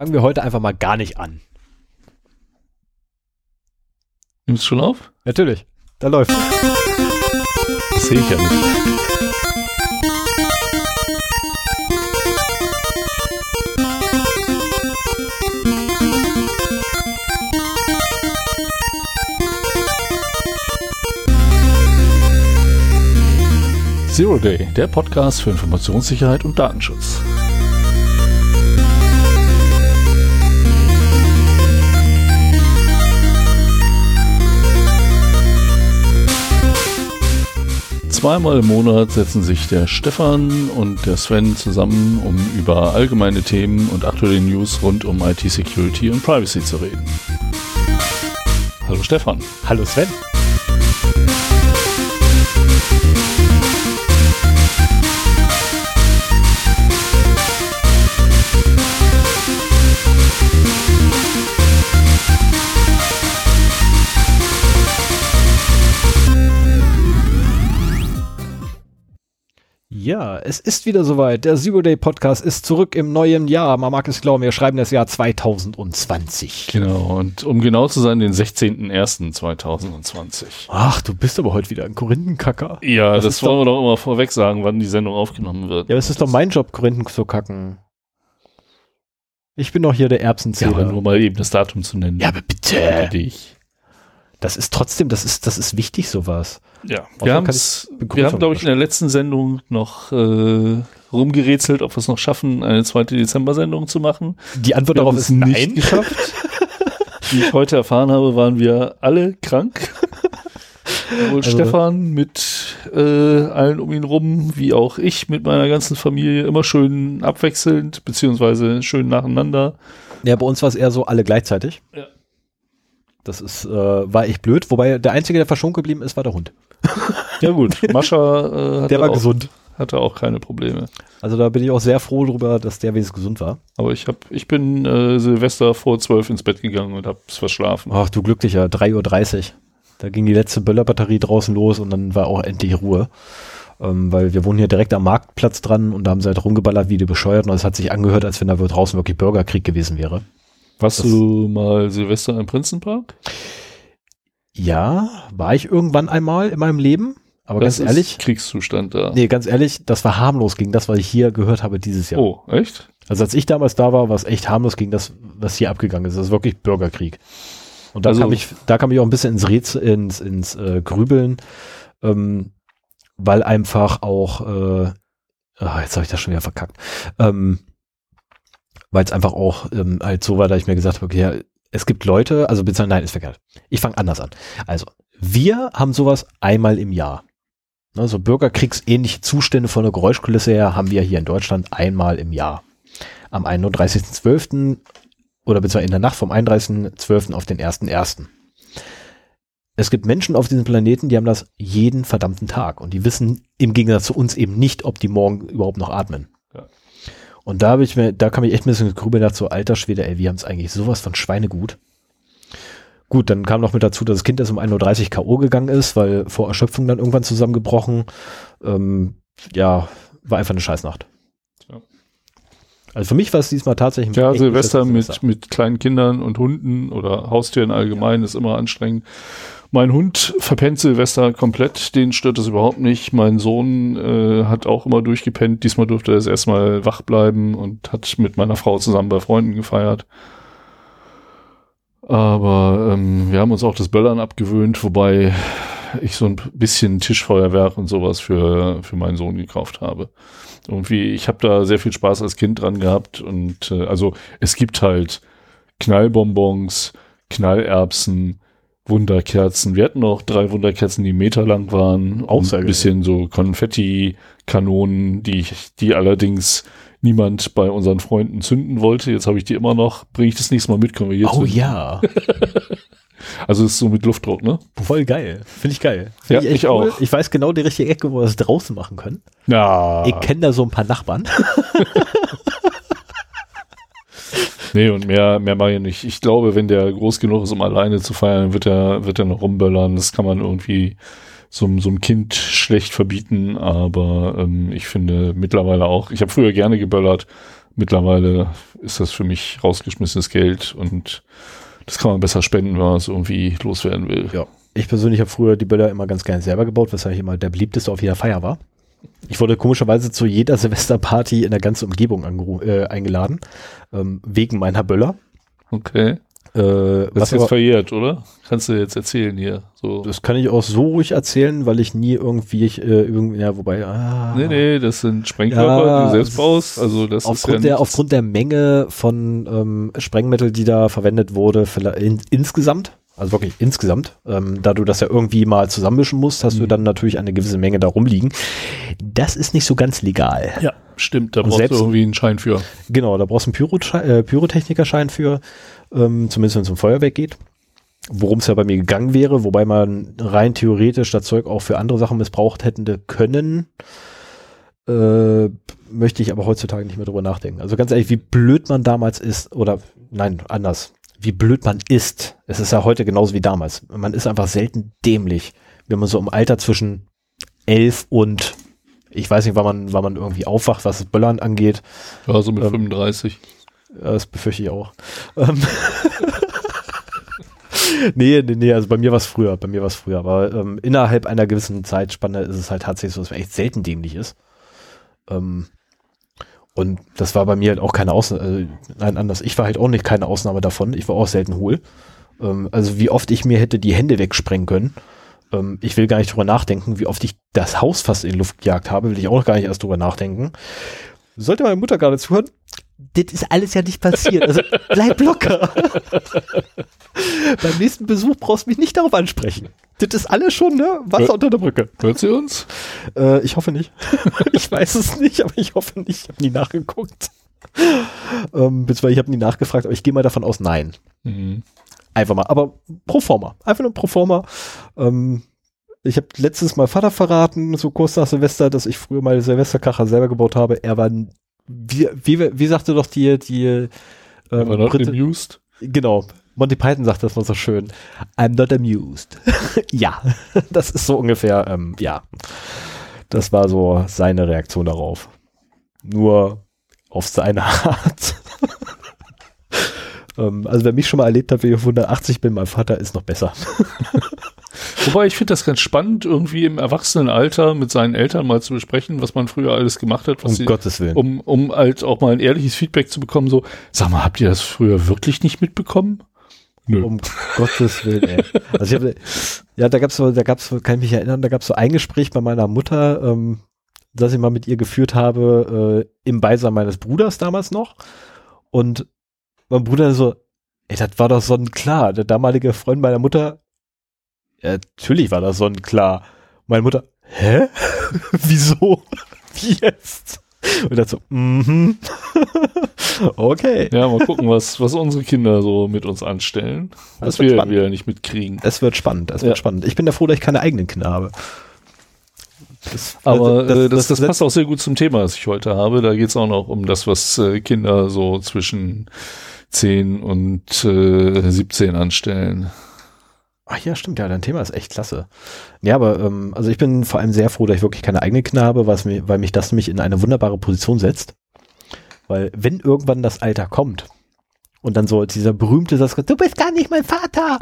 Fangen wir heute einfach mal gar nicht an. Nimmst du schon auf? Natürlich. Da läuft. Das sehe ich ja nicht. Zero Day, der Podcast für Informationssicherheit und Datenschutz. Zweimal im Monat setzen sich der Stefan und der Sven zusammen, um über allgemeine Themen und aktuelle News rund um IT-Security und Privacy zu reden. Hallo Stefan. Hallo Sven. Ja, es ist wieder soweit. Der Zero Day Podcast ist zurück im neuen Jahr. Man mag es glauben, wir schreiben das Jahr 2020. Genau, und um genau zu sein, den 16.01.2020. Ach, du bist aber heute wieder ein Korinthenkacker. Ja, das, das wollen wir doch immer vorweg sagen, wann die Sendung aufgenommen wird. Ja, aber es ist doch mein Job, Korinthen zu kacken. Ich bin doch hier der Erbsenzähler. Ja, nur mal eben das Datum zu nennen. Ja, aber bitte. Dich. Das ist trotzdem, das ist, das ist wichtig, sowas. Ja, wir, wir haben, glaube ich, in der letzten Sendung noch äh, rumgerätselt, ob wir es noch schaffen, eine zweite Dezember-Sendung zu machen. Die Antwort darauf ist nicht nein. geschafft. Wie ich heute erfahren habe, waren wir alle krank. Sowohl also, Stefan mit äh, allen um ihn rum, wie auch ich mit meiner ganzen Familie, immer schön abwechselnd, beziehungsweise schön nacheinander. Ja, bei uns war es eher so alle gleichzeitig. Ja. Das ist, äh, war echt blöd. Wobei der Einzige, der verschont geblieben ist, war der Hund. ja gut, Mascha äh, der war auch, gesund. Hatte auch keine Probleme. Also da bin ich auch sehr froh drüber, dass der wenigstens gesund war. Aber ich hab, ich bin äh, Silvester vor zwölf ins Bett gegangen und hab's verschlafen. Ach du glücklicher, 3.30 Uhr. Da ging die letzte Böllerbatterie draußen los und dann war auch endlich Ruhe. Ähm, weil wir wohnen hier direkt am Marktplatz dran und da haben sie halt rumgeballert wie die bescheuert und es hat sich angehört, als wenn da draußen wirklich Bürgerkrieg gewesen wäre. Warst du mal Silvester im Prinzenpark? Ja, war ich irgendwann einmal in meinem Leben. Aber das ganz ehrlich. Kriegszustand da. Nee, ganz ehrlich, das war harmlos gegen das, was ich hier gehört habe dieses Jahr. Oh, echt? Also als ich damals da war, war es echt harmlos gegen das, was hier abgegangen ist. Das ist wirklich Bürgerkrieg. Und da also, kam ich, da kam ich auch ein bisschen ins Rätsel, ins, ins äh, Grübeln, ähm, weil einfach auch, äh, oh, jetzt habe ich das schon wieder verkackt. Ähm, weil es einfach auch ähm, halt so war, da ich mir gesagt habe, okay, ja, es gibt Leute, also beziehungsweise nein, ist verkehrt. Ich fange anders an. Also, wir haben sowas einmal im Jahr. Also bürgerkriegsähnliche Zustände von der Geräuschkulisse her haben wir hier in Deutschland einmal im Jahr. Am 31.12. oder beziehungsweise in der Nacht vom 31.12. auf den 1.1. Es gibt Menschen auf diesem Planeten, die haben das jeden verdammten Tag und die wissen im Gegensatz zu uns eben nicht, ob die morgen überhaupt noch atmen. Und da habe ich mir, da kam ich echt ein bisschen gegrübelt, dachte so, alter Schwede, ey, wir haben es eigentlich sowas von Schweinegut. Gut, dann kam noch mit dazu, dass das Kind erst um 1.30 Uhr K.O. gegangen ist, weil vor Erschöpfung dann irgendwann zusammengebrochen. Ähm, ja, war einfach eine Scheißnacht. Ja. Also für mich war es diesmal tatsächlich Ja, Silvester mit, mit kleinen Kindern und Hunden oder Haustieren allgemein ist immer anstrengend. Mein Hund verpennt Silvester komplett, den stört das überhaupt nicht. Mein Sohn äh, hat auch immer durchgepennt. Diesmal durfte er es erstmal wach bleiben und hat mit meiner Frau zusammen bei Freunden gefeiert. Aber ähm, wir haben uns auch das Böllern abgewöhnt, wobei ich so ein bisschen Tischfeuerwerk und sowas für, für meinen Sohn gekauft habe. Irgendwie, ich habe da sehr viel Spaß als Kind dran gehabt und äh, also es gibt halt Knallbonbons, Knallerbsen, Wunderkerzen. Wir hatten auch drei Wunderkerzen, die meterlang waren. Auch ein bisschen so Konfetti-Kanonen, die, die allerdings niemand bei unseren Freunden zünden wollte. Jetzt habe ich die immer noch. Bringe ich das nächste Mal mit, können wir hier Oh zünden. ja. also es ist so mit Luftdruck, ne? Voll geil. Finde ich geil. Find ja, ich, ich cool. auch. Ich weiß genau die richtige Ecke, wo wir es draußen machen können. Ja. Ich kenne da so ein paar Nachbarn. Nee, und mehr, mehr mache ich nicht. Ich glaube, wenn der groß genug ist, um alleine zu feiern, wird er, wird er noch rumböllern. Das kann man irgendwie so, so einem Kind schlecht verbieten, aber ähm, ich finde mittlerweile auch, ich habe früher gerne geböllert, mittlerweile ist das für mich rausgeschmissenes Geld und das kann man besser spenden, wenn man es irgendwie loswerden will. Ja. Ich persönlich habe früher die Böller immer ganz gerne selber gebaut, weshalb ich immer der beliebteste auf jeder Feier war. Ich wurde komischerweise zu jeder Silvesterparty in der ganzen Umgebung äh, eingeladen, ähm, wegen meiner Böller. Okay. Äh, das ist jetzt verjährt, oder? Kannst du jetzt erzählen hier? So. Das kann ich auch so ruhig erzählen, weil ich nie irgendwie, ich, äh, irgendwie ja, wobei, ah, Nee, nee, das sind Sprengkörper, ja, die du selbst baust. Also das aufgrund, ist ja der, aufgrund der Menge von ähm, Sprengmittel, die da verwendet wurde, in, insgesamt, also wirklich insgesamt, ähm, da du das ja irgendwie mal zusammenmischen musst, hast mhm. du dann natürlich eine gewisse Menge da rumliegen. Das ist nicht so ganz legal. Ja, stimmt, da brauchst selbst, du irgendwie einen Schein für. Genau, da brauchst du einen Pyro äh, Pyrotechnikerschein für ähm, zumindest wenn es um Feuerwerk geht. Worum es ja bei mir gegangen wäre, wobei man rein theoretisch das Zeug auch für andere Sachen missbraucht hätte können, äh, möchte ich aber heutzutage nicht mehr drüber nachdenken. Also ganz ehrlich, wie blöd man damals ist, oder nein, anders, wie blöd man ist. Es ist ja heute genauso wie damals. Man ist einfach selten dämlich, wenn man so im Alter zwischen elf und ich weiß nicht, wann man, wann man irgendwie aufwacht, was das Böllern angeht. Ja, so mit ähm, 35. Das befürchte ich auch. Ähm. nee, nee, nee, also bei mir war es früher, bei mir war es früher, aber ähm, innerhalb einer gewissen Zeitspanne ist es halt tatsächlich so, dass man echt selten dämlich ist. Ähm, und das war bei mir halt auch keine Ausnahme, also, nein, anders, ich war halt auch nicht keine Ausnahme davon, ich war auch selten hohl. Ähm, also wie oft ich mir hätte die Hände wegsprengen können. Ähm, ich will gar nicht drüber nachdenken, wie oft ich das Haus fast in die Luft gejagt habe, will ich auch gar nicht erst drüber nachdenken. Sollte meine Mutter gerade zuhören, das ist alles ja nicht passiert. Also bleib locker. Beim nächsten Besuch brauchst du mich nicht darauf ansprechen. Das ist alles schon, ne? Wasser Hör, unter der Brücke. Hört sie uns? Äh, ich hoffe nicht. ich weiß es nicht, aber ich hoffe nicht. Ich habe nie nachgeguckt. Ähm, beziehungsweise ich habe nie nachgefragt, aber ich gehe mal davon aus, nein. Mhm. Einfach mal. Aber pro forma. Einfach nur pro forma. Ähm, ich habe letztes Mal Vater verraten, so kurz nach Silvester, dass ich früher mal Silvesterkracher selber gebaut habe. Er war wie, wie, wie sagte doch die, die ähm, war not Brite, amused? Genau. Monty Python sagt das mal so schön. I'm not amused. ja, das ist so ungefähr, ähm, ja. Das war so seine Reaktion darauf. Nur auf seine Art. ähm, also wer mich schon mal erlebt hat, wie ich auf 180 bin, mein Vater ist noch besser. Wobei ich finde das ganz spannend, irgendwie im Erwachsenenalter mit seinen Eltern mal zu besprechen, was man früher alles gemacht hat. um sie, Gottes Willen. Um, um halt auch mal ein ehrliches Feedback zu bekommen, so, sag mal, habt ihr das früher wirklich nicht mitbekommen? Nö. Um Gottes Willen, ey. Also ich hab, ja, da gab's so, da gab's, kann ich mich erinnern, da gab's so ein Gespräch bei meiner Mutter, ähm, das ich mal mit ihr geführt habe, äh, im Beisein meines Bruders damals noch. Und mein Bruder so, ey, das war doch sonnenklar. Der damalige Freund meiner Mutter ja, natürlich war das sonnenklar. Meine Mutter, hä? Wieso? Wie jetzt? Und dazu, mhm. okay. Ja, mal gucken, was, was unsere Kinder so mit uns anstellen. Das wir spannend. wieder nicht mitkriegen. Es wird spannend, es wird spannend. Ich bin ja froh, dass ich keine eigenen Kinder habe. Das, Aber das, das, das, passt auch sehr gut zum Thema, das ich heute habe. Da geht es auch noch um das, was äh, Kinder so zwischen 10 und äh, 17 anstellen. Ach ja, stimmt, ja, dein Thema ist echt klasse. Ja, aber ähm, also ich bin vor allem sehr froh, dass ich wirklich keine eigenen Kinder habe, was mich, weil mich das nämlich in eine wunderbare Position setzt. Weil wenn irgendwann das Alter kommt und dann so dieser berühmte Satz, du bist gar nicht mein Vater.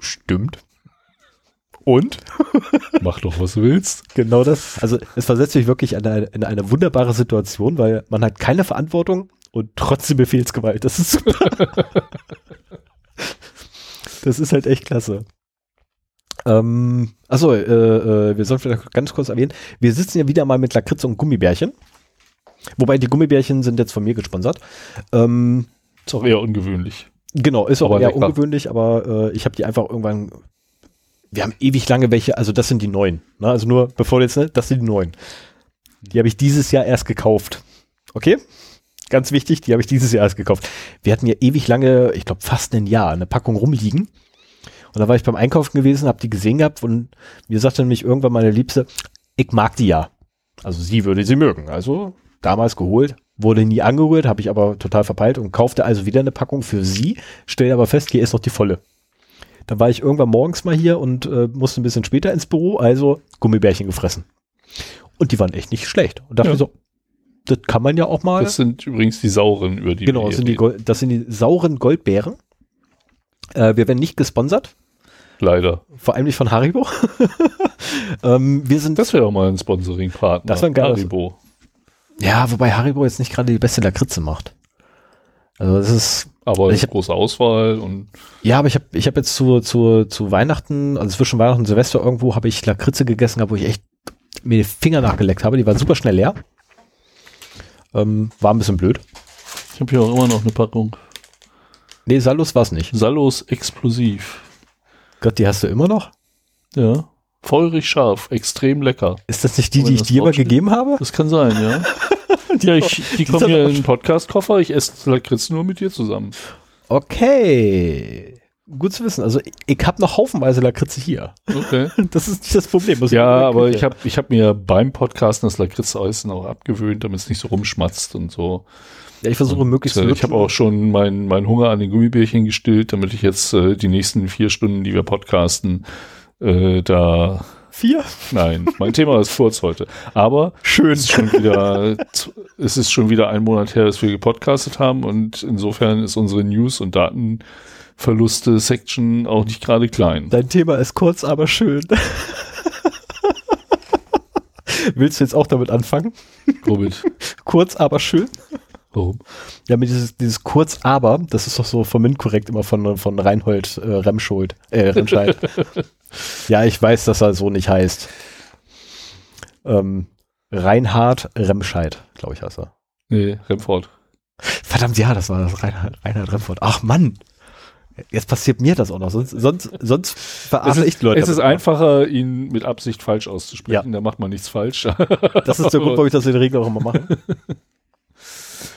Stimmt. Und? Mach doch, was du willst. Genau das. Also es versetzt mich wirklich in eine, in eine wunderbare Situation, weil man hat keine Verantwortung und trotzdem Befehlsgewalt. Das ist super. das ist halt echt klasse. Ähm, achso, äh, äh, wir sollten vielleicht ganz kurz erwähnen, wir sitzen ja wieder mal mit Lakritz und Gummibärchen. Wobei die Gummibärchen sind jetzt von mir gesponsert. Ähm, ist auch eher ungewöhnlich. Genau, ist auch aber eher lecker. ungewöhnlich, aber äh, ich habe die einfach irgendwann. Wir haben ewig lange welche, also das sind die neuen. Ne? Also nur, bevor jetzt, ne, das sind die neuen. Die habe ich dieses Jahr erst gekauft. Okay? Ganz wichtig, die habe ich dieses Jahr erst gekauft. Wir hatten ja ewig lange, ich glaube fast ein Jahr, eine Packung rumliegen. Und da war ich beim Einkaufen gewesen, habe die gesehen gehabt und mir sagte nämlich irgendwann meine Liebste, ich mag die ja. Also sie würde sie mögen. Also damals geholt, wurde nie angerührt, habe ich aber total verpeilt und kaufte also wieder eine Packung für sie, stellte aber fest, hier ist noch die volle. Dann war ich irgendwann morgens mal hier und äh, musste ein bisschen später ins Büro, also Gummibärchen gefressen. Und die waren echt nicht schlecht. Und dachte ja. so, Das kann man ja auch mal. Das sind übrigens die sauren, über die genau, das sind, die. Gold, das sind die sauren Goldbeeren. Äh, wir werden nicht gesponsert, Leider. vor allem nicht von Haribo. ähm, wir sind, Das wäre auch mal ein Sponsoring-Partner. Das wär ein geiles- Haribo. ja, wobei Haribo jetzt nicht gerade die beste Lakritze macht. Also das ist, Aber Ich hab- große Auswahl und ja, aber ich habe ich hab jetzt zu, zu, zu Weihnachten, also zwischen Weihnachten und Silvester irgendwo, habe ich Lakritze gegessen, wo ich echt mir die Finger nachgeleckt habe. Die waren super schnell leer. Ähm, war ein bisschen blöd. ich habe hier auch immer noch eine Packung. Nee, Salus war es nicht. Salos Explosiv. Gott, die hast du immer noch? Ja. Feurig scharf, extrem lecker. Ist das nicht die, Wenn die ich das dir mal gegeben habe? Das kann sein, ja. ja, ich, die kommen hier in den Podcast-Koffer. Ich esse Lakritz nur mit dir zusammen. Okay. Gut zu wissen. Also ich, ich habe noch haufenweise Lakritze hier. Okay. Das ist nicht das Problem. Muss ja, aber ich habe ich hab mir beim Podcasten das Lakritz-Essen auch abgewöhnt, damit es nicht so rumschmatzt und so. Ja, ich versuche möglichst Äh, ich habe auch schon meinen mein Hunger an den Gummibärchen gestillt, damit ich jetzt äh, die nächsten vier Stunden, die wir podcasten, äh, da vier. Nein, mein Thema ist kurz heute. Aber Schön. es ist schon wieder, es ist schon wieder ein Monat her, dass wir gepodcastet haben und insofern ist unsere News- und Datenverluste-Section auch nicht gerade klein. Dein Thema ist kurz, aber schön. Willst du jetzt auch damit anfangen? Womit? Kurz, aber schön? Warum? Ja, mit dieses, dieses kurz, aber, das ist doch so vom korrekt immer von, von Reinhold äh, Remschuld, äh, Remscheid. ja, ich weiß, dass er so nicht heißt. Ähm, Reinhard Remscheid, glaube ich, heißt er. Nee, Remford. Verdammt, ja, das war das Reinhard, Reinhard Remford. Ach Mann. Jetzt passiert mir das auch noch. Sonst, sonst, sonst verarsche ich ist, Leute. es ist einfacher, ihn mit Absicht falsch auszusprechen. Da macht man nichts falsch. Das ist der Grund, warum ich das in der Regel auch immer mache.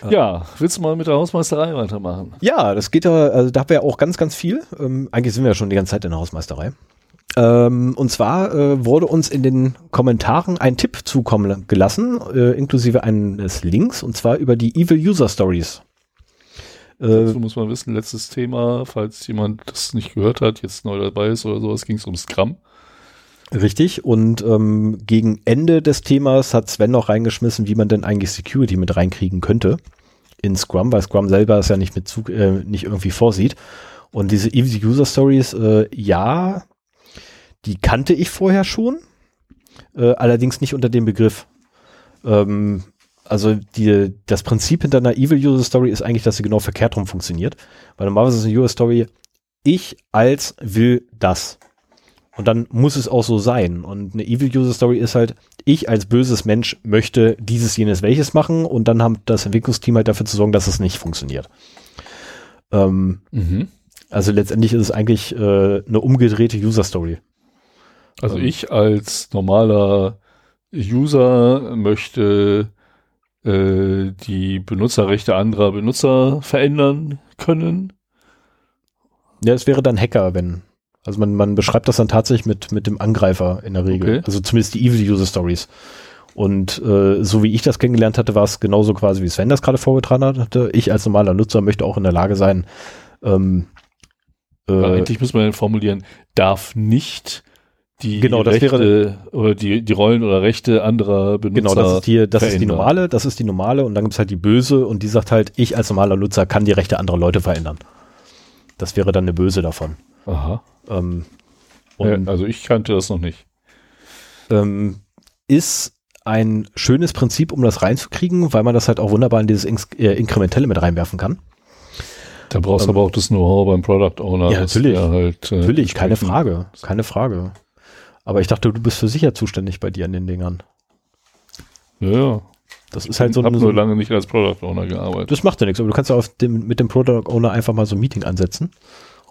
ja, willst du mal mit der Hausmeisterei weitermachen? Ja, das geht ja, also da haben wir ja auch ganz, ganz viel. Ähm, eigentlich sind wir ja schon die ganze Zeit in der Hausmeisterei. Ähm, und zwar äh, wurde uns in den Kommentaren ein Tipp zukommen gelassen, äh, inklusive eines Links, und zwar über die Evil User Stories. Äh, Dazu muss man wissen, letztes Thema, falls jemand das nicht gehört hat, jetzt neu dabei ist oder sowas, ging es um Scrum. Richtig. Und ähm, gegen Ende des Themas hat Sven noch reingeschmissen, wie man denn eigentlich Security mit reinkriegen könnte in Scrum, weil Scrum selber es ja nicht mit Zug, äh, nicht irgendwie vorsieht. Und diese Easy User Stories, äh, ja, die kannte ich vorher schon, äh, allerdings nicht unter dem Begriff. Ähm, also die, das Prinzip hinter einer Evil User Story ist eigentlich, dass sie genau verkehrt rum funktioniert. Weil normalerweise ist eine User Story, ich als will das. Und dann muss es auch so sein. Und eine Evil User Story ist halt, ich als böses Mensch möchte dieses, jenes, welches machen und dann haben das Entwicklungsteam halt dafür zu sorgen, dass es nicht funktioniert. Ähm, Mhm. also letztendlich ist es eigentlich äh, eine umgedrehte User Story. Also Ähm. ich als normaler User möchte äh, die Benutzerrechte anderer Benutzer verändern können. Ja, es wäre dann Hacker, wenn. Also man, man beschreibt das dann tatsächlich mit, mit dem Angreifer in der Regel. Okay. Also zumindest die Evil User Stories. Und äh, so wie ich das kennengelernt hatte, war es genauso quasi, wie Sven das gerade vorgetragen hatte. Ich als normaler Nutzer möchte auch in der Lage sein, ähm, äh, eigentlich muss man dann formulieren, darf nicht die Genau, Rechte oder die, die Rollen oder Rechte anderer Benutzer Genau, das ist die, das ist die normale, das ist die normale und dann gibt's halt die böse und die sagt halt, ich als normaler Nutzer kann die Rechte anderer Leute verändern. Das wäre dann eine böse davon. Aha. Ähm, Ja, also ich kannte das noch nicht. ähm, ist ein schönes Prinzip, um das reinzukriegen, weil man das halt auch wunderbar in dieses Ins äh, Inkrementelle mit reinwerfen kann. Da brauchst du Ähm, aber auch das Know-how beim Product Owner. Ja, natürlich. Halt, äh, Natürlich, keine Frage, keine Frage. Aber ich dachte, du bist für sicher zuständig bei dir an den Dingern. Ja, ja. Das ist Ich halt so, habe ein- nur so lange nicht als Product Owner gearbeitet. Das macht ja nichts, aber du kannst ja auf dem, mit dem Product Owner einfach mal so ein Meeting ansetzen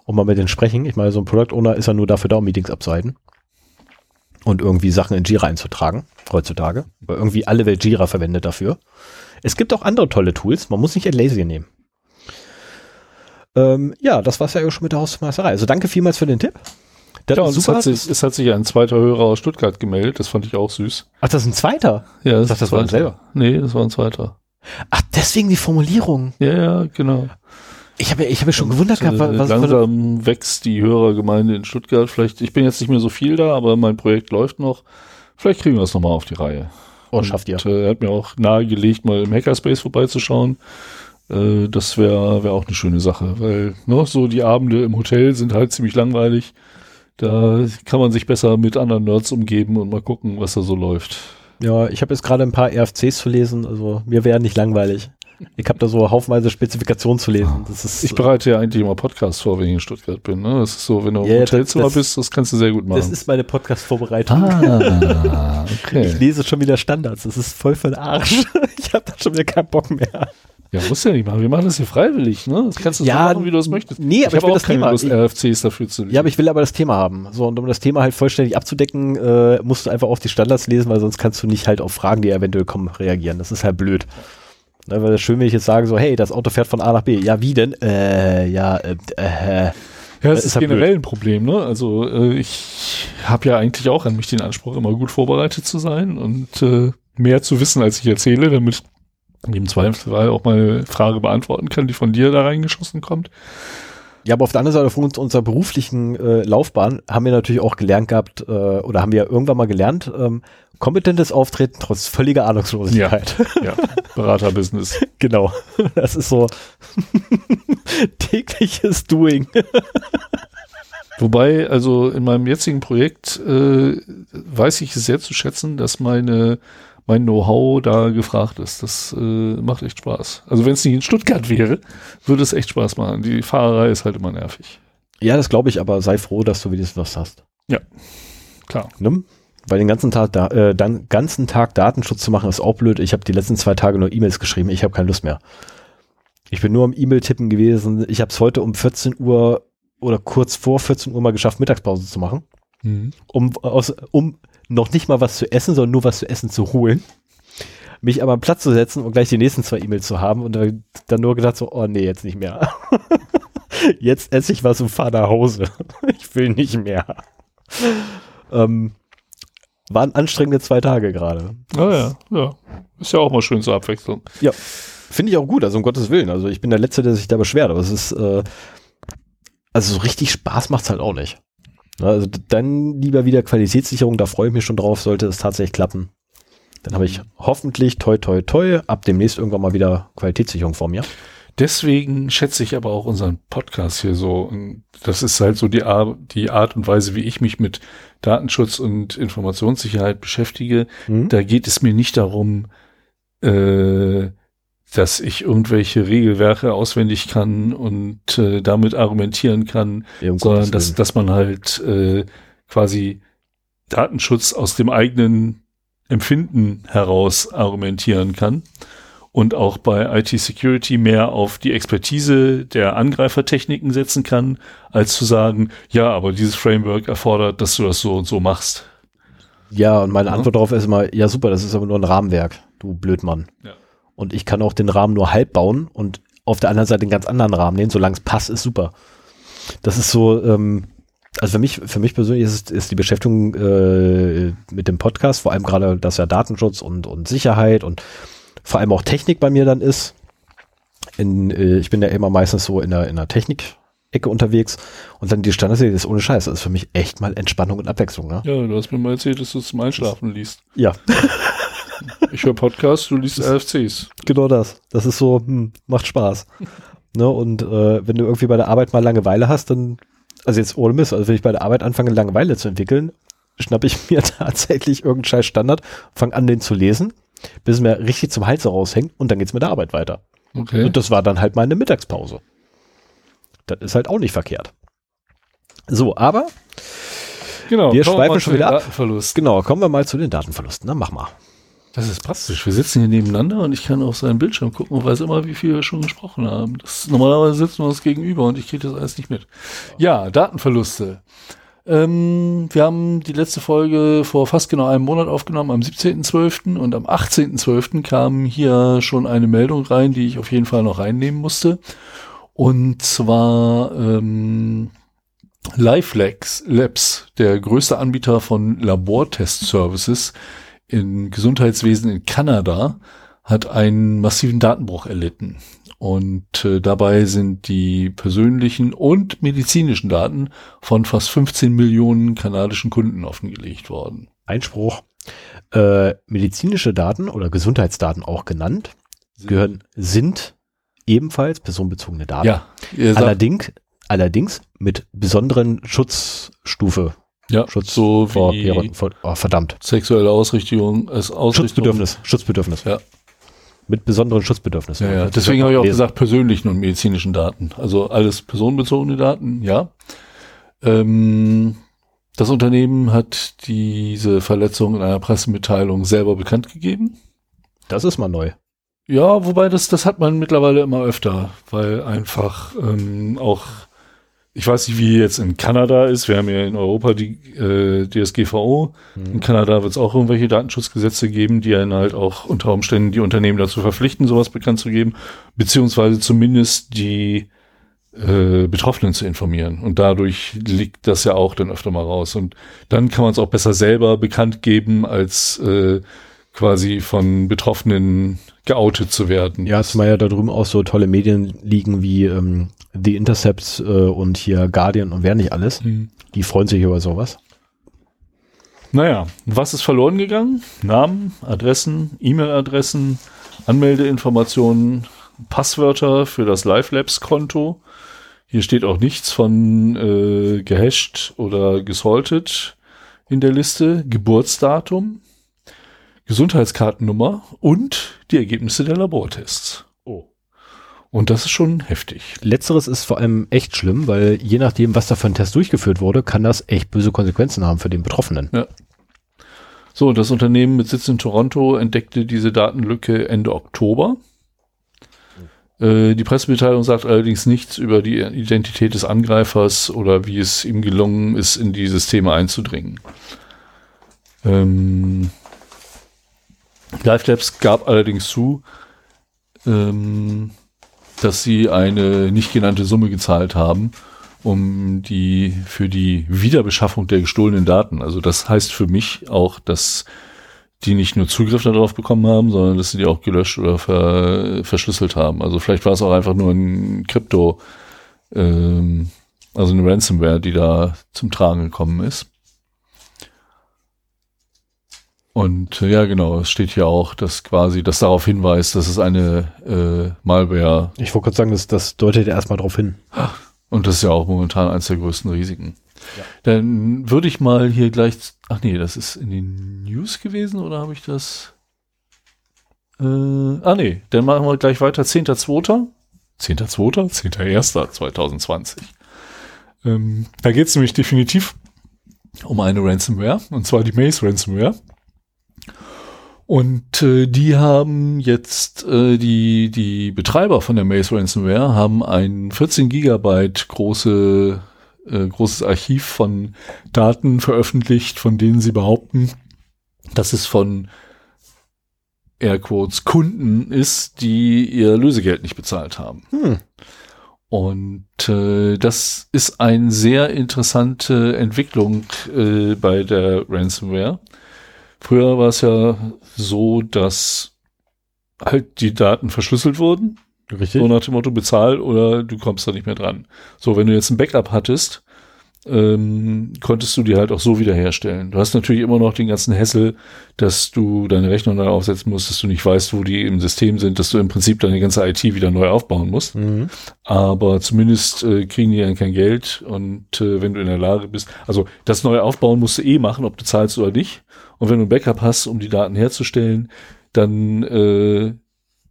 und mal mit denen sprechen. Ich meine, so ein Product Owner ist ja nur dafür da, um Meetings abzuhalten und irgendwie Sachen in Jira einzutragen, heutzutage. Weil irgendwie alle Welt Jira verwendet dafür. Es gibt auch andere tolle Tools, man muss nicht Atlassian nehmen. Ähm, ja, das war's ja schon mit der Hausmeisterei. Also danke vielmals für den Tipp. Das Ja, und es hat, sich, es hat sich ein zweiter Hörer aus Stuttgart gemeldet. Das fand ich auch süß. Ach, das ist ein zweiter. Ja, Ich dachte, das war ein selber. Nee, das war ein zweiter. Ach, deswegen die Formulierung. Ja, ja, genau. Ich habe ich hab mich schon gewundert gehabt, Äh, was, langsam wächst die Hörergemeinde in Stuttgart. Vielleicht, ich bin jetzt nicht mehr so viel da, aber mein Projekt läuft noch. Vielleicht kriegen wir es nochmal auf die Reihe. Oh, schafft ihr. Äh, er hat mir auch nahegelegt, mal im Hackerspace vorbeizuschauen. Äh, das wäre wär auch eine schöne Sache, weil ne, so die Abende im Hotel sind halt ziemlich langweilig. Da kann man sich besser mit anderen Nerds umgeben und mal gucken, was da so läuft. Ja, ich habe jetzt gerade ein paar RFCs zu lesen, also mir wäre nicht langweilig. Ich habe da so haufenweise Spezifikationen zu lesen. Ist, ich bereite ja eigentlich immer Podcasts vor, wenn ich in Stuttgart bin. Ne? Das ist so, wenn du im Ja, Hotelzimmer das- bist, das kannst du sehr gut machen. das ist meine Podcast-Vorbereitung. ah, okay. Ich lese schon wieder Standards. Das ist voll für den Arsch. Ich habe da schon wieder keinen Bock mehr. Ja, muss ja nicht machen. Wir machen das hier freiwillig, ne? Das kannst du Ja, so machen, wie du es möchtest. nee, aber ich ich habe will auch das keine Thema- Lust, ich- RFCs dafür zu Ja, aber ich will aber das Thema haben. So, und um das Thema halt vollständig abzudecken, äh, musst du einfach auf die Standards lesen, weil sonst kannst du nicht halt auf Fragen, die eventuell kommen, reagieren. Das ist halt blöd. Ne, weil das schön, wenn ich jetzt sage, so, hey, das Auto fährt von A nach B. Ja, wie denn? Äh, ja, äh, äh. Ja, das Das ist, ist generell ein Problem, ne? Also äh, ich habe ja eigentlich auch an mich den Anspruch, immer gut vorbereitet zu sein und äh, mehr zu wissen, als ich erzähle, damit ich im Zweifelsfall auch mal eine Frage beantworten kann, die von dir da reingeschossen kommt. Ja, aber auf der anderen Seite von uns, unserer beruflichen äh, Laufbahn haben wir natürlich auch gelernt gehabt, äh, oder haben wir irgendwann mal gelernt, ähm, kompetentes Auftreten trotz völliger Ahnungslosigkeit. Ja, Beraterbusiness. genau. Das ist so tägliches Doing. Wobei, also in meinem jetzigen Projekt äh, weiß ich es sehr zu schätzen, dass meine mein Know-how da gefragt ist. Das äh, macht echt Spaß. Also wenn es nicht in Stuttgart wäre, würde es echt Spaß machen. Die Fahrerei ist halt immer nervig. Ja, das glaube ich, aber sei froh, dass du wenigstens was hast. Klar. Ne? Weil den ganzen Tag, da, äh, dann ganzen Tag Datenschutz zu machen, ist auch blöd. Ich habe die letzten zwei Tage nur E-Mails geschrieben. Ich habe keine Lust mehr. Ich bin nur am E-Mail-Tippen gewesen. Ich habe es heute um 14 Uhr oder kurz vor 14 Uhr mal geschafft, Mittagspause zu machen, Mhm. um, aus, um noch nicht mal was zu essen, sondern nur was zu essen zu holen. Mich aber am Platz zu setzen und gleich die nächsten zwei E-Mails zu haben und dann nur gedacht so, oh nee, jetzt nicht mehr. jetzt esse ich was und fahre nach Hause. ich will nicht mehr. Ähm, waren anstrengende zwei Tage gerade. Ah ja, ja. Ist ja auch mal schön zur Abwechslung. Finde ich auch gut, also um Gottes Willen. Also ich bin der Letzte, der sich da beschwert, aber es ist, äh, also so richtig Spaß macht's halt auch nicht. Also dann lieber wieder Qualitätssicherung, da freue ich mich schon drauf, sollte es tatsächlich klappen. Dann habe ich hoffentlich toi toi toi ab demnächst irgendwann mal wieder Qualitätssicherung vor mir. Deswegen schätze ich aber auch unseren Podcast hier so. Und Das ist halt so die, Ar die Art und Weise, wie ich mich mit Datenschutz und Informationssicherheit beschäftige. Hm? Da geht es mir nicht darum, äh, dass ich irgendwelche Regelwerke auswendig kann und äh, damit argumentieren kann, Ja, um sondern dass, dass man halt äh, quasi Datenschutz aus dem eigenen Empfinden heraus argumentieren kann und auch bei IT-Security mehr auf die Expertise der Angreifertechniken setzen kann, als zu sagen, ja, aber dieses Framework erfordert, dass du das so und so machst. Ja, und meine Ja. Antwort darauf ist immer, ja super, das ist aber nur ein Rahmenwerk, du Blödmann. Ja. Und ich kann auch den Rahmen nur halb bauen und auf der anderen Seite einen ganz anderen Rahmen nehmen, solange es passt, ist super. Das ist so, ähm, also für mich, für mich persönlich ist, ist die Beschäftigung äh, mit dem Podcast, vor allem gerade, dass ja Datenschutz und, und Sicherheit und vor allem auch Technik bei mir dann ist. In, äh, ich bin ja immer meistens so in der, in der Technik-Ecke unterwegs und dann die Standardserie ist ohne Scheiß. Das ist für mich echt mal Entspannung und Abwechslung. Ne? Ja, du hast mir mal erzählt, dass du es zum Einschlafen liest. Ja, Ich höre Podcasts, du liest RFCs. genau das. Das ist so, hm, macht Spaß. ne? Und äh, wenn du irgendwie bei der Arbeit mal Langeweile hast, dann, also jetzt ohne Mist, also wenn ich bei der Arbeit anfange, Langeweile zu entwickeln, schnapp ich mir tatsächlich irgendeinen scheiß Standard, fange an, den zu lesen, bis es mir richtig zum Hals raushängt und dann geht's mit der Arbeit weiter. Okay. Und das war dann halt meine Mittagspause. Das ist halt auch nicht verkehrt. So, aber Genau. Wir schweifen schon wieder ab. Genau, kommen wir mal zu den Datenverlusten. Dann mach mal. Das ist praktisch. Wir sitzen hier nebeneinander und ich kann auf seinen Bildschirm gucken und weiß immer, wie viel wir schon gesprochen haben. Das, normalerweise sitzen wir uns gegenüber und ich kriege das alles nicht mit. Ja, Datenverluste. Ähm, wir haben die letzte Folge vor fast genau einem Monat aufgenommen, am 17.12. und am 18.12. kam hier schon eine Meldung rein, die ich auf jeden Fall noch reinnehmen musste. Und zwar ähm, LifeLabs, Labs, der größte Anbieter von Labortest-Services im Gesundheitswesen in Kanada, hat einen massiven Datenbruch erlitten. Und äh, dabei sind die persönlichen und medizinischen Daten von fast 15 Millionen kanadischen Kunden offengelegt worden. Einspruch. Äh, medizinische Daten oder Gesundheitsdaten auch genannt, gehören, sind ebenfalls personenbezogene Daten. Ja, allerdings, allerdings mit besonderen Schutzstufe. Ja, Schutz so vor, wie vor oh, verdammt. sexuelle Ausrichtung, als Ausrichtung. Schutzbedürfnis, Schutzbedürfnis. Ja. Mit besonderen Schutzbedürfnissen. Ja, ja. Deswegen habe ich auch gesagt, persönlichen und medizinischen Daten. Also alles personenbezogene Daten, ja. Ähm, das Unternehmen hat diese Verletzung in einer Pressemitteilung selber bekannt gegeben. Das ist mal neu. Ja, wobei das, das hat man mittlerweile immer öfter, weil einfach ähm, auch, ich weiß nicht, wie jetzt in Kanada ist, wir haben ja in Europa die äh, DSGVO, mhm. in Kanada wird es auch irgendwelche Datenschutzgesetze geben, die einen halt auch unter Umständen die Unternehmen dazu verpflichten, sowas bekannt zu geben, beziehungsweise zumindest die äh, Betroffenen zu informieren. Und dadurch liegt das ja auch dann öfter mal raus. Und dann kann man es auch besser selber bekannt geben, als äh, quasi von Betroffenen geoutet zu werden. Ja, zumal ja da drüben auch so tolle Medien liegen wie ähm, The Intercepts äh, und hier Guardian und wer nicht alles. Mhm. Die freuen sich über sowas. Naja, was ist verloren gegangen? Namen, Adressen, E-Mail-Adressen, Anmeldeinformationen, Passwörter für das Live Labs Konto. Hier steht auch nichts von äh, gehasht oder gesaltet in der Liste. Geburtsdatum, Gesundheitskartennummer und die Ergebnisse der Labortests. Oh. Und das ist schon heftig. Letzteres ist vor allem echt schlimm, weil je nachdem, was da für ein Test durchgeführt wurde, kann das echt böse Konsequenzen haben für den Betroffenen. Ja. So, das Unternehmen mit Sitz in Toronto entdeckte diese Datenlücke Ende Oktober. Äh, die Pressemitteilung sagt allerdings nichts über die Identität des Angreifers oder wie es ihm gelungen ist, in die Systeme einzudringen. Ähm, Live Labs gab allerdings zu, ähm, dass sie eine nicht genannte Summe gezahlt haben, um die für die Wiederbeschaffung der gestohlenen Daten. Also das heißt für mich auch, dass die nicht nur Zugriff darauf bekommen haben, sondern dass sie die auch gelöscht oder ver, verschlüsselt haben. Also vielleicht war es auch einfach nur ein Krypto, ähm, also eine Ransomware, die da zum Tragen gekommen ist. Und äh, ja, genau, es steht hier auch, dass quasi das darauf hinweist, dass es eine äh, Malware. Ich wollte gerade sagen, das, das deutet erstmal darauf hin. Und das ist ja auch momentan eines der größten Risiken. Ja. Dann würde ich mal hier gleich. Ach nee, das ist in den News gewesen oder habe ich das? Äh, ah nee, dann machen wir gleich weiter. 10.2. 10.2. 10.1.2020. Ähm, da geht es nämlich definitiv um eine Ransomware, und zwar die Maze Ransomware. Und äh, die haben jetzt, äh, die, die Betreiber von der Maze Ransomware haben ein 14 Gigabyte große, äh, großes Archiv von Daten veröffentlicht, von denen sie behaupten, dass es von Airquotes Kunden ist, die ihr Lösegeld nicht bezahlt haben. Hm. Und äh, das ist eine sehr interessante Entwicklung äh, bei der Ransomware. Früher war es ja so, dass halt die Daten verschlüsselt wurden. Richtig. So nach dem Motto bezahl oder du kommst da nicht mehr dran. So, wenn du jetzt ein Backup hattest, ähm, konntest du die halt auch so wiederherstellen. Du hast natürlich immer noch den ganzen Hessel, dass du deine Rechnung neu aufsetzen musst, dass du nicht weißt, wo die im System sind, dass du im Prinzip deine ganze IT wieder neu aufbauen musst. Mhm. Aber zumindest äh, kriegen die dann kein Geld und äh, wenn du in der Lage bist, also das neue Aufbauen musst du eh machen, ob du zahlst oder nicht. Und wenn du ein Backup hast, um die Daten herzustellen, dann äh,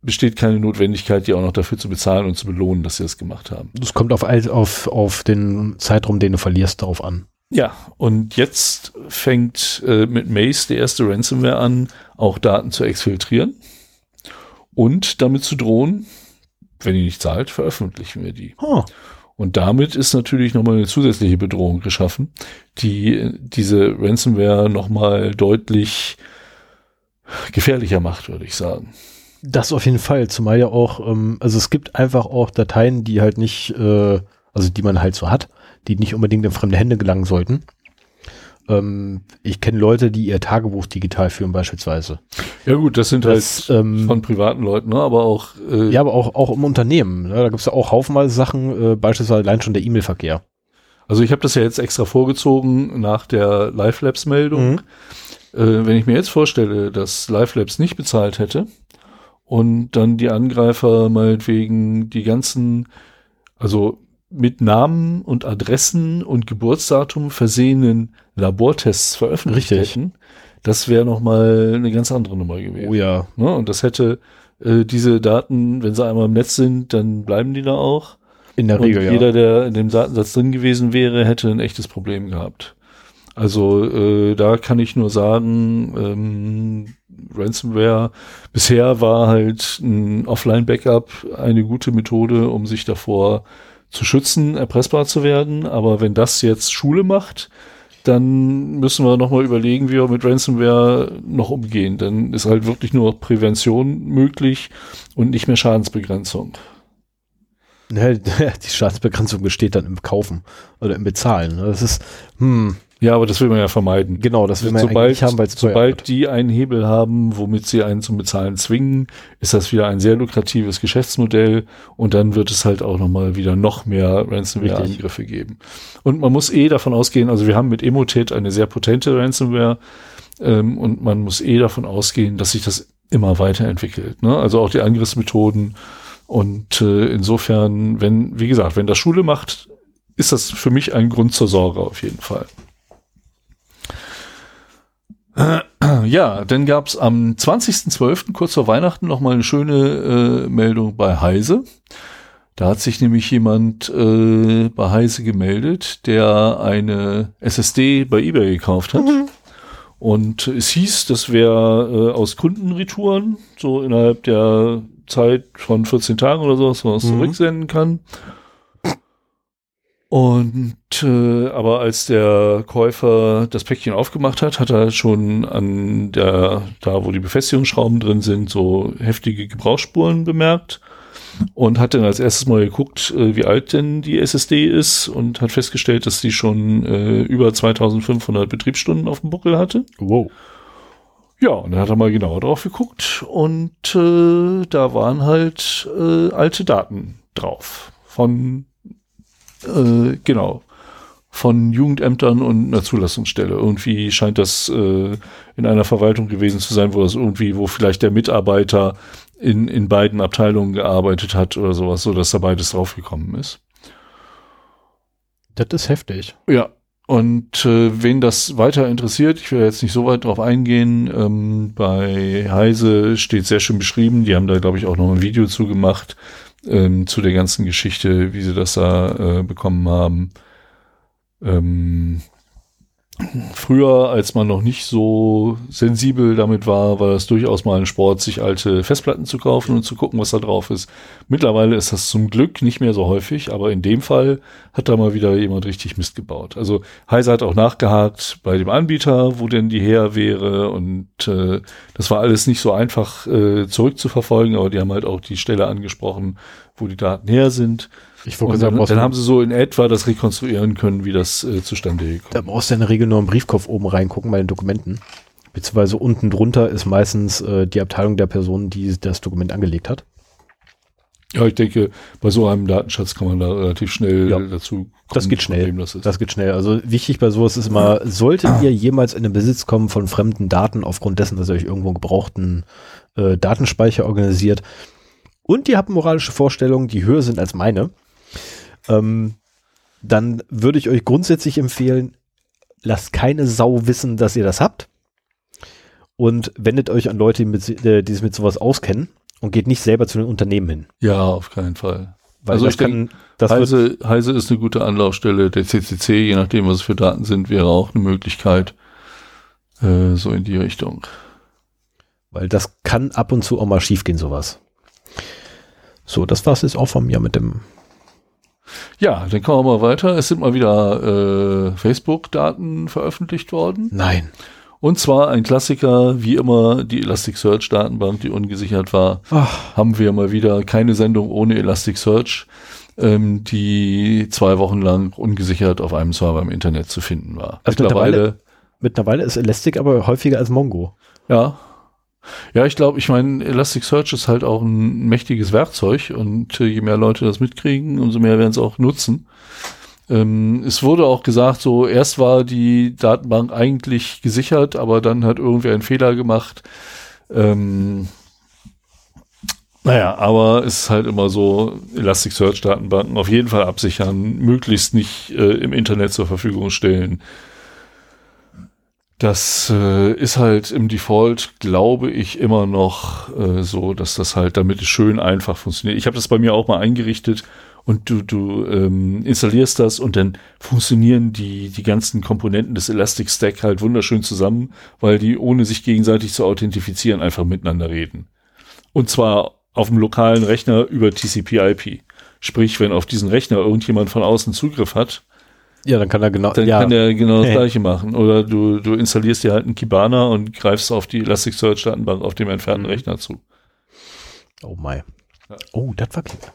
besteht keine Notwendigkeit, die auch noch dafür zu bezahlen und zu belohnen, dass sie das gemacht haben. Das kommt auf, auf, auf den Zeitraum, den du verlierst, darauf an. Ja, und jetzt fängt äh, mit Mace die erste Ransomware an, auch Daten zu exfiltrieren und damit zu drohen, wenn ihr nicht zahlt, veröffentlichen wir die. Oh. Und damit ist natürlich nochmal eine zusätzliche Bedrohung geschaffen, die diese Ransomware nochmal deutlich gefährlicher macht, würde ich sagen. Das auf jeden Fall, zumal ja auch, ähm, also es gibt einfach auch Dateien, die halt nicht, äh, also die man halt so hat, die nicht unbedingt in fremde Hände gelangen sollten. Ähm, ich kenne Leute, die ihr Tagebuch digital führen beispielsweise. Ja gut, das sind das, halt ähm, von privaten Leuten, ne? aber auch. Äh, ja, aber auch, auch im Unternehmen. Ne? Da gibt es ja auch haufenweise Sachen, äh, beispielsweise allein schon der E-Mail-Verkehr. Also ich habe das ja jetzt extra vorgezogen nach der Live Labs Meldung. Mhm Äh, wenn ich mir jetzt vorstelle, dass Live Labs nicht bezahlt hätte und dann die Angreifer meinetwegen die ganzen, also mit Namen und Adressen und Geburtsdatum versehenen Labortests veröffentlicht Richtig. hätten, das wäre nochmal eine ganz andere Nummer gewesen. Oh ja. Ne? Und das hätte äh, diese Daten, wenn sie einmal im Netz sind, dann bleiben die da auch. In der Und Regel, ja. jeder, der in dem Datensatz drin gewesen wäre, hätte ein echtes Problem gehabt. Also äh, da kann ich nur sagen, ähm, Ransomware bisher war halt ein Offline-Backup eine gute Methode, um sich davor zu schützen, erpressbar zu werden. Aber wenn das jetzt Schule macht, dann müssen wir nochmal überlegen, wie wir mit Ransomware noch umgehen. Dann ist halt wirklich nur Prävention möglich und nicht mehr Schadensbegrenzung. Die Staatsbegrenzung besteht dann im Kaufen oder im Bezahlen. Das ist, hm, Ja, aber das will man ja vermeiden. genau, das will man ja sobald, eigentlich haben, weil es sobald wird. die einen Hebel haben, womit sie einen zum Bezahlen zwingen, ist das wieder ein sehr lukratives Geschäftsmodell und dann wird es halt auch nochmal wieder noch mehr Ransomware-Angriffe geben. Und man muss eh davon ausgehen, also wir haben mit Emotet eine sehr potente Ransomware ähm, und man muss eh davon ausgehen, dass sich das immer weiterentwickelt. Ne? Also auch die Angriffsmethoden und äh, insofern, wenn, wie gesagt, wenn das Schule macht, ist das für mich ein Grund zur Sorge auf jeden Fall. Ja, dann gab's am 20.12., kurz vor Weihnachten, noch mal eine schöne äh, Meldung bei Heise. Da hat sich nämlich jemand äh, bei Heise gemeldet, der eine SSD bei eBay gekauft hat. Und es hieß, das wäre äh, aus Kundenretouren, so innerhalb der Zeit von 14 Tagen oder so, dass man es Mhm. zurücksenden kann. Und äh, aber als der Käufer das Päckchen aufgemacht hat, hat er schon an der, da wo die Befestigungsschrauben drin sind, so heftige Gebrauchsspuren bemerkt und hat dann als erstes mal geguckt, äh, wie alt denn die SSD ist und hat festgestellt, dass die schon äh, über 2500 Betriebsstunden auf dem Buckel hatte. Wow. Ja, und dann hat er mal genauer drauf geguckt und äh, da waren halt äh, alte Daten drauf von äh, genau von Jugendämtern und einer Zulassungsstelle. Irgendwie scheint das äh, in einer Verwaltung gewesen zu sein, wo das irgendwie, wo vielleicht der Mitarbeiter in, in beiden Abteilungen gearbeitet hat oder sowas, so dass da beides draufgekommen ist. Das ist heftig. Ja, und äh, wen das weiter interessiert, ich will jetzt nicht so weit drauf eingehen, ähm, bei Heise steht sehr schön beschrieben, die haben da, glaube ich, auch noch ein Video zu gemacht, ähm, zu der ganzen Geschichte, wie sie das da äh, bekommen haben. Ähm, früher, als man noch nicht so sensibel damit war, war das durchaus mal ein Sport, sich alte Festplatten zu kaufen und zu gucken, was da drauf ist. Mittlerweile ist das zum Glück nicht mehr so häufig, aber in dem Fall hat da mal wieder jemand richtig Mist gebaut. Also Heise hat auch nachgehakt bei dem Anbieter, wo denn die her wäre und äh, das war alles nicht so einfach äh, zurückzuverfolgen, aber die haben halt auch die Stelle angesprochen, wo die Daten her sind. Ich wollte sagen, dann, dann haben sie so in etwa das rekonstruieren können, wie das äh, zustande gekommen Da brauchst du in der Regel nur im Briefkopf oben reingucken bei den Dokumenten. Beziehungsweise unten drunter ist meistens äh, die Abteilung der Person, die das Dokument angelegt hat. Ja, ich denke, bei so einem Datenschatz kann man da relativ schnell Ja. dazu kommen, Das geht schnell. Das ist. Das geht schnell. Also wichtig bei sowas ist immer, solltet ihr jemals in den Besitz kommen von fremden Daten aufgrund dessen, dass ihr euch irgendwo einen gebrauchten äh, Datenspeicher organisiert und ihr habt moralische Vorstellungen, die höher sind als meine, ähm, dann würde ich euch grundsätzlich empfehlen, lasst keine Sau wissen, dass ihr das habt und wendet euch an Leute, die, mit, äh, die sich mit sowas auskennen und geht nicht selber zu den Unternehmen hin. ja, auf keinen Fall. Weil Also ich kann, wird, Heise, Heise ist eine gute Anlaufstelle. Der CCC, je nachdem, was es für Daten sind, wäre auch eine Möglichkeit, äh, so in die Richtung. Weil das kann ab und zu auch mal schief gehen, sowas. So, das war's jetzt auch von mir mit dem. Ja, dann kommen wir mal weiter. Es sind mal wieder äh, Facebook-Daten veröffentlicht worden. Nein. Und zwar ein Klassiker, wie immer die Elasticsearch-Datenbank, die ungesichert war. Ach, haben wir mal wieder keine Sendung ohne Elasticsearch, ähm, die zwei Wochen lang ungesichert auf einem Server im Internet zu finden war. Also mittlerweile, mittlerweile ist Elastic aber häufiger als Mongo. ja. Ja, ich glaube, ich meine, Elasticsearch ist halt auch ein mächtiges Werkzeug und äh, je mehr Leute das mitkriegen, umso mehr werden es auch nutzen. Ähm, es wurde auch gesagt, so erst war die Datenbank eigentlich gesichert, aber dann hat irgendwie einen Fehler gemacht. Ähm, naja, aber es ist halt immer so, Elasticsearch-Datenbanken auf jeden Fall absichern, möglichst nicht äh, im Internet zur Verfügung stellen. Das äh, ist halt im Default, glaube ich, immer noch äh, so, dass das halt, damit schön einfach funktioniert. Ich habe das bei mir auch mal eingerichtet und du, du ähm, installierst das und dann funktionieren die, die ganzen Komponenten des Elastic Stack halt wunderschön zusammen, weil die ohne sich gegenseitig zu authentifizieren einfach miteinander reden. Und zwar auf dem lokalen Rechner über TCP/IP. Sprich, wenn auf diesen Rechner irgendjemand von außen Zugriff hat, ja, dann kann er genau, dann ja. kann er genau das gleiche machen. Oder du, du installierst dir halt einen Kibana und greifst auf die Elasticsearch-Datenbank auf dem entfernten mhm. Rechner zu. Oh mein. Ja. Oh, das war klar.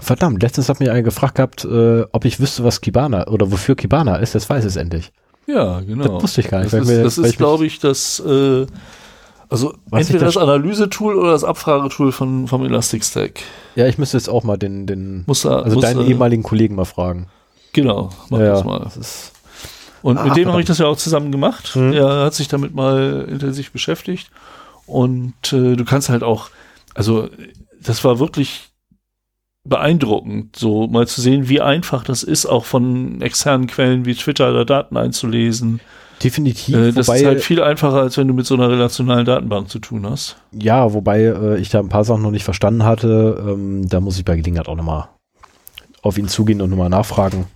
Verdammt, letztens hat mich einer gefragt gehabt, äh, ob ich wüsste, was Kibana oder wofür Kibana ist. Das weiß es endlich. Ja, genau. Das wusste ich gar nicht. Das ist, ist glaube ich, das, äh, also was entweder das, das Analyse-Tool oder das Abfragetool von, vom Elastic Stack. Ja, ich müsste jetzt auch mal den, den muss da, also muss deinen da, ehemaligen Kollegen mal fragen. Genau, mach ja, das mal. Das und ah, mit dem habe ich das ja auch zusammen gemacht. Mhm. Er hat sich damit mal intensiv beschäftigt. Und äh, du kannst halt auch, also das war wirklich beeindruckend, so mal zu sehen, wie einfach das ist, auch von externen Quellen wie Twitter da Daten einzulesen. Definitiv. Äh, das wobei, ist halt viel einfacher, als wenn du mit so einer relationalen Datenbank zu tun hast. Ja, wobei äh, ich da ein paar Sachen noch nicht verstanden hatte. Ähm, da muss ich bei Gelegenheit auch nochmal auf ihn zugehen und nochmal nachfragen.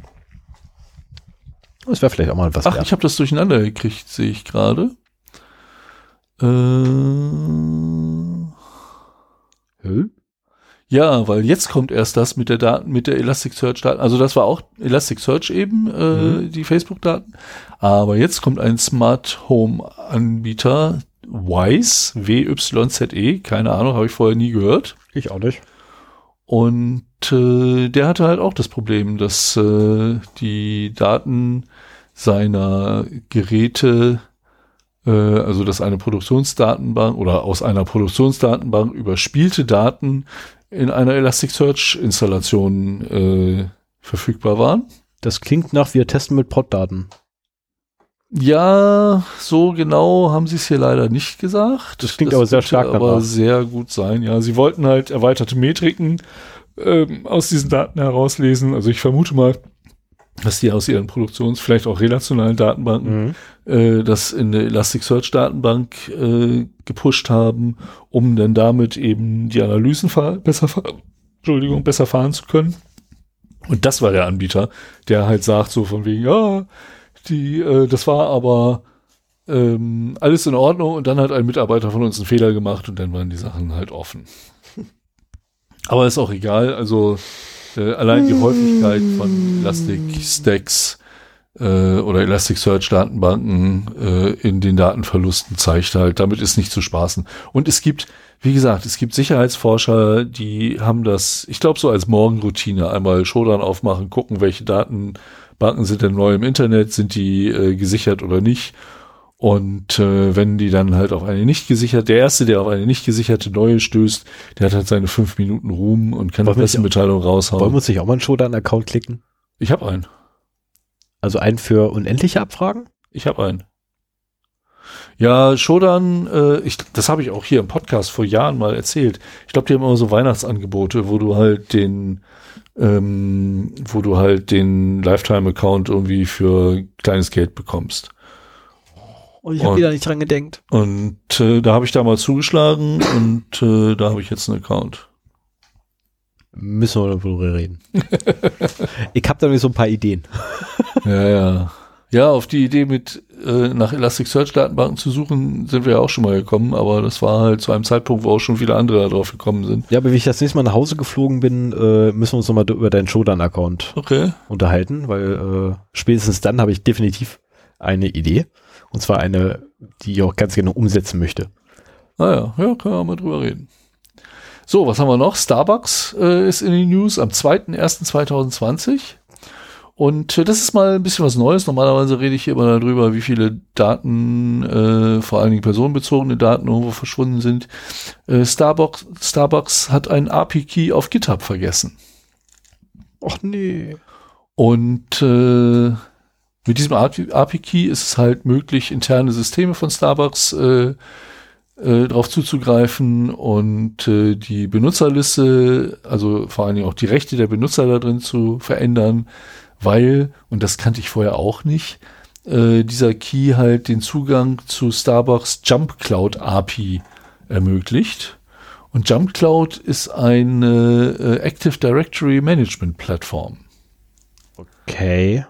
Das wäre vielleicht auch mal was. Ach, wert. ich habe das durcheinander gekriegt, sehe ich gerade. Äh, Hä? Ja, weil jetzt kommt erst das mit der Daten, mit der Elasticsearch Daten. Also das war auch Elasticsearch eben, äh, mhm. die Facebook-Daten. Aber jetzt kommt ein Smart Home Anbieter, Wise, W-Y-Z-E, keine Ahnung, habe ich vorher nie gehört. Ich auch nicht. Und äh, der hatte halt auch das Problem, dass äh, die Daten seiner Geräte äh, also dass eine Produktionsdatenbank oder aus einer Produktionsdatenbank überspielte Daten in einer Elasticsearch-Installation äh, verfügbar waren. Das klingt nach, wir testen mit Pod-Daten. Ja, so genau haben sie es hier leider nicht gesagt. Das klingt das aber sehr stark aber danach. sehr gut sein. Ja, sie wollten halt erweiterte Metriken ähm, aus diesen Daten herauslesen. Also ich vermute mal, dass die aus ihren Produktions-, vielleicht auch relationalen Datenbanken mhm. äh, das in eine Elasticsearch-Datenbank äh, gepusht haben, um dann damit eben die Analysen besser, Entschuldigung, besser fahren zu können. Und das war der Anbieter, der halt sagt so von wegen, ja, die, äh, das war aber ähm, alles in Ordnung und dann hat ein Mitarbeiter von uns einen Fehler gemacht und dann waren die Sachen halt offen. Aber ist auch egal, also äh, allein die Häufigkeit von Elastic Stacks äh, oder Elasticsearch Datenbanken äh, in den Datenverlusten zeigt halt, damit ist nicht zu spaßen. Und es gibt, wie gesagt, es gibt Sicherheitsforscher, die haben das, ich glaube so als Morgenroutine. Einmal Shodan aufmachen, gucken, welche Datenbanken sind denn neu im Internet, sind die äh, gesichert oder nicht und äh, wenn die dann halt auf eine nicht gesicherte, der erste, der auf eine nicht gesicherte neue stößt, der hat halt seine fünf Minuten Ruhm und kann die Pressemitteilung raushauen. Wollen wir uns nicht auch mal einen Shodan-Account klicken? Ich habe einen. Also einen für unendliche Abfragen? Ich habe einen. Ja, Shodan, äh, ich, das habe ich auch hier im Podcast vor Jahren mal erzählt. Ich glaube, die haben immer so Weihnachtsangebote, wo du halt den, ähm, wo du halt den Lifetime-Account irgendwie für kleines Geld bekommst. Und ich habe wieder nicht dran gedenkt. Und äh, da habe ich da mal zugeschlagen und äh, da habe ich jetzt einen Account. Müssen wir darüber reden. ich habe da so ein paar Ideen. ja, ja. Ja, auf die Idee mit äh, nach Elasticsearch-Datenbanken zu suchen, sind wir ja auch schon mal gekommen, aber das war halt zu einem Zeitpunkt, wo auch schon viele andere darauf gekommen sind. Ja, aber wie ich das nächste Mal nach Hause geflogen bin, äh, müssen wir uns nochmal über deinen Shodan-Account okay. unterhalten, weil äh, spätestens dann habe ich definitiv eine Idee. Und zwar eine, die ich auch ganz gerne umsetzen möchte. Naja, ah ja, können wir mal drüber reden. So, was haben wir noch? Starbucks äh, ist in den News am 2.1.2020. Und äh, das ist mal ein bisschen was Neues. Normalerweise rede ich hier immer darüber, wie viele Daten, äh, vor allen Dingen personenbezogene Daten irgendwo verschwunden sind. Äh, Starbucks, Starbucks hat einen API-Key auf GitHub vergessen. Ach nee. Und äh, mit diesem API-Key ist es halt möglich, interne Systeme von Starbucks äh, äh, darauf zuzugreifen und äh, die Benutzerliste, also vor allen Dingen auch die Rechte der Benutzer da drin zu verändern, weil, und das kannte ich vorher auch nicht, äh, dieser Key halt den Zugang zu Starbucks Jump Cloud API ermöglicht. Und Jump Cloud ist eine äh, Active Directory Management Plattform. Okay.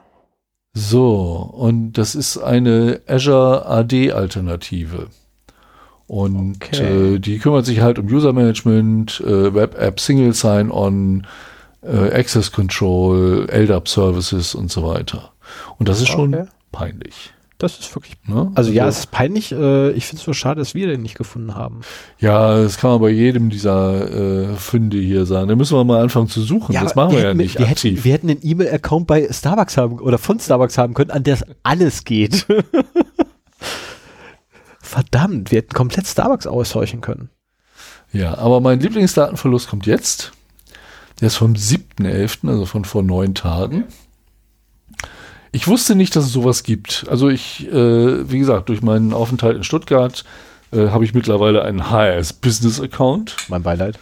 So, und das ist eine Azure AD Alternative. Und okay. äh, die kümmert sich halt um User Management, äh, Web App Single Sign-On, äh, Access Control, LDAP Services und so weiter. Und das ist okay. schon peinlich. Das ist wirklich. Ne? Also, also, ja, es ist peinlich. Äh, ich finde es nur schade, dass wir den nicht gefunden haben. Ja, das kann man bei jedem dieser äh, Funde hier sagen. Da müssen wir mal anfangen zu suchen. Ja, das machen wir, wir ja nicht wir aktiv. Hätten, wir hätten einen E-Mail-Account bei Starbucks haben oder von Starbucks haben können, an der alles geht. Verdammt, wir hätten komplett Starbucks ausheuchen können. Ja, aber mein Lieblingsdatenverlust kommt jetzt. Der ist vom 7.11., also von vor neun Tagen. Ich wusste nicht, dass es sowas gibt. Also ich, äh, wie gesagt, durch meinen Aufenthalt in Stuttgart äh, habe ich mittlerweile einen HRS Business Account. Mein Beileid.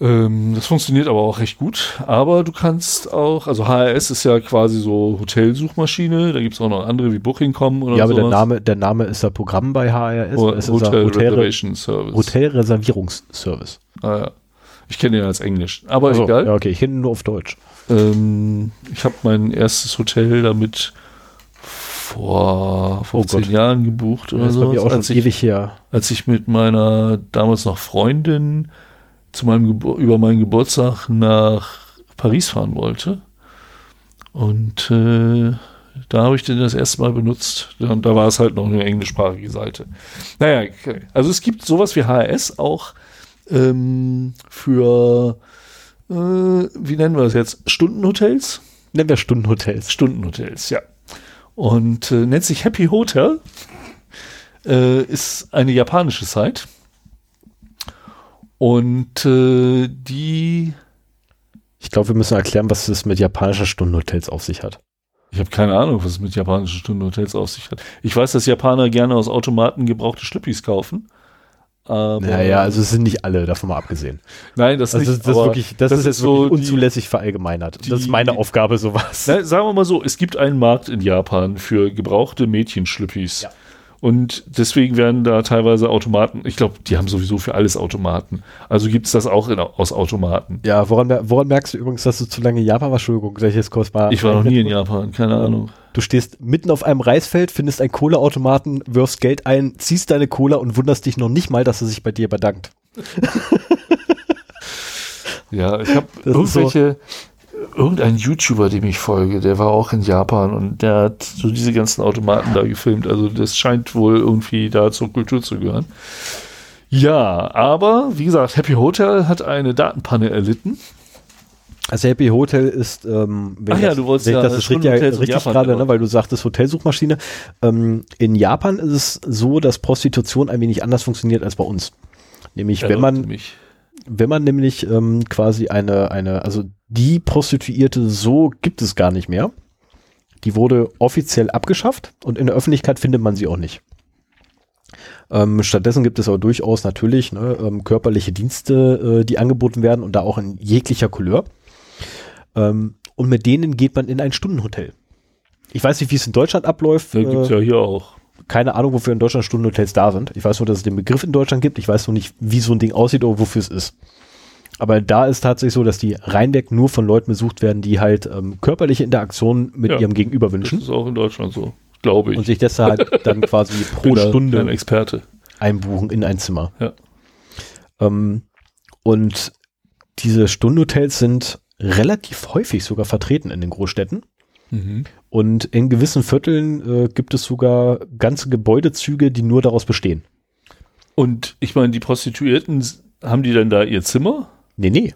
Ähm, das funktioniert aber auch recht gut. Aber du kannst auch, also HRS ist ja quasi so Hotelsuchmaschine, da gibt es auch noch andere wie Booking.com oder so. Ja, aber der Name, der Name ist ja Programm bei HRS. Oder es Hotel, Hotel Reservation Service. Hotelreservierungsservice. Ah, ja. Ich kenne den als Englisch. Aber also, egal. Ja, okay, ich kenne ihn nur auf Deutsch. Ähm, ich habe mein erstes Hotel damit vor 15 oh Jahren gebucht oder so. Als ich, als ich mit meiner damals noch Freundin zu meinem Gebur über meinen Geburtstag nach Paris fahren wollte. Und äh, da habe ich den das erste Mal benutzt. Und da war es halt noch eine englischsprachige Seite. Naja, okay. also es gibt sowas wie HRS auch ähm, für, äh, wie nennen wir das jetzt? Stundenhotels? Nennen wir Stundenhotels. Stundenhotels, ja. Und äh, nennt sich Happy Hotel. Äh, ist eine japanische Site. Und äh, die. Ich glaube, wir müssen erklären, was es mit japanischen Stundenhotels auf sich hat. Ich habe keine Ahnung, was es mit japanischen Stundenhotels auf sich hat. Ich weiß, dass Japaner gerne aus Automaten gebrauchte Schlippis kaufen. Aber naja, also es sind nicht alle, davon mal abgesehen. Nein, das, also nicht, das, ist wirklich, das, das ist jetzt so unzulässig die, verallgemeinert. Die, das ist meine Aufgabe, sowas. Na, sagen wir mal so, es gibt einen Markt in Japan für gebrauchte Mädchenschlippis. Ja. Und deswegen werden da teilweise Automaten, ich glaube, die haben sowieso für alles Automaten. Also gibt es das auch in, aus Automaten. Ja, woran, woran, merkst du übrigens, dass du zu lange in Japan warst? Entschuldigung, gleich jetzt kurz mal. Ich war noch nie in Japan, keine Ahnung. Du stehst mitten auf einem Reisfeld, findest einen Cola-Automaten, wirfst Geld ein, ziehst deine Cola und wunderst dich noch nicht mal, dass er sich bei dir bedankt. ja, ich habe irgendwelche, irgendein YouTuber, dem ich folge, der war auch in Japan und der hat so diese ganzen Automaten da gefilmt. Also das scheint wohl irgendwie da zur Kultur zu gehören. Ja, aber wie gesagt, Happy Hotel hat eine Datenpanne erlitten. Also Happy Hotel ist, ähm, wenn Ach ja, das, du wolltest ja, das ist richtig, richtig gerade, ne, weil du sagtest Hotelsuchmaschine. Ähm, in Japan ist es so, dass Prostitution ein wenig anders funktioniert als bei uns. Nämlich, wenn man, mich. wenn man nämlich ähm, quasi eine, eine, also die Prostituierte so gibt es gar nicht mehr. Die wurde offiziell abgeschafft und in der Öffentlichkeit findet man sie auch nicht. Ähm, stattdessen gibt es aber durchaus natürlich ne, ähm, körperliche Dienste, äh, die angeboten werden und da auch in jeglicher Couleur. Ähm, und mit denen geht man in ein Stundenhotel. Ich weiß nicht, wie es in Deutschland abläuft. Ja, gibt's äh, ja hier auch. Keine Ahnung, wofür in Deutschland Stundenhotels da sind. Ich weiß nur, dass es den Begriff in Deutschland gibt. Ich weiß nur nicht, wie so ein Ding aussieht oder wofür es ist. Aber da ist tatsächlich so, dass die reinweg nur von Leuten besucht werden, die halt ähm, körperliche Interaktion mit ja, ihrem Gegenüber wünschen. Das ist auch in Deutschland so, glaube ich. Und sich deshalb dann quasi pro Stunde ein Experte. einbuchen in ein Zimmer. Ja. Ähm, und diese Stundenhotels sind relativ häufig sogar vertreten in den Großstädten. Mhm. Und in gewissen Vierteln äh, gibt es sogar ganze Gebäudezüge, die nur daraus bestehen. Und ich meine, die Prostituierten, haben die denn da ihr Zimmer? Nee, nee.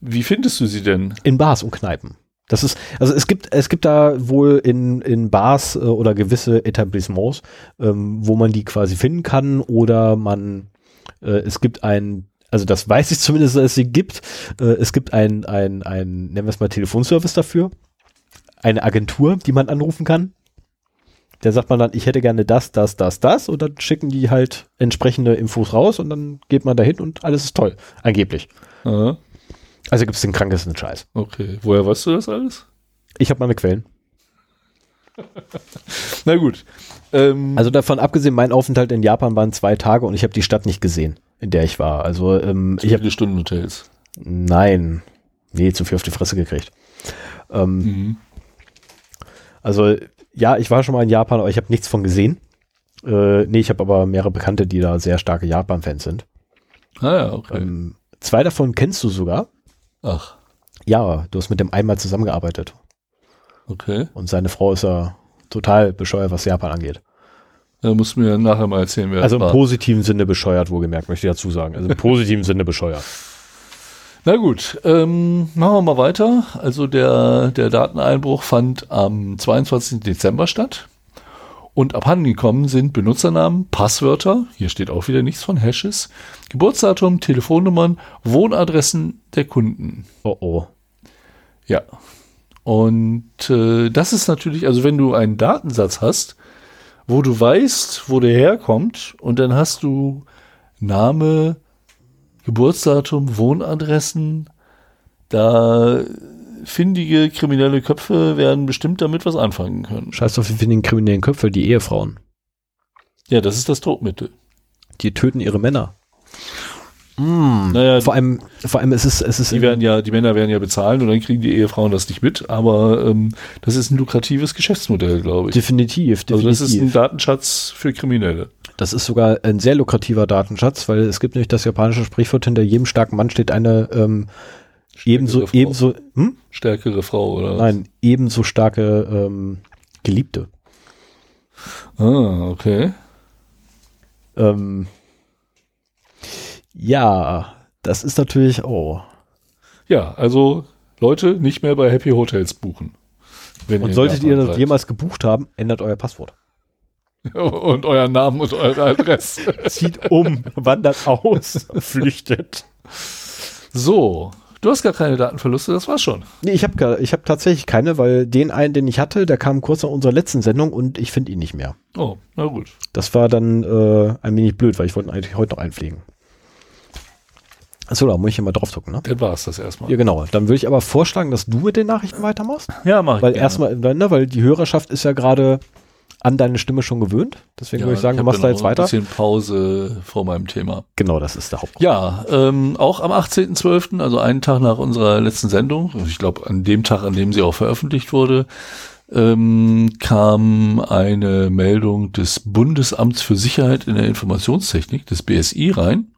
Wie findest du sie denn? In Bars und Kneipen. Das ist, also es gibt, es gibt da wohl in, in Bars äh, oder gewisse Etablissements, ähm, wo man die quasi finden kann oder man, äh, es gibt ein, also das weiß ich zumindest, dass es sie gibt. Äh, es gibt ein, ein, ein, nennen wir es mal Telefonservice dafür. Eine Agentur, die man anrufen kann. Der sagt man dann, ich hätte gerne das, das, das, das und dann schicken die halt entsprechende Infos raus und dann geht man dahin und alles ist toll, angeblich. Aha. Also gibt es den krankesten Scheiß. Okay. Woher weißt du das alles? Ich habe meine Quellen. Na gut. Ähm, Also davon abgesehen, mein Aufenthalt in Japan waren zwei Tage und ich habe die Stadt nicht gesehen, in der ich war. Also ähm, ich habe Stunden Hotels. nein, nee, zu viel auf die Fresse gekriegt. Ähm, Mhm. Also ja, ich war schon mal in Japan, aber ich habe nichts von gesehen. Äh, nee, ich habe aber mehrere Bekannte, die da sehr starke Japan-Fans sind. Ah ja, okay. Ähm, zwei davon kennst du sogar. Ach, Ja, du hast mit dem einmal zusammengearbeitet. okay. Und seine Frau ist ja total bescheuert, was Japan angeht. Da musst du mir nachher mal erzählen, wer Also im war. positiven Sinne bescheuert, wohlgemerkt, möchte ich dazu sagen. Also im positiven Sinne bescheuert. Na gut, ähm, machen wir mal weiter. Also der, der Dateneinbruch fand am 22. Dezember statt. Und abhandengekommen sind Benutzernamen, Passwörter, hier steht auch wieder nichts von Hashes, Geburtsdatum, Telefonnummern, Wohnadressen der Kunden. Oh oh. Ja. Und äh, das ist natürlich, also wenn du einen Datensatz hast, wo du weißt, wo der herkommt, und dann hast du Name, Geburtsdatum, Wohnadressen, da findige kriminelle Köpfe werden bestimmt damit was anfangen können. Scheiß auf die findigen kriminellen Köpfe, die Ehefrauen. Ja, das ist das Todmittel. Die töten ihre Männer. Mm. Naja, Vor allem, vor allem ist es, es ist die werden ja, die Männer werden ja bezahlen und dann kriegen die Ehefrauen das nicht mit, aber ähm, das ist ein lukratives Geschäftsmodell, glaube ich. definitiv, Also definitiv. das ist ein Datenschatz für Kriminelle. Das ist sogar ein sehr lukrativer Datenschatz, weil es gibt nämlich das japanische Sprichwort, hinter jedem starken Mann steht eine ähm, ebenso, Frau. ebenso, hm? Stärkere Frau, oder? was? Nein, ebenso starke ähm, Geliebte. Ah, okay. Ähm, ja, das ist natürlich, oh. Ja, also Leute, nicht mehr bei Happy Hotels buchen. Wenn Und solltet ihr das seid. jemals gebucht haben, ändert euer Passwort. und euren Namen und eure Adresse. Zieht um, wandert aus, flüchtet. so, du hast gar keine Datenverluste, das war's schon. Nee, ich habe ich hab tatsächlich keine, weil den einen, den ich hatte, der kam kurz nach unserer letzten Sendung und ich finde ihn nicht mehr. Oh, na gut. Das war dann äh, ein wenig blöd, weil ich wollte ihn eigentlich heute noch einpflegen. Achso, da muss ich hier mal draufdrücken, ne? Dann war's das erstmal. Ja, genau. Dann würde ich aber vorschlagen, dass du mit den Nachrichten weitermachst. Ja, mach ich Weil gerne. erstmal, ne, weil die Hörerschaft ist ja gerade an deine Stimme schon gewöhnt. Deswegen würde ich sagen, du hab machst ja da jetzt ein weiter. bisschen Pause vor meinem Thema. Genau, das ist der Haupt. Ja, ähm, auch am 18.12., also einen Tag nach unserer letzten Sendung, also ich glaube an dem Tag, an dem sie auch veröffentlicht wurde, ähm, kam eine Meldung des Bundesamts für Sicherheit in der Informationstechnik, des BSI, rein.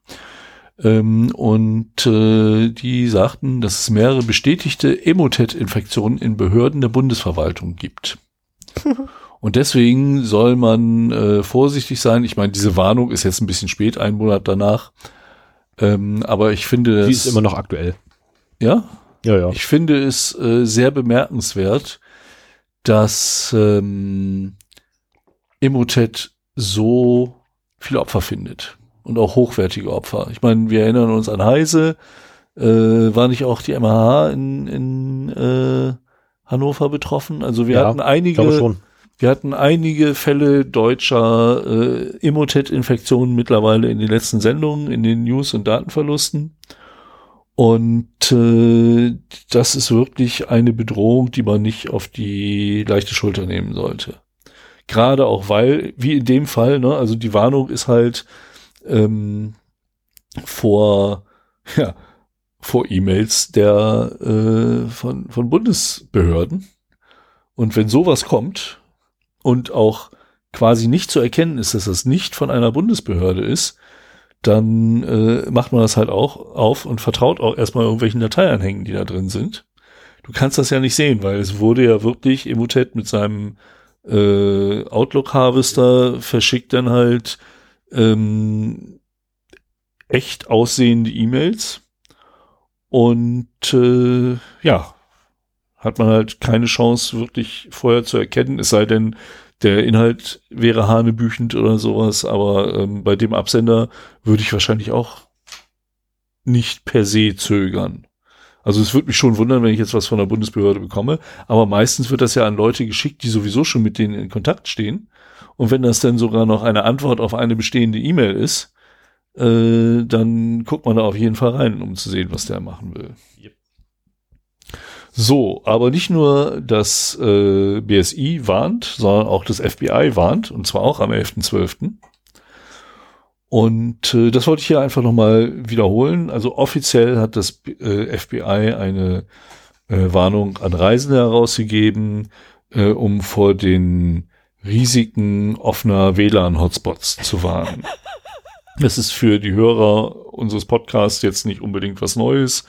Ähm, und äh, die sagten, dass es mehrere bestätigte Emotet-Infektionen in Behörden der Bundesverwaltung gibt. Und deswegen soll man äh, vorsichtig sein. Ich meine, diese Warnung ist jetzt ein bisschen spät, einen Monat danach. Ähm, aber ich finde, das, ist immer noch aktuell. ja, Ja, ja. ich finde es äh, sehr bemerkenswert, dass ähm, Emotet so viele Opfer findet und auch hochwertige Opfer. Ich meine, wir erinnern uns an Heise, äh, war nicht auch die MH in, in äh, Hannover betroffen? Also wir Ja, hatten einige wir hatten einige Fälle deutscher äh, Emotet-Infektionen mittlerweile in den letzten Sendungen, in den News- und Datenverlusten. Und äh, das ist wirklich eine Bedrohung, die man nicht auf die leichte Schulter nehmen sollte. Gerade auch weil, wie in dem Fall, ne, also die Warnung ist halt ähm, vor, ja, vor E-Mails der äh, von, von Bundesbehörden. Und wenn sowas kommt und auch quasi nicht zu erkennen ist, dass das nicht von einer Bundesbehörde ist, dann äh, macht man das halt auch auf und vertraut auch erstmal irgendwelchen Dateianhängen, die da drin sind. Du kannst das ja nicht sehen, weil es wurde ja wirklich Emotet mit seinem äh, Outlook-Harvester verschickt dann halt ähm, echt aussehende E-Mails. Und äh, ja, hat man halt keine Chance wirklich vorher zu erkennen, es sei denn, der Inhalt wäre hanebüchend oder sowas, aber ähm, bei dem Absender würde ich wahrscheinlich auch nicht per se zögern. Also es würde mich schon wundern, wenn ich jetzt was von der Bundesbehörde bekomme, aber meistens wird das ja an Leute geschickt, die sowieso schon mit denen in Kontakt stehen. Und wenn das dann sogar noch eine Antwort auf eine bestehende E-Mail ist, äh, dann guckt man da auf jeden Fall rein, um zu sehen, was der machen will. Yep. So, aber nicht nur das äh, BSI warnt, sondern auch das FBI warnt, und zwar auch am 11.12. Und äh, das wollte ich hier einfach nochmal wiederholen. Also offiziell hat das äh, FBI eine äh, Warnung an Reisende herausgegeben, äh, um vor den Risiken offener WLAN-Hotspots zu warnen. Das ist für die Hörer unseres Podcasts jetzt nicht unbedingt was Neues.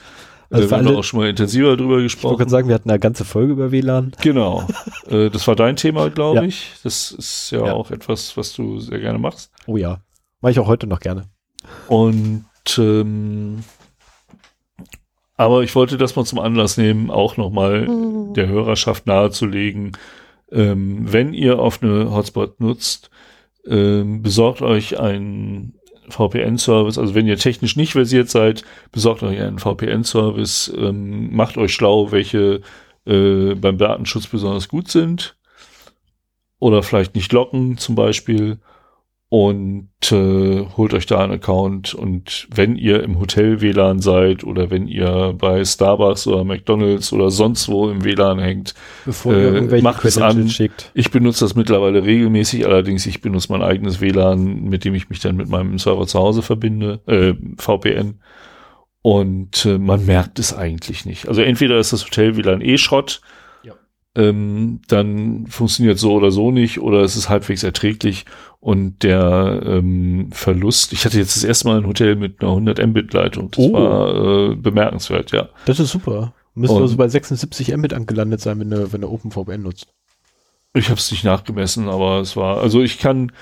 Also wir haben da auch schon mal intensiver drüber gesprochen. Ich wollte sagen, wir hatten eine ganze Folge über WLAN. Genau. äh, das war dein Thema, glaube ja. ich. Das ist ja, ja, auch etwas, was du sehr gerne machst. Oh ja. Mache ich auch heute noch gerne. Und ähm, aber ich wollte das mal zum Anlass nehmen, auch nochmal mhm. der Hörerschaft nahezulegen, ähm, wenn ihr auf eine Hotspot nutzt, ähm, besorgt euch einen VPN-Service. Also wenn ihr technisch nicht versiert seid, besorgt euch einen VPN-Service, ähm, macht euch schlau, welche äh, beim Datenschutz besonders gut sind. Oder vielleicht nicht locken zum Beispiel und äh, holt euch da einen Account und wenn ihr im Hotel WLAN seid oder wenn ihr bei Starbucks oder McDonald's oder sonst wo im WLAN hängt, Bevor äh, macht es an. Schickt. Ich benutze das mittlerweile regelmäßig, allerdings ich benutze mein eigenes WLAN, mit dem ich mich dann mit meinem Server zu Hause verbinde, äh, VPN. Und äh, man merkt es eigentlich nicht. Also entweder ist das Hotel WLAN eh Schrott, ähm, dann funktioniert so oder so nicht oder es ist halbwegs erträglich und der ähm, Verlust, ich hatte jetzt das erste Mal ein Hotel mit einer 100 Mbit Leitung, das oh. war äh, bemerkenswert, ja. Das ist super. Müsste also bei 76 Mbit angelandet sein, wenn du, wenn du OpenVPN nutzt. Ich habe es nicht nachgemessen, aber es war, also ich kann,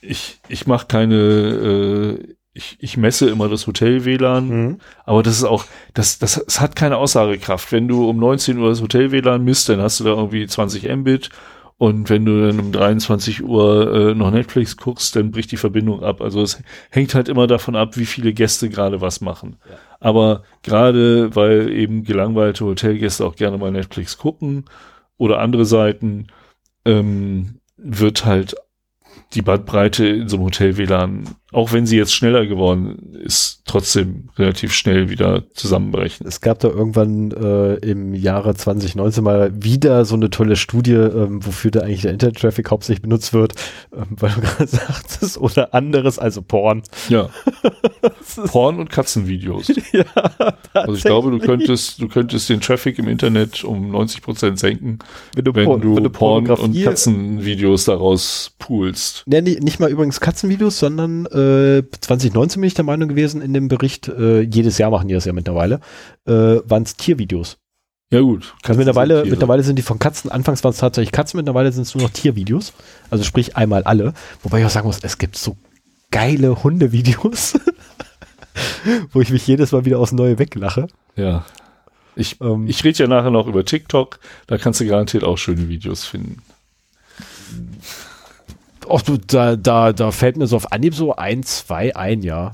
ich, ich mache keine, äh, ich, ich messe immer das Hotel-WLAN, mhm. aber das ist auch, das, das, das hat keine Aussagekraft. Wenn du um 19 Uhr das Hotel-WLAN misst, dann hast du da irgendwie 20 Mbit und wenn du dann um 23 Uhr äh, noch Netflix guckst, dann bricht die Verbindung ab. Also es hängt halt immer davon ab, wie viele Gäste gerade was machen. Ja. Aber gerade weil eben gelangweilte Hotelgäste auch gerne mal Netflix gucken oder andere Seiten, ähm, wird halt die Bandbreite in so einem Hotel-WLAN, auch wenn sie jetzt schneller geworden ist, trotzdem relativ schnell wieder zusammenbrechen. Es gab da irgendwann äh, im Jahre 2019 mal wieder so eine tolle Studie, ähm, wofür da eigentlich der Internet-Traffic hauptsächlich benutzt wird, ähm, weil du gerade sagtest, oder anderes, also Porn. Ja. Porn und Katzenvideos. ja, also ich glaube, du könntest, du könntest den Traffic im Internet um 90 Prozent senken, wenn du, wenn du, wenn du Porn und Katzenvideos daraus poolst. Ja, nicht, mal übrigens Katzenvideos, sondern äh, 2019 bin ich der Meinung gewesen in dem Bericht, äh, jedes Jahr machen die das ja mittlerweile, äh, waren es Tiervideos. Ja gut. Also mittlerweile, sind mittlerweile sind die von Katzen, anfangs waren es tatsächlich Katzen, mittlerweile sind es nur noch Tiervideos. Also sprich einmal alle. Wobei ich auch sagen muss, es gibt so geile Hundevideos, wo ich mich jedes Mal wieder aufs Neue weglache. Ja. Ich, ähm, ich rede ja nachher noch über TikTok, da kannst du garantiert auch schöne Videos finden. Ach du, da, da, da fällt mir so auf Anhieb so ein, zwei ein, ja.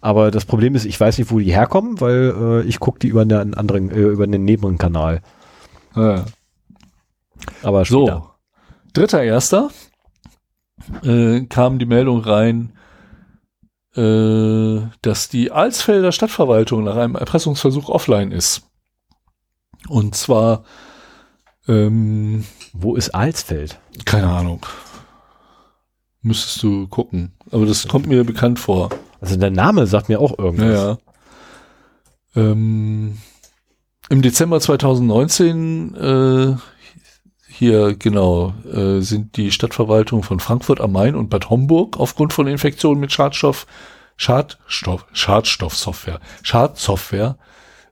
Aber das Problem ist, ich weiß nicht, wo die herkommen, weil äh, ich gucke die über einen anderen, äh, über einen Nebenkanal. Ja. Aber später. So, dritter Erster äh, kam die Meldung rein, äh, dass die Alsfelder Stadtverwaltung nach einem Erpressungsversuch offline ist. Und zwar ähm, wo ist Alsfeld? Keine Ahnung. Müsstest du gucken. Aber das kommt mir bekannt vor. Also der Name sagt mir auch irgendwas. Ja. Ähm, Im Dezember 2019 äh, hier genau äh, sind die Stadtverwaltung von Frankfurt am Main und Bad Homburg aufgrund von Infektionen mit Schadstoff, Schadstoff, Schadstoffsoftware, Schadsoftware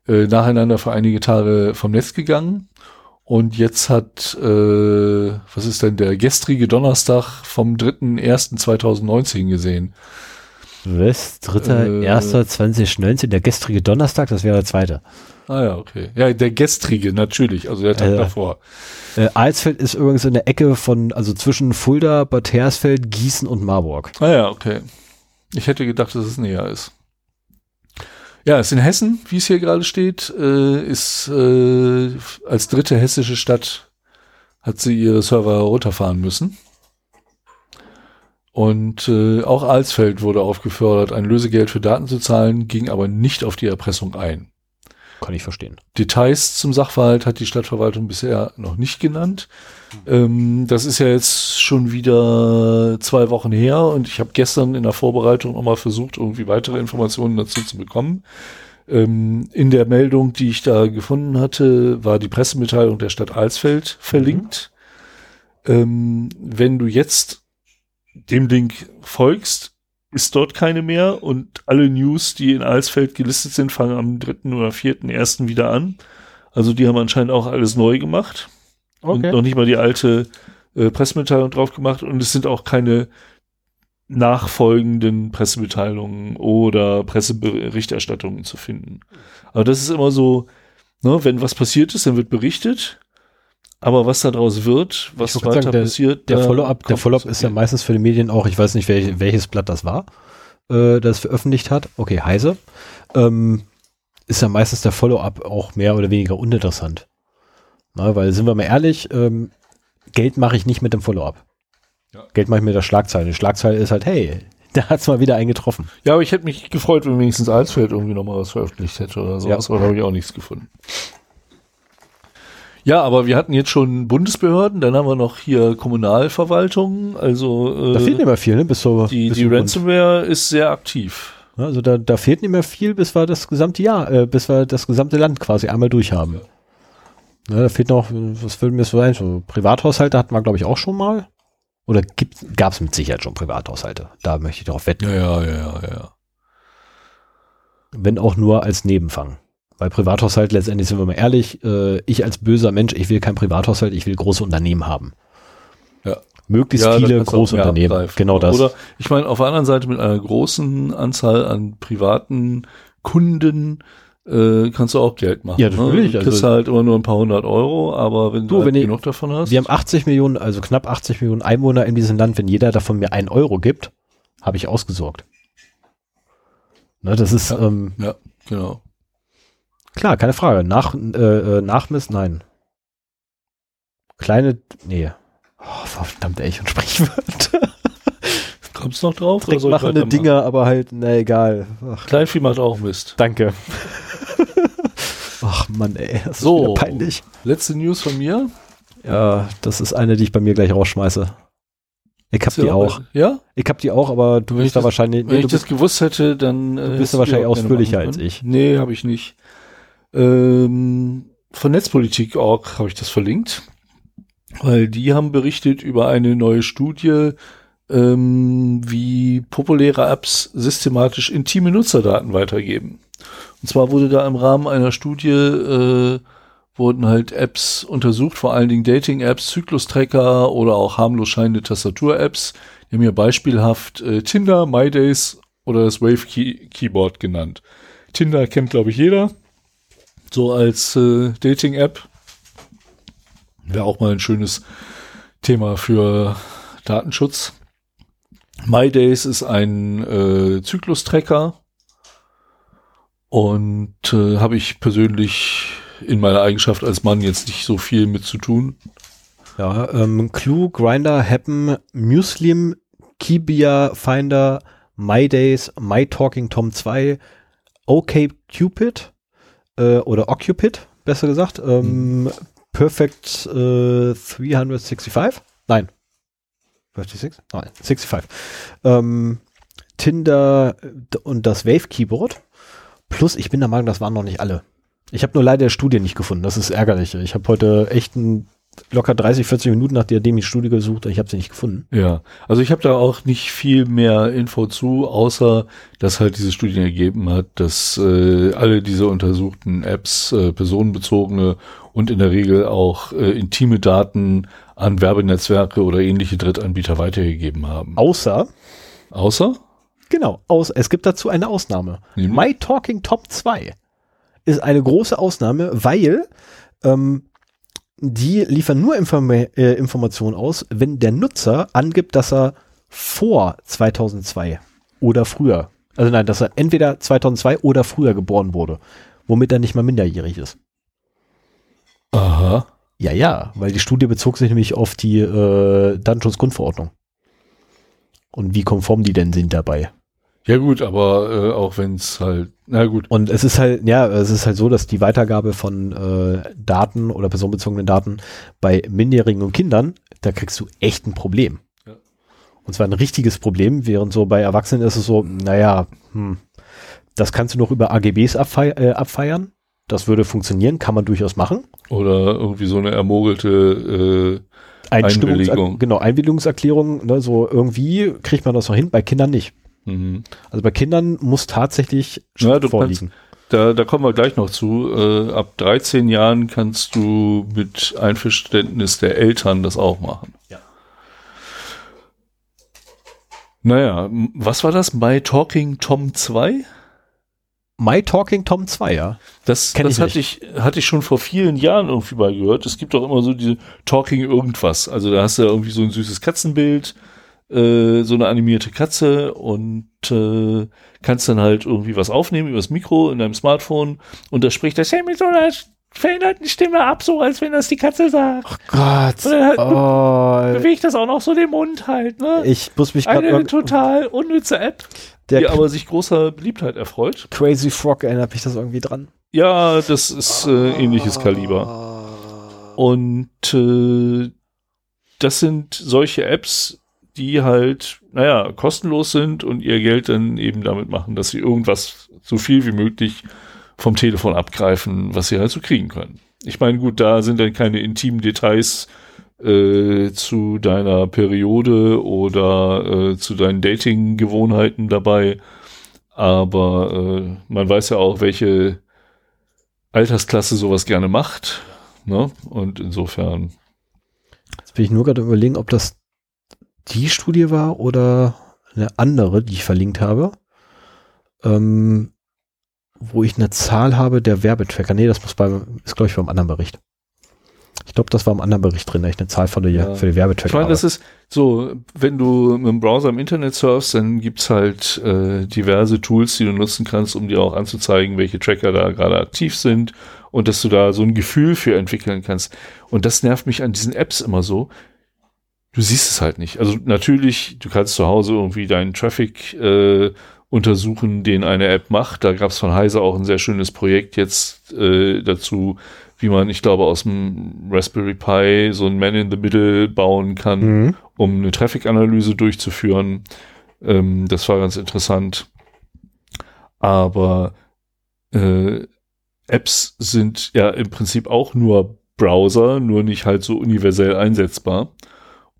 äh, nacheinander für einige Tage vom Netz gegangen. Und jetzt hat, äh, was ist denn der gestrige Donnerstag vom 3.1.2019 gesehen? Was? 3.1.2019, äh, der gestrige Donnerstag, das wäre der zweite. Ah ja, okay. Ja, der gestrige, natürlich, also der Tag äh, davor. Äh, Alsfeld ist übrigens in der Ecke von, also zwischen Fulda, Bad Hersfeld, Gießen und Marburg. Ah ja, okay. Ich hätte gedacht, dass es näher ist. Ja, es ist in Hessen, wie es hier gerade steht, äh, ist äh, als dritte hessische Stadt hat sie ihre Server runterfahren müssen. Und äh, auch Alsfeld wurde aufgefordert, ein Lösegeld für Daten zu zahlen, ging aber nicht auf die Erpressung ein. Kann ich verstehen. Details zum Sachverhalt hat die Stadtverwaltung bisher noch nicht genannt. Ähm, das ist ja jetzt schon wieder zwei Wochen her und ich habe gestern in der Vorbereitung nochmal versucht, irgendwie weitere Informationen dazu zu bekommen. Ähm, in der Meldung, die ich da gefunden hatte, war die Pressemitteilung der Stadt Alsfeld verlinkt. Mhm. Ähm, wenn du jetzt dem Link folgst, ist dort keine mehr und alle News, die in Alsfeld gelistet sind, fangen am dritten oder vierten ersten wieder an. Also die haben anscheinend auch alles neu gemacht okay. und noch nicht mal die alte äh, Pressemitteilung drauf gemacht und es sind auch keine nachfolgenden Pressemitteilungen oder Presseberichterstattungen zu finden. Aber das ist immer so, ne, wenn was passiert ist, dann wird berichtet aber was daraus wird, was weiter sagen, der, passiert, der Follow-up, der Follow-up ist ja meistens für die Medien auch, ich weiß nicht, welch, welches Blatt das war, äh, das veröffentlicht hat. Okay, Heise. Ähm, ist ja meistens der Follow-up auch mehr oder weniger uninteressant. Na, weil sind wir mal ehrlich, ähm, Geld mache ich nicht mit dem Follow-up. Ja. Geld mache ich mit der Schlagzeile. Die Schlagzeile ist halt, hey, da hat's mal wieder eingetroffen. Ja, aber ich hätte mich gefreut, wenn wenigstens Alsfeld irgendwie nochmal was veröffentlicht hätte oder sowas, ja. aber da habe ich auch nichts gefunden. Ja, aber wir hatten jetzt schon Bundesbehörden, dann haben wir noch hier Kommunalverwaltung, also äh, da fehlt nicht mehr viel, ne? Bis so, die bis die Ransomware ist sehr aktiv. Also da, da fehlt nicht mehr viel, bis wir das gesamte Jahr, äh, bis wir das gesamte Land quasi einmal durchhaben. Ja. ja da fehlt noch, was würde mir so sein? So Privathaushalte hatten wir, glaube ich, auch schon mal. Oder gab es mit Sicherheit schon Privathaushalte? Da möchte ich darauf wetten. Ja, ja, ja, ja, ja. Wenn auch nur als Nebenfang. Weil Privathaushalt, letztendlich sind wir mal ehrlich, äh, ich als böser Mensch, ich will kein Privathaushalt, ich will große Unternehmen haben. Ja. Möglichst ja, viele große Unternehmen. Genau das. Oder ich meine, auf der anderen Seite mit einer großen Anzahl an privaten Kunden äh, kannst du auch Geld machen. Ja, natürlich. Ne? Du kriegst also, halt immer nur ein paar hundert Euro, aber wenn du, du halt wenn genug davon hast. Wir haben 80 Millionen, also knapp 80 Millionen Einwohner in diesem Land. Wenn jeder davon mir einen Euro gibt, habe ich ausgesorgt. Ne, das ist, ja, ähm, ja, genau. Klar, keine Frage. Nach, äh, äh Nachmiss, nein. Kleine, nee. Oh, verdammt, ey, ich und Sprichwörter. Kommst du noch drauf? Trickmachende Dinger, aber halt, na egal. Ach. Kleinvieh macht auch Mist. Danke. Ach Mann, ey, das so, ist peinlich. Letzte News von mir. Ja, das ist eine, die ich bei mir gleich rausschmeiße. Ich hab die auch. Ja? Ich hab die auch, aber du bist da wahrscheinlich. Wenn nee, ich das gewusst hätte, dann. Äh, du bist da wahrscheinlich ausführlicher als ich. Nee, habe ich nicht. Ähm, von Netzpolitik.org habe ich das verlinkt, weil die haben berichtet über eine neue Studie, ähm, wie populäre Apps systematisch intime Nutzerdaten weitergeben. Und zwar wurde da im Rahmen einer Studie äh, wurden halt Apps untersucht, vor allen Dingen Dating-Apps, Zyklus-Tracker oder auch harmlos scheinende Tastatur-Apps. Die haben hier beispielhaft äh, Tinder, MyDays oder das Wave Key Keyboard genannt. Tinder kennt, glaube ich, jeder. So als äh, Dating-App. Wäre auch mal ein schönes Thema für Datenschutz. MyDays ist ein äh, Zyklus-Tracker und äh, habe ich persönlich in meiner Eigenschaft als Mann jetzt nicht so viel mit zu tun. Ja, ähm, Clue, Grinder, Happen, Muslim, Kibia, Finder, MyDays, MyTalkingTom 2, OkCupid, äh, oder Occupid, besser gesagt. Ähm, mhm. Perfect äh, 365? Nein. 56? Nein, 65. Ähm, Tinder und das Wave Keyboard. Plus, ich bin der Meinung, das waren noch nicht alle. Ich habe nur leider Studie nicht gefunden. Das ist ärgerlich. Ich habe heute echt ein locker 30, 40 Minuten nach der die Studie gesucht, ich habe sie nicht gefunden. Ja, also ich habe da auch nicht viel mehr Info zu, außer dass halt diese Studie ergeben hat, dass äh, alle diese untersuchten Apps äh, personenbezogene und in der Regel auch äh, intime Daten an Werbenetzwerke oder ähnliche Drittanbieter weitergegeben haben. Außer? Außer? Genau, aus, es gibt dazu eine Ausnahme. Nämlich? My Talking Top 2 ist eine große Ausnahme, weil ähm, die liefern nur Inform äh, Informationen aus, wenn der Nutzer angibt, dass er vor 2002 oder früher Also nein, dass er entweder 2002 oder früher geboren wurde, womit er nicht mal minderjährig ist. Aha. Ja, ja, weil die Studie bezog sich nämlich auf die äh, Datenschutzgrundverordnung. Und wie konform die denn sind dabei. Ja gut, aber äh, auch wenn es halt, na gut. Und es ist halt, ja, es ist halt so, dass die Weitergabe von äh, Daten oder personenbezogenen Daten bei Minderjährigen und Kindern, da kriegst du echt ein Problem. Ja. Und zwar ein richtiges Problem, während so bei Erwachsenen ist es so, naja, hm, das kannst du noch über AGBs abfei äh, abfeiern. Das würde funktionieren, kann man durchaus machen. Oder irgendwie so eine ermogelte äh, Einwilligung. Genau, Einwilligungserklärung, ne, so irgendwie kriegt man das noch hin, bei Kindern nicht. Mhm. Also bei Kindern muss tatsächlich Ja, Schrift du vorliegen. Da, da kommen wir gleich noch zu. Äh, ab 13 Jahren kannst du mit Einverständnis der Eltern das auch machen. Ja. Naja, was war das? My Talking Tom 2? My Talking Tom 2, ja. Das, Kenn das ich hatte, ich, hatte ich schon vor vielen Jahren irgendwie mal gehört. Es gibt doch immer so diese Talking irgendwas. Also da hast du irgendwie so ein süßes Katzenbild, äh, so eine animierte Katze und äh, kannst dann halt irgendwie was aufnehmen übers Mikro in deinem Smartphone und da spricht das hey, mit so einer veränderten Stimme ab, so als wenn das die Katze sagt. Gott. Und dann halt Oh, bewegt das auch noch so den Mund halt, ne? ich muss mich gerade Eine total unnütze App, der die aber sich großer Beliebtheit erfreut. Crazy Frog erinnert mich das irgendwie dran. Ja, das ist äh, ähnliches Kaliber. Ah. Und äh, das sind solche Apps, die halt, naja, kostenlos sind und ihr Geld dann eben damit machen, dass sie irgendwas so viel wie möglich vom Telefon abgreifen, was sie halt so kriegen können. Ich meine, gut, da sind dann keine intimen Details äh, zu deiner Periode oder äh, zu deinen Dating-Gewohnheiten dabei, aber äh, man weiß ja auch, welche Altersklasse sowas gerne macht. Ne? Und insofern, Jetzt bin ich nur gerade überlegen, ob das die Studie war oder eine andere, die ich verlinkt habe. Ähm, wo ich eine Zahl habe der Werbetracker. Nee, das muss beim, ist glaube ich beim anderen Bericht. Ich glaube, das war im anderen Bericht drin, ich eine Zahl von der, Ja. für die Werbetracker ich meine, das ist so, wenn du mit dem Browser im Internet surfst, dann gibt's halt äh, diverse Tools, die du nutzen kannst, um dir auch anzuzeigen, welche Tracker da gerade aktiv sind und dass du da so ein Gefühl für entwickeln kannst. Und das nervt mich an diesen Apps immer so. Du siehst es halt nicht. Also natürlich, du kannst zu Hause irgendwie deinen Traffic äh, untersuchen, den eine App macht. Da gab's von Heise auch ein sehr schönes Projekt jetzt äh, dazu, wie man, ich glaube, aus dem Raspberry Pi so ein Man in the Middle bauen kann, Mhm. um eine Traffic-Analyse durchzuführen. Ähm, das war ganz interessant. Aber äh, Apps sind ja im Prinzip auch nur Browser, nur nicht halt so universell einsetzbar.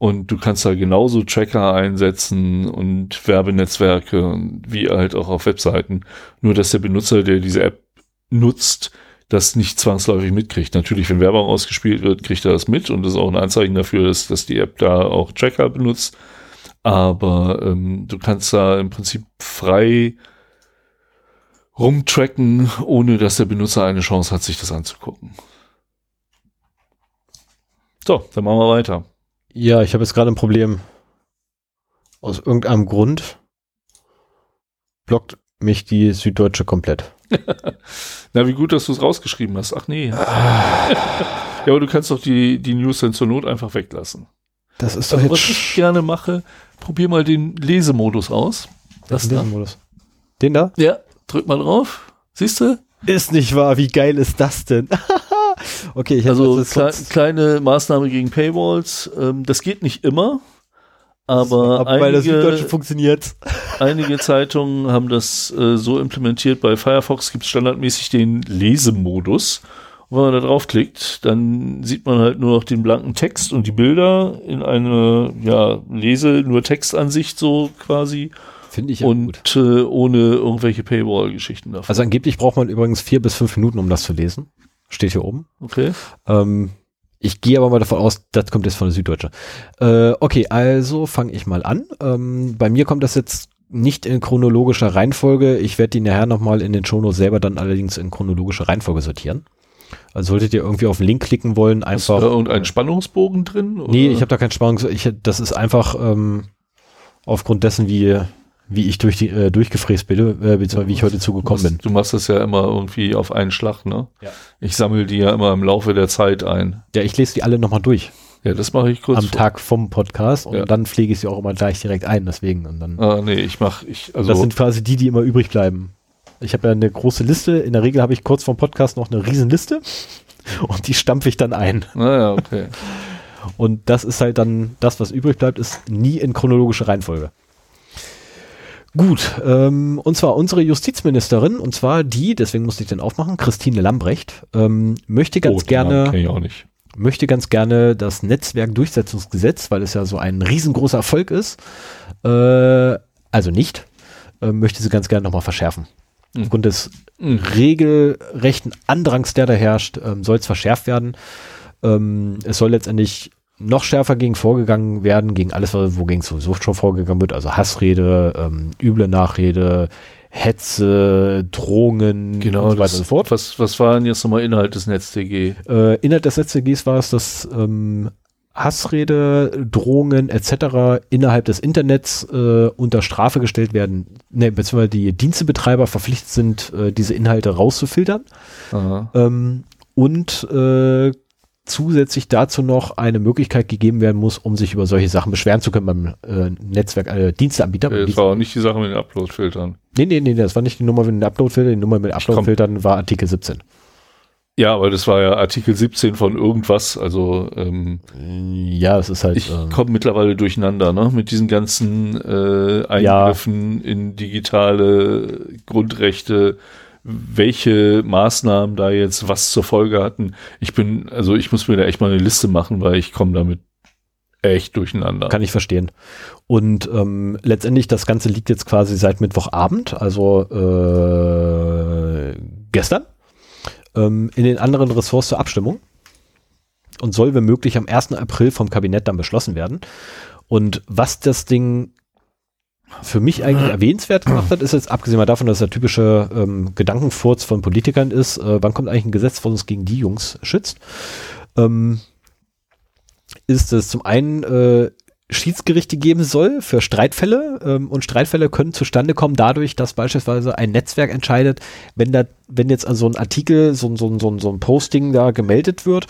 Und du kannst da genauso Tracker einsetzen und Werbenetzwerke wie halt auch auf Webseiten. Nur dass der Benutzer, der diese App nutzt, das nicht zwangsläufig mitkriegt. Natürlich, wenn Werbung ausgespielt wird, kriegt er das mit und das ist auch ein Anzeichen dafür, dass, dass die App da auch Tracker benutzt. Aber ähm, du kannst da im Prinzip frei rumtracken, ohne dass der Benutzer eine Chance hat, sich das anzugucken. So, dann machen wir weiter. Ja, ich habe jetzt gerade ein Problem. Aus irgendeinem Grund blockt mich die Süddeutsche komplett. Na, wie gut, dass du es rausgeschrieben hast. Ach nee. ja, aber du kannst doch die, die News dann zur Not einfach weglassen. Das ist doch Also, jetzt was ich gerne mache, probier mal den Lesemodus aus. Das da. Modus. Den da? Ja, drück mal drauf. Siehst du? Ist nicht wahr, wie geil ist das denn? okay, ich Also das kle kleine Maßnahme gegen Paywalls. Ähm, das geht nicht immer, aber Süddeutsche einige, funktioniert. einige Zeitungen haben das äh, so implementiert. Bei Firefox gibt es standardmäßig den Lesemodus. Und wenn man da draufklickt, dann sieht man halt nur noch den blanken Text und die Bilder in eine ja, Lese, nur Textansicht so quasi Finde ich ja gut. und äh, ohne irgendwelche Paywall-Geschichten davon. Also angeblich braucht man übrigens vier bis fünf Minuten, um das zu lesen. Steht hier oben. okay. Ähm, ich gehe aber mal davon aus, das kommt jetzt von der Süddeutsche. Äh, okay, also fange ich mal an. Ähm, bei mir kommt das jetzt nicht in chronologischer Reihenfolge. Ich werde die nachher nochmal in den Shownotes selber dann allerdings in chronologischer Reihenfolge sortieren. Also solltet ihr irgendwie auf den Link klicken wollen, Ist da einfach. irgendein Spannungsbogen drin? Nee, oder? ich habe da keinen Spannung. Ich, das ist einfach ähm, aufgrund dessen, wie, wie ich durch die, äh, durchgefräst bin, äh, beziehungsweise wie ich heute zugekommen bin. Du machst das ja immer irgendwie auf einen Schlag, ne? Ja. Ich sammle die ja immer im Laufe der Zeit ein. Ja, ich lese die alle nochmal durch. Ja, das mache ich kurz. Am Tag vom Podcast und Ja. dann pflege ich sie auch immer gleich direkt ein, deswegen. Und dann, Ah, nee, ich mache, ich, also, das sind quasi die, die immer übrig bleiben. Ich habe ja eine große Liste. In der Regel habe ich kurz vom Podcast noch eine Riesenliste und die stampfe ich dann ein. naja, okay. Und das ist halt dann, das, was übrig bleibt, ist nie in chronologischer Reihenfolge. Gut, ähm, und zwar unsere Justizministerin, und zwar die, deswegen musste ich den aufmachen, Christine Lambrecht, ähm, möchte ganz Oh, gerne, ich auch nicht. möchte ganz gerne das Netzwerkdurchsetzungsgesetz, weil es ja so ein riesengroßer Erfolg ist, äh, also nicht, äh, möchte sie ganz gerne nochmal verschärfen. Mhm. Aufgrund des Mhm. regelrechten Andrangs, der da herrscht, ähm, soll es verschärft werden. Ähm, es soll letztendlich noch schärfer gegen vorgegangen werden, gegen alles, wogegen sowieso schon vorgegangen wird, also Hassrede, ähm, üble Nachrede, Hetze, Drohungen Genau, und so weiter und so fort. Was, was war denn jetzt nochmal Inhalt des NetzDG? Äh, innerhalb des StGs war es, dass ähm, Hassrede, Drohungen etc. innerhalb des Internets äh, unter Strafe gestellt werden, ne, beziehungsweise die Dienstebetreiber verpflichtet sind, äh, diese Inhalte rauszufiltern. Ähm, und äh, zusätzlich dazu noch eine Möglichkeit gegeben werden muss, um sich über solche Sachen beschweren zu können beim äh, Netzwerk, äh, Diensteanbieter. Das war auch nicht die Sache mit den Upload-Filtern. nee, nee, nee, das war nicht die Nummer mit den Uploadfiltern, die Nummer mit Uploadfiltern war Artikel 17. Ja, aber das war ja Artikel 17 von irgendwas. Also ähm, Ja, es ist halt. ich ähm, komme mittlerweile durcheinander, ne? Mit diesen ganzen äh, Eingriffen in digitale Grundrechte, welche Maßnahmen da jetzt was zur Folge hatten. Ich bin, also ich muss mir da echt mal eine Liste machen, weil ich komme damit echt durcheinander. Kann ich verstehen. Und ähm, letztendlich, das Ganze liegt jetzt quasi seit Mittwochabend, also äh, gestern, ähm, in den anderen Ressorts zur Abstimmung und soll wenn möglich am 1. April vom Kabinett dann beschlossen werden. Und was das Ding für mich eigentlich erwähnenswert gemacht hat, ist jetzt abgesehen mal davon, dass der typische ähm, Gedankenfurz von Politikern ist, äh, wann kommt eigentlich ein Gesetz, was uns gegen die Jungs schützt, ähm, ist es zum einen äh, Schiedsgerichte geben soll für Streitfälle ähm, und Streitfälle können zustande kommen dadurch, dass beispielsweise ein Netzwerk entscheidet, wenn da, wenn jetzt also ein Artikel, so, ein- so, so, so ein Posting da gemeldet wird,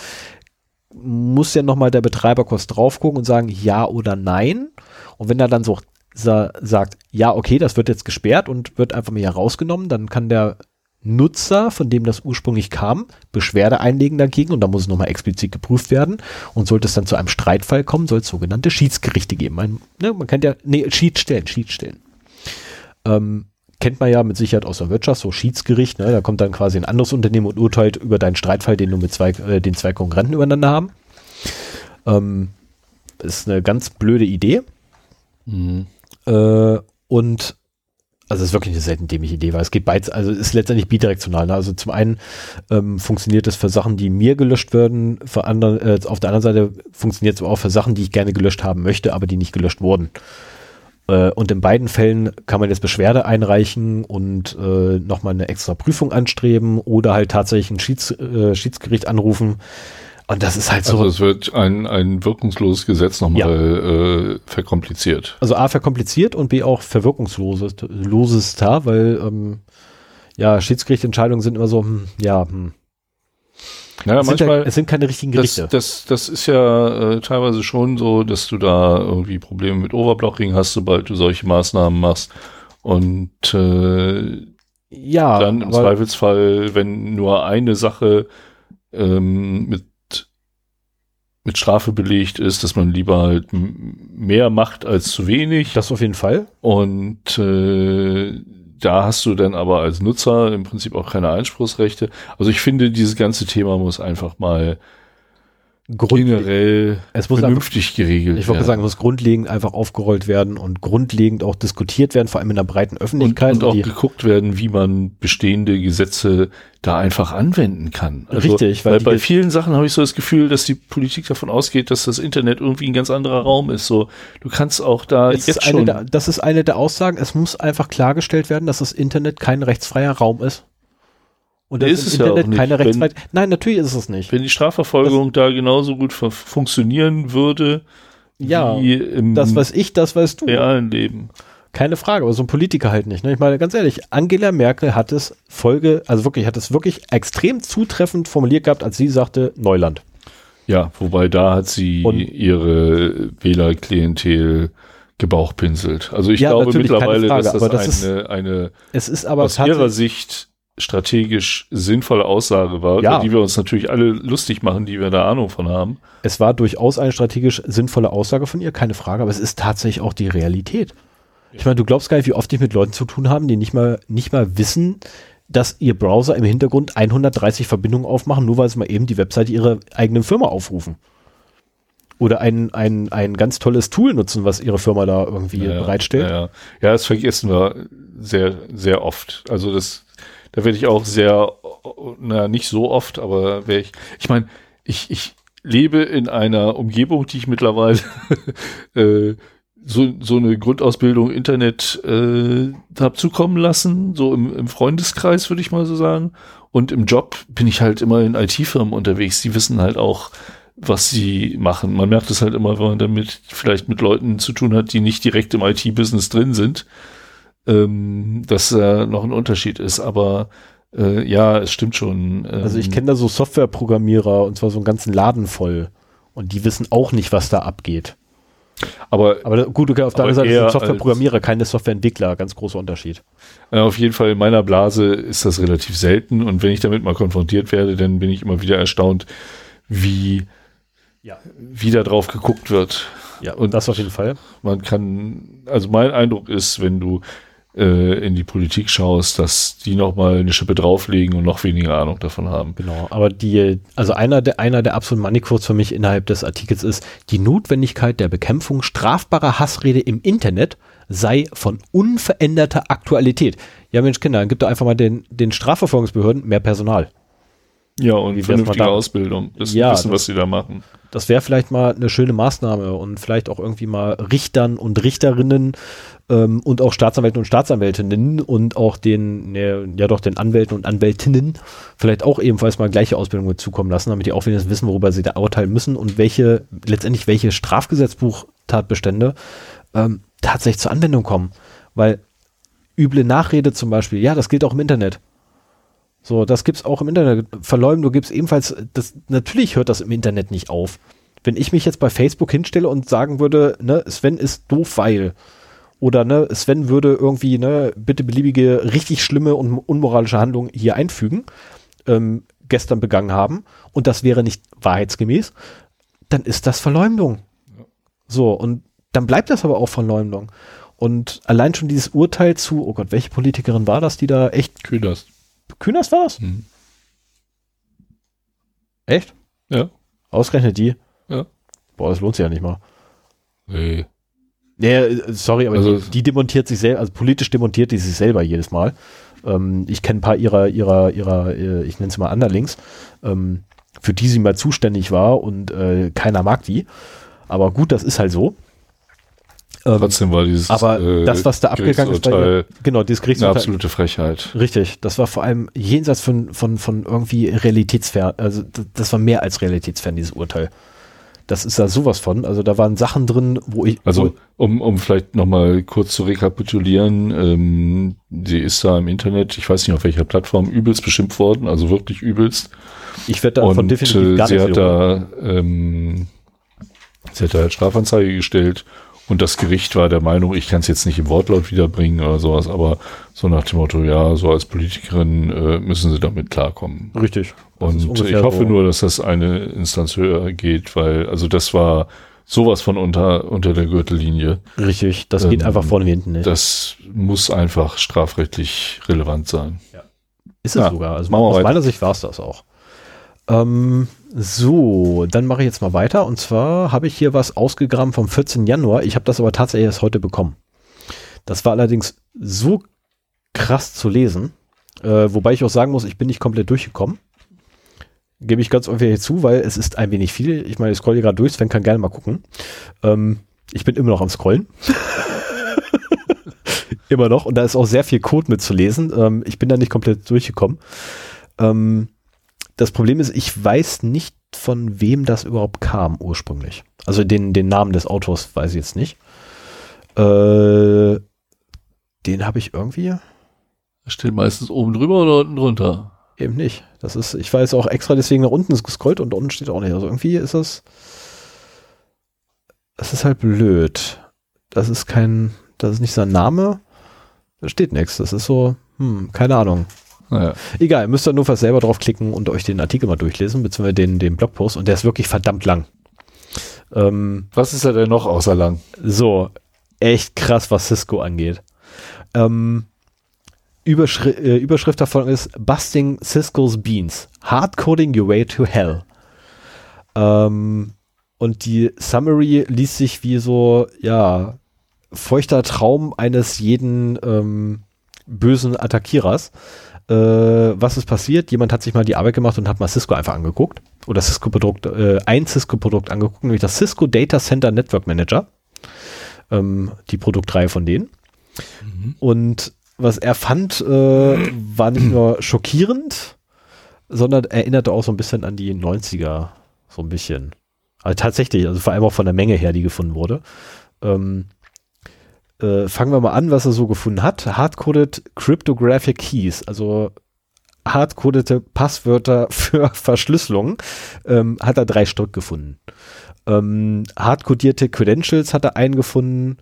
muss ja nochmal der Betreiber kurz drauf gucken und sagen ja oder nein. Und wenn er dann so sa sagt, ja, okay, das wird jetzt gesperrt und wird einfach mal hier rausgenommen, dann kann der Nutzer, von dem das ursprünglich kam, Beschwerde einlegen dagegen und da muss es nochmal explizit geprüft werden. Und sollte es dann zu einem Streitfall kommen, soll es sogenannte Schiedsgerichte geben. Man, ne, man kennt ja, nee, Schiedsstellen, Schiedsstellen. Ähm, kennt man ja mit Sicherheit aus der Wirtschaft, so Schiedsgericht, ne, da kommt dann quasi ein anderes Unternehmen und urteilt über deinen Streitfall, den du mit zwei, äh, den zwei Konkurrenten übereinander haben. Ähm, ist eine ganz blöde Idee. Mhm. Äh, und also es ist wirklich eine selten dämliche Idee, weil es geht beides, also ist letztendlich bidirektional. Ne? Also zum einen ähm, funktioniert es für Sachen, die mir gelöscht werden, für anderen, äh, auf der anderen Seite funktioniert es auch für Sachen, die ich gerne gelöscht haben möchte, aber die nicht gelöscht wurden. Äh, und in beiden Fällen kann man jetzt Beschwerde einreichen und äh, nochmal eine extra Prüfung anstreben oder halt tatsächlich ein Schieds, äh, Schiedsgericht anrufen. Und das ist halt so. Also es wird ein, ein wirkungsloses Gesetz nochmal äh, verkompliziert. Also A, verkompliziert und B, auch verwirkungsloses loses da, weil ähm, ja, Schiedsgerichtentscheidungen sind immer so, hm, ja, hm. Naja, es, sind ja, manchmal, es sind keine richtigen das, Gerichte. das, das ist ja äh, teilweise schon so, dass du da irgendwie Probleme mit Overblocking hast, sobald du solche Maßnahmen machst. Und äh, ja, dann im Zweifelsfall, wenn nur eine Sache ähm, mit mit Strafe belegt ist, dass man lieber halt mehr macht als zu wenig. das auf jeden Fall. Und äh, da hast du dann aber als Nutzer im Prinzip auch keine Einspruchsrechte. Also ich finde, dieses ganze Thema muss einfach mal Grund, generell es muss einfach, vernünftig geregelt ich wollte sagen, es muss grundlegend einfach aufgerollt werden und grundlegend auch diskutiert werden, vor allem in der breiten und, Öffentlichkeit. und auch die, geguckt werden, wie man bestehende Gesetze da einfach anwenden kann. Also, Richtig, weil weil, bei vielen Sachen habe ich so das Gefühl, dass die Politik davon ausgeht, dass das Internet irgendwie ein ganz anderer Raum ist. So, du kannst auch da es jetzt schon. der, das ist eine der Aussagen, es muss einfach klargestellt werden, dass das Internet kein rechtsfreier Raum ist. Und dass Ist im es ja Internet auch nicht. keine Wenn- rechtsfrei. Nein, natürlich ist es nicht. Wenn die Strafverfolgung da genauso gut fu- funktionieren würde Ja, wie im Das weiß ich, das weißt du. realen Leben. keine Frage, aber so ein Politiker halt nicht. Ne? Ich meine, ganz ehrlich, Angela Merkel hat es Folge, also wirklich, hat es wirklich extrem zutreffend formuliert gehabt, als sie sagte, Neuland. Ja, wobei da hat sie Und ihre Wählerklientel gebauchpinselt. Also ich ja, glaube mittlerweile, Frage, dass das, das eine, ist, eine es ist aber aus ihrer Sicht strategisch sinnvolle Aussage war, ja. die wir uns natürlich alle lustig machen, die wir da Ahnung von haben. Es war durchaus eine strategisch sinnvolle Aussage von ihr, keine Frage, aber es ist tatsächlich auch die Realität. Ich meine, du glaubst gar nicht, wie oft ich mit Leuten zu tun haben, die nicht mal, nicht mal wissen, dass ihr Browser im Hintergrund 130 Verbindungen aufmachen, nur weil sie mal eben die Webseite ihrer eigenen Firma aufrufen. Oder ein, ein, ein ganz tolles Tool nutzen, was ihre Firma da irgendwie ja, bereitstellt. Ja, ja. ja, das vergessen wir sehr, sehr oft. Also das, da werde ich auch sehr, na, nicht so oft, aber wäre ich, ich meine, ich, ich lebe in einer Umgebung, die ich mittlerweile äh, so, so eine Grundausbildung Internet äh, habe zukommen lassen, so im, im Freundeskreis, würde ich mal so sagen. Und im Job bin ich halt immer in IT-Firmen unterwegs. Die wissen halt auch, was sie machen. Man merkt es halt immer, wenn man damit vielleicht mit Leuten zu tun hat, die nicht direkt im IT-Business drin sind, ähm, dass äh, noch ein Unterschied ist. Aber äh, ja, es stimmt schon. Ähm, also ich kenne da so Softwareprogrammierer und zwar so einen ganzen Laden voll. Und die wissen auch nicht, was da abgeht. Aber, aber gut, okay, auf der anderen Seite sind Softwareprogrammierer, keine Softwareentwickler, ganz großer Unterschied. Ja, auf jeden Fall in meiner Blase ist das relativ selten und wenn ich damit mal konfrontiert werde, dann bin ich immer wieder erstaunt, wie, ja. wie da drauf geguckt wird. Ja, und das auf jeden Fall. Man kann, also mein Eindruck ist, wenn du äh, in die Politik schaust, dass die noch mal eine Schippe drauflegen und noch weniger Ahnung davon haben. Genau, aber die, also einer der, einer der absoluten Moneyquotes für mich innerhalb des Artikels ist, die Notwendigkeit der Bekämpfung strafbarer Hassrede im Internet sei von unveränderter Aktualität. Ja Mensch Kinder, dann gibt doch einfach mal den, den Strafverfolgungsbehörden mehr Personal. Ja, und Wie vernünftige Ausbildung. Das ja, wissen, das, was sie da machen. Das wäre vielleicht mal eine schöne Maßnahme und vielleicht auch irgendwie mal Richtern und Richterinnen ähm, und auch Staatsanwälten und Staatsanwältinnen und auch den, ne, ja doch, den Anwälten und Anwältinnen vielleicht auch ebenfalls mal gleiche Ausbildung zukommen lassen, damit die auch wenigstens wissen, worüber sie da urteilen müssen und welche, letztendlich welche Strafgesetzbuchtatbestände ähm, tatsächlich zur Anwendung kommen. Weil üble Nachrede zum Beispiel, ja, das gilt auch im Internet. So, das gibt's auch im Internet. Verleumdung gibt's ebenfalls, das, natürlich hört das im Internet nicht auf. Wenn ich mich jetzt bei Facebook hinstelle und sagen würde, ne, Sven ist doof, weil, oder ne, Sven würde irgendwie, ne, bitte beliebige, richtig schlimme und unmoralische Handlungen hier einfügen, ähm, gestern begangen haben, und das wäre nicht wahrheitsgemäß, dann ist das Verleumdung. So, und dann bleibt das aber auch Verleumdung. Und allein schon dieses Urteil zu, oh Gott, welche Politikerin war das, die da echt. Kühners. Kühners war das? Mhm. Echt? Ja. Ausgerechnet die? Ja. Boah, das lohnt sich ja nicht mal. Nee. Nee, sorry, aber also, die, die, demontiert sich selber, also politisch demontiert die sich selber jedes Mal. Ähm, ich kenne ein paar ihrer, ihrer, ihrer, äh, ich nenne es mal Underlings, ähm, für die sie mal zuständig war und äh, keiner mag die. Aber gut, das ist halt so. Ähm, Trotzdem war dieses aber äh, das, was da abgegangen ist, bei, genau, dieses Gerichtsurteil, eine absolute Frechheit. Richtig, das war vor allem jenseits von, von, von irgendwie realitätsfern, also das war mehr als realitätsfern, dieses Urteil. Das ist da sowas von. Also da waren Sachen drin, wo ich. Also um, um vielleicht nochmal kurz zu rekapitulieren, ähm, sie ist da im Internet, ich weiß nicht auf welcher Plattform, übelst beschimpft worden, also wirklich übelst. Ich werde davon definitiv äh, gar sie nicht hat da, ähm, sie hat da halt Strafanzeige gestellt und das Gericht war der Meinung, ich kann es jetzt nicht im Wortlaut wiederbringen oder sowas, aber so nach dem Motto, ja, so als Politikerin äh, müssen sie damit klarkommen. Richtig. Und ich hoffe so. nur, dass das eine Instanz höher geht, weil, also das war sowas von unter, unter der Gürtellinie. Richtig, das ähm, geht einfach vorne und hinten nicht. Das muss einfach strafrechtlich relevant sein. Ja. Ist es ja, sogar. Also aus weiter. meiner Sicht war es das auch. Ähm, so, dann mache ich jetzt mal weiter. Und zwar habe ich hier was ausgegraben vom 14. Januar. Ich habe das aber tatsächlich erst heute bekommen. Das war allerdings so krass zu lesen. Äh, wobei ich auch sagen muss, ich bin nicht komplett durchgekommen. Gebe ich ganz unfair zu, weil es ist ein wenig viel. Ich meine, ich scroll hier gerade durch, Sven kann gerne mal gucken. Ähm, ich bin immer noch am Scrollen. immer noch. Und da ist auch sehr viel Code mitzulesen. Ähm, ich bin da nicht komplett durchgekommen. Ähm, das Problem ist, ich weiß nicht, von wem das überhaupt kam ursprünglich. Also den, den Namen des Autors weiß ich jetzt nicht. Äh, den habe ich irgendwie Steht meistens oben drüber oder unten drunter? eben nicht. Das ist, ich weiß auch extra deswegen nach unten gescrollt und unten steht auch nicht. Also irgendwie ist das, das ist halt blöd. Das ist kein, das ist nicht sein Name. Da steht nichts. Das ist so, hm, keine Ahnung. Naja. Egal, müsst ihr nur was selber draufklicken und euch den Artikel mal durchlesen, beziehungsweise den, den Blogpost und der ist wirklich verdammt lang. Ähm, Was ist er denn noch außer lang? so, echt krass, was Cisco angeht. Ähm, Überschri äh, Überschrift davon ist Busting Cisco's Beans. Hardcoding your way to hell. Ähm, und die Summary liest sich wie so, ja, feuchter Traum eines jeden ähm, bösen Attackierers. Äh, was ist passiert? Jemand hat sich mal die Arbeit gemacht und hat mal Cisco einfach angeguckt. Oder Cisco-Produkt, äh, ein Cisco-Produkt angeguckt, nämlich das Cisco Data Center Network Manager. Ähm, die Produktreihe von denen. Und was er fand, äh, war nicht nur schockierend, sondern erinnerte auch so ein bisschen an die 90er. So ein bisschen. Also tatsächlich, also vor allem auch von der Menge her, die gefunden wurde. Ähm, äh, fangen wir mal an, was er so gefunden hat. Hardcoded Cryptographic Keys, also hardcodete Passwörter für Verschlüsselung, ähm, hat er drei Stück gefunden. Ähm, hardcodierte Credentials hat er einen gefunden.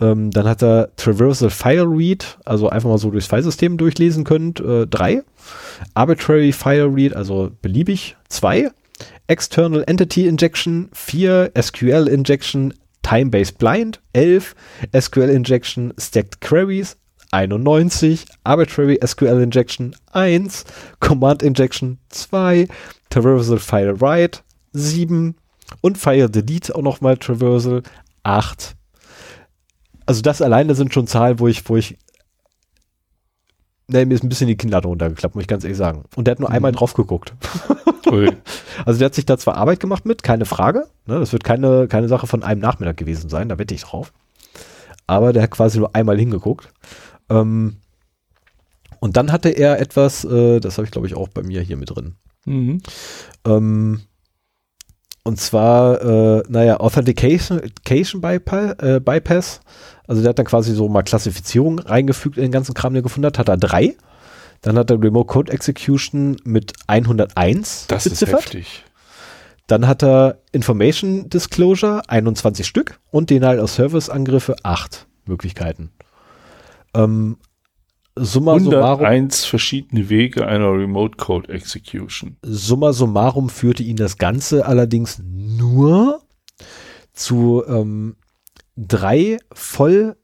Ähm, dann hat er Traversal File Read, also einfach mal so durchs Filesystem durchlesen könnt, äh, drei. Arbitrary File Read, also beliebig, zwei. External Entity Injection, vier. SQL Injection, Time-Based Blind, 11. SQL Injection, Stacked Queries, 91. Arbitrary SQL Injection, 1. Command Injection, 2. Traversal File Write, 7. Und File Delete auch nochmal Traversal, 8. Also das alleine sind schon Zahlen, wo ich, wo ich, ne, mir ist ein bisschen die Kinnlade runtergeklappt, muss ich ganz ehrlich sagen. Und der hat nur einmal drauf geguckt. Also der hat sich da zwar Arbeit gemacht mit, keine Frage. Ne, das wird keine, keine Sache von einem Nachmittag gewesen sein, da wette ich drauf. Aber der hat quasi nur einmal hingeguckt. Ähm, und dann hatte er etwas, äh, das habe ich glaube ich auch bei mir hier mit drin. Mhm. Ähm, und zwar, äh, naja, Authentication Authentication Bypass, äh, Bypass. Also der hat dann quasi so mal Klassifizierung reingefügt in den ganzen Kram, den er gefunden hat. Hat er drei. Dann hat er Remote Code Execution mit 101 Das ist heftig. Dann hat er Information Disclosure 21 Stück und Denial of Service Angriffe 8 Möglichkeiten. Ähm, summa summarum, 101 verschiedene Wege einer Remote Code Execution. summa summarum führte ihn das Ganze allerdings nur zu ähm, drei voll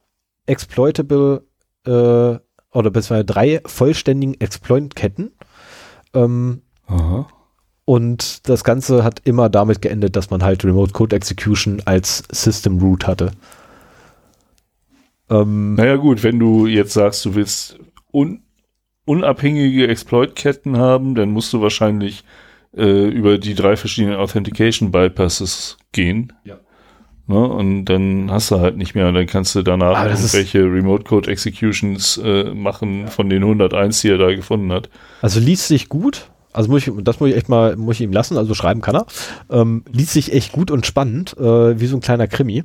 exploitable äh, oder beziehungsweise drei vollständigen Exploit-Ketten. Ähm, und das Ganze hat immer damit geendet, dass man halt Remote Code Execution als System Root hatte. Ähm, Naja gut, wenn du jetzt sagst, du willst un unabhängige Exploit-Ketten haben, dann musst du wahrscheinlich äh, über die drei verschiedenen Authentication Bypasses gehen. Ja. Ne? Und dann hast du halt nicht mehr, dann kannst du danach ist- irgendwelche Remote Code Executions äh, machen von den 101, die er da gefunden hat. Also liest sich gut. Also muss ich, das muss ich echt mal, muss ich ihm lassen. Also schreiben kann er. Ähm, liest sich echt gut und spannend, äh, wie so ein kleiner Krimi.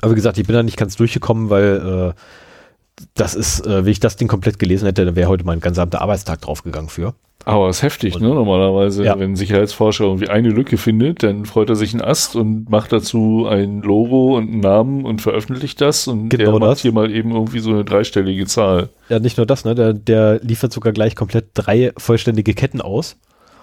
Aber wie gesagt, ich bin da nicht ganz durchgekommen, weil äh, das ist, äh, wenn ich das Ding komplett gelesen hätte, dann wäre heute mein gesamter Arbeitstag draufgegangen für. Aber das ist heftig, Und- ne? Normalerweise, Ja. wenn ein Sicherheitsforscher irgendwie eine Lücke findet, dann freut er sich einen Ast und macht dazu ein Logo und einen Namen und veröffentlicht das und Genau der macht das. hier mal eben irgendwie so eine dreistellige Zahl. Ja, nicht nur das, ne? Der, der liefert sogar gleich komplett drei vollständige Ketten aus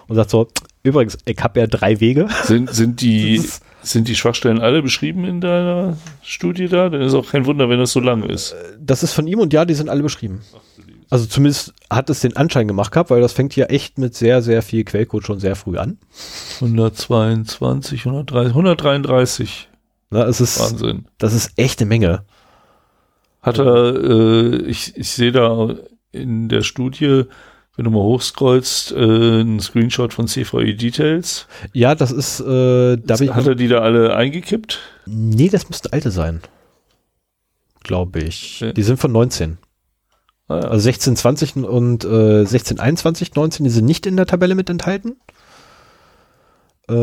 und sagt so, übrigens, ich habe ja drei Wege. Sind, sind die, sind die Schwachstellen alle beschrieben in deiner Studie da? Dann ist auch kein Wunder, wenn das so lang ist. Das ist von ihm und ja, die sind alle beschrieben. Also zumindest hat es den Anschein gemacht gehabt, weil das fängt ja echt mit sehr, sehr viel Quellcode schon sehr früh an. 122, 130, 133. Ne, es ist, Wahnsinn. das ist echt eine Menge. Hat er, äh, ich, ich sehe da in der Studie, wenn du mal hochscrollst, äh, einen Screenshot von CVE Details. Ja, das ist, äh, da bin ich, Hat er die da alle eingekippt? nee, das müsste alte sein. Glaube ich. Die sind von 19. Ah, ja. Also 16, 20 und äh, 16, 21, 19, die sind nicht in der Tabelle mit enthalten. Äh,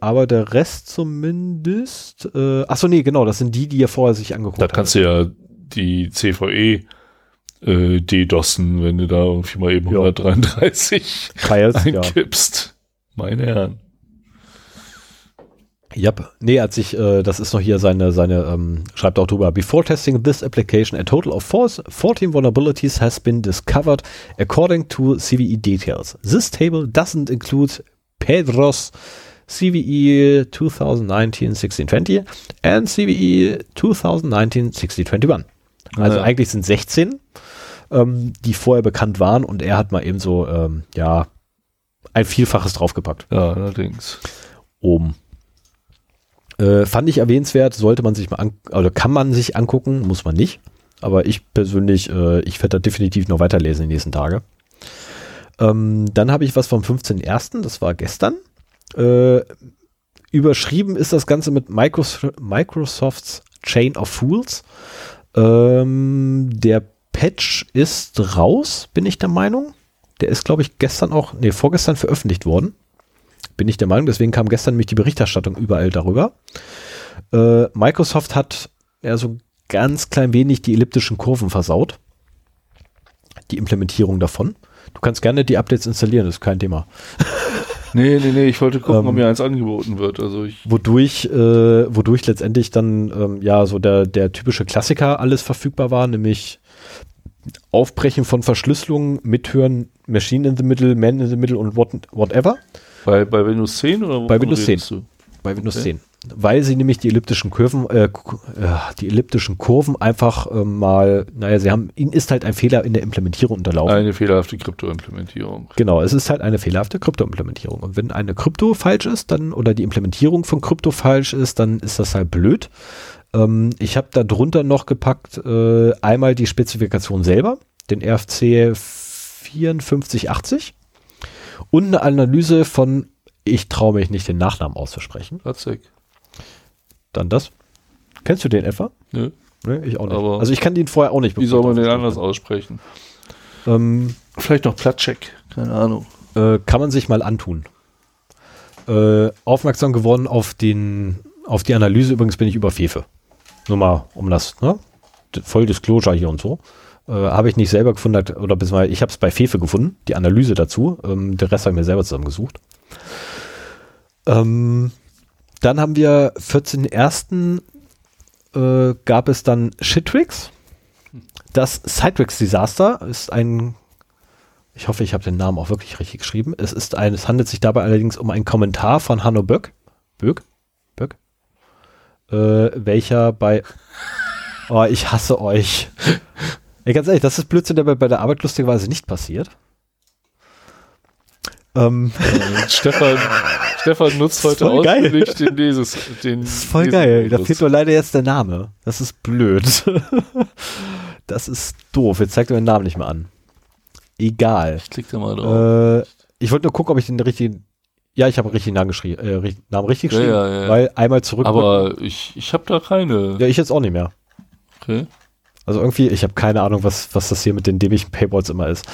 aber der Rest zumindest. Äh, achso, nee, genau, das sind die, die er vorher sich angeguckt Da hat. kannst du ja die CVE äh, DDoSen, wenn du da irgendwie mal eben 133 Files, einkippst. Ja. Meine Herren. Yep. Nee, als ich, äh, das ist noch hier seine, seine, ähm, schreibt auch drüber, before testing this application, a total of four, 14 vulnerabilities has been discovered according to CVE details. This table doesn't include Pedro's CVE 2019-1620 and CVE 2019-1621. Also ja. eigentlich sind 16, ähm, die vorher bekannt waren und er hat mal eben so, ähm, ja, ein Vielfaches draufgepackt. Ja, allerdings. Oben. Äh, fand ich erwähnenswert, sollte man sich mal an, oder kann man sich angucken, muss man nicht. Aber ich persönlich, äh, ich werde da definitiv noch weiterlesen in den nächsten Tagen. Ähm, dann habe ich was vom 15.01., das war gestern. Äh, überschrieben ist das Ganze mit Micros Microsofts Chain of Fools. Ähm, der Patch ist raus, bin ich der Meinung. Der ist, glaube ich, gestern auch, nee, vorgestern veröffentlicht worden bin ich der Meinung. Deswegen kam gestern nämlich die Berichterstattung überall darüber. Äh, Microsoft hat ja so ganz klein wenig die elliptischen Kurven versaut. Die Implementierung davon. Du kannst gerne die Updates installieren, das ist kein Thema. Nee, nee, nee, ich wollte gucken, ähm, ob mir eins angeboten wird. Also ich wodurch, äh, wodurch letztendlich dann ähm, ja so der, der typische Klassiker alles verfügbar war, nämlich Aufbrechen von Verschlüsselungen, Mithören, Machine in the Middle, Man in the Middle und what, whatever. Bei, bei Windows 10 oder Bei Windows 10. Du? Bei Windows okay. 10. Weil sie nämlich die elliptischen Kurven, äh, äh, die elliptischen Kurven einfach äh, mal, naja, sie haben, ihnen ist halt ein Fehler in der Implementierung unterlaufen. Eine fehlerhafte Krypto-Implementierung. Genau, es ist halt eine fehlerhafte Krypto-Implementierung. Und wenn eine Krypto falsch ist, dann, oder die Implementierung von Krypto falsch ist, dann ist das halt blöd. Ähm, ich habe da drunter noch gepackt, äh, einmal die Spezifikation selber, den RFC 5480 und eine Analyse von, ich traue mich nicht den Nachnamen auszusprechen. Platzig. Dann das. Kennst du den etwa? Nö. Nee, ich auch nicht. Aber also ich kann den vorher auch nicht. Wie soll man den anders aussprechen? Ähm, Vielleicht noch Platzek. Keine Ahnung. Äh, kann man sich mal antun. Äh, aufmerksam geworden auf den, auf die Analyse übrigens bin ich über Fefe. Nur mal um das, ne? Voll Disclosure hier und so. Äh, habe ich nicht selber gefunden, oder beziehungsweise ich habe es bei Fefe gefunden, die Analyse dazu. Ähm, den Rest habe ich mir selber zusammengesucht. Ähm, dann haben wir 14.01. Äh, gab es dann Shitrix. Das Citrix Desaster ist ein, ich hoffe, ich habe den Namen auch wirklich richtig geschrieben. Es ist ein, es handelt sich dabei allerdings um einen Kommentar von Hanno Böck. Böck? Böck? Äh, welcher bei, oh, ich hasse euch. Ey, ganz ehrlich, das ist Blödsinn, der bei, der Arbeit lustigerweise nicht passiert. Ähm. Stefan, Stefan nutzt heute ausführlich den dieses. Den, das ist voll geil. Da fehlt nur leider jetzt der Name. Das ist blöd. das ist doof. Jetzt zeigt er den Namen nicht mehr an. Egal. Ich klick da mal drauf. Äh, ich wollte nur gucken, ob ich den richtigen. Ja, ich habe den richtigen Namen, geschrie äh, Namen richtig geschrieben, ja, ja, ja. weil einmal zurück. Aber ich, ich habe da keine. Ja, ich jetzt auch nicht mehr. Okay. Also irgendwie, ich habe keine Ahnung, was, was das hier mit den dämlichen Paywalls immer ist.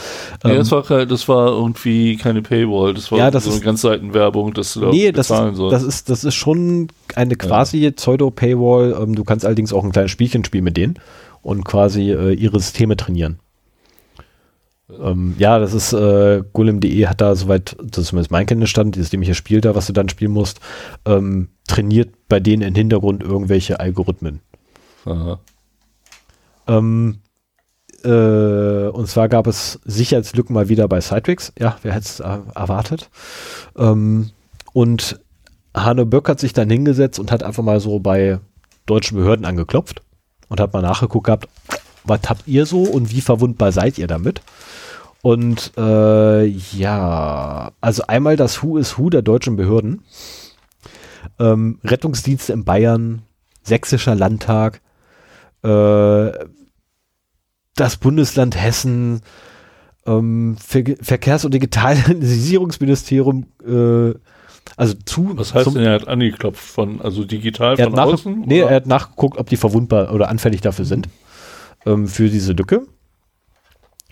Nee, ähm, das, war, das war irgendwie keine Paywall, das war ja, das so eine ist, Ganzseitenwerbung, dass du da nee, bezahlen das ist, Das ist, das ist schon eine quasi ja. Pseudo-Paywall. Ähm, du kannst allerdings auch ein kleines Spielchen spielen mit denen und quasi äh, ihre Systeme trainieren. Ähm, ja, das ist, äh, Golem.de hat da soweit, das ist zumindest mein Kenntnisstand, dieses dämliche Spiel da, was du dann spielen musst, ähm, trainiert bei denen im Hintergrund irgendwelche Algorithmen. Aha. Ähm, äh, und zwar gab es Sicherheitslücken mal wieder bei Citrix. Ja, wer hätte es erwartet? Ähm, und Hanne Böck hat sich dann hingesetzt und hat einfach mal so bei deutschen Behörden angeklopft und hat mal nachgeguckt gehabt, was habt ihr so und wie verwundbar seid ihr damit? Und äh, ja, also einmal das Who is Who der deutschen Behörden. Ähm, Rettungsdienste in Bayern, Sächsischer Landtag, äh, das Bundesland Hessen, ähm, Ver Verkehrs- und Digitalisierungsministerium, äh, also zu. Was heißt denn, er hat angeklopft von, also digital von außen? Nee, oder? er hat nachgeguckt, ob die verwundbar oder anfällig dafür sind, ähm, für diese Lücke.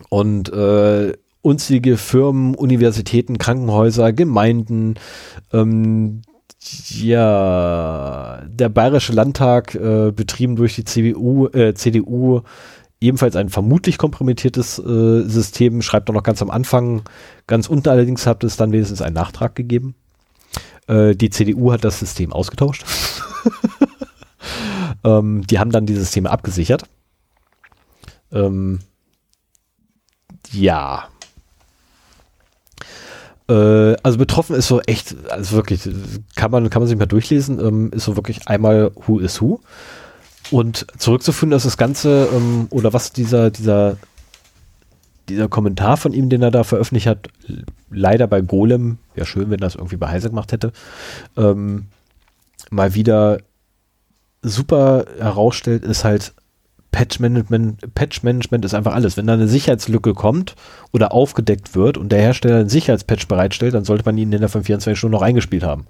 Und äh, unzählige Firmen, Universitäten, Krankenhäuser, Gemeinden, ähm, ja, der Bayerische Landtag, äh, betrieben durch die CDU, äh, CDU, ebenfalls ein vermutlich kompromittiertes äh, System, schreibt auch noch ganz am Anfang, ganz unten allerdings hat es dann wenigstens einen Nachtrag gegeben. Äh, die CDU hat das System ausgetauscht. ähm, die haben dann die Systeme abgesichert. Ähm, ja, also betroffen ist so echt, also wirklich, kann man, kann man sich mal durchlesen, ähm, ist so wirklich einmal Who is Who. Und zurückzuführen, dass das Ganze, ähm, oder was dieser, dieser, dieser Kommentar von ihm, den er da veröffentlicht hat, leider bei Golem, wäre schön, wenn das irgendwie bei Heise gemacht hätte, ähm, mal wieder super herausstellt, ist halt, Patch Management, Patch Management ist einfach alles. Wenn da eine Sicherheitslücke kommt oder aufgedeckt wird und der Hersteller einen Sicherheitspatch bereitstellt, dann sollte man ihn in der von 24 Stunden noch eingespielt haben.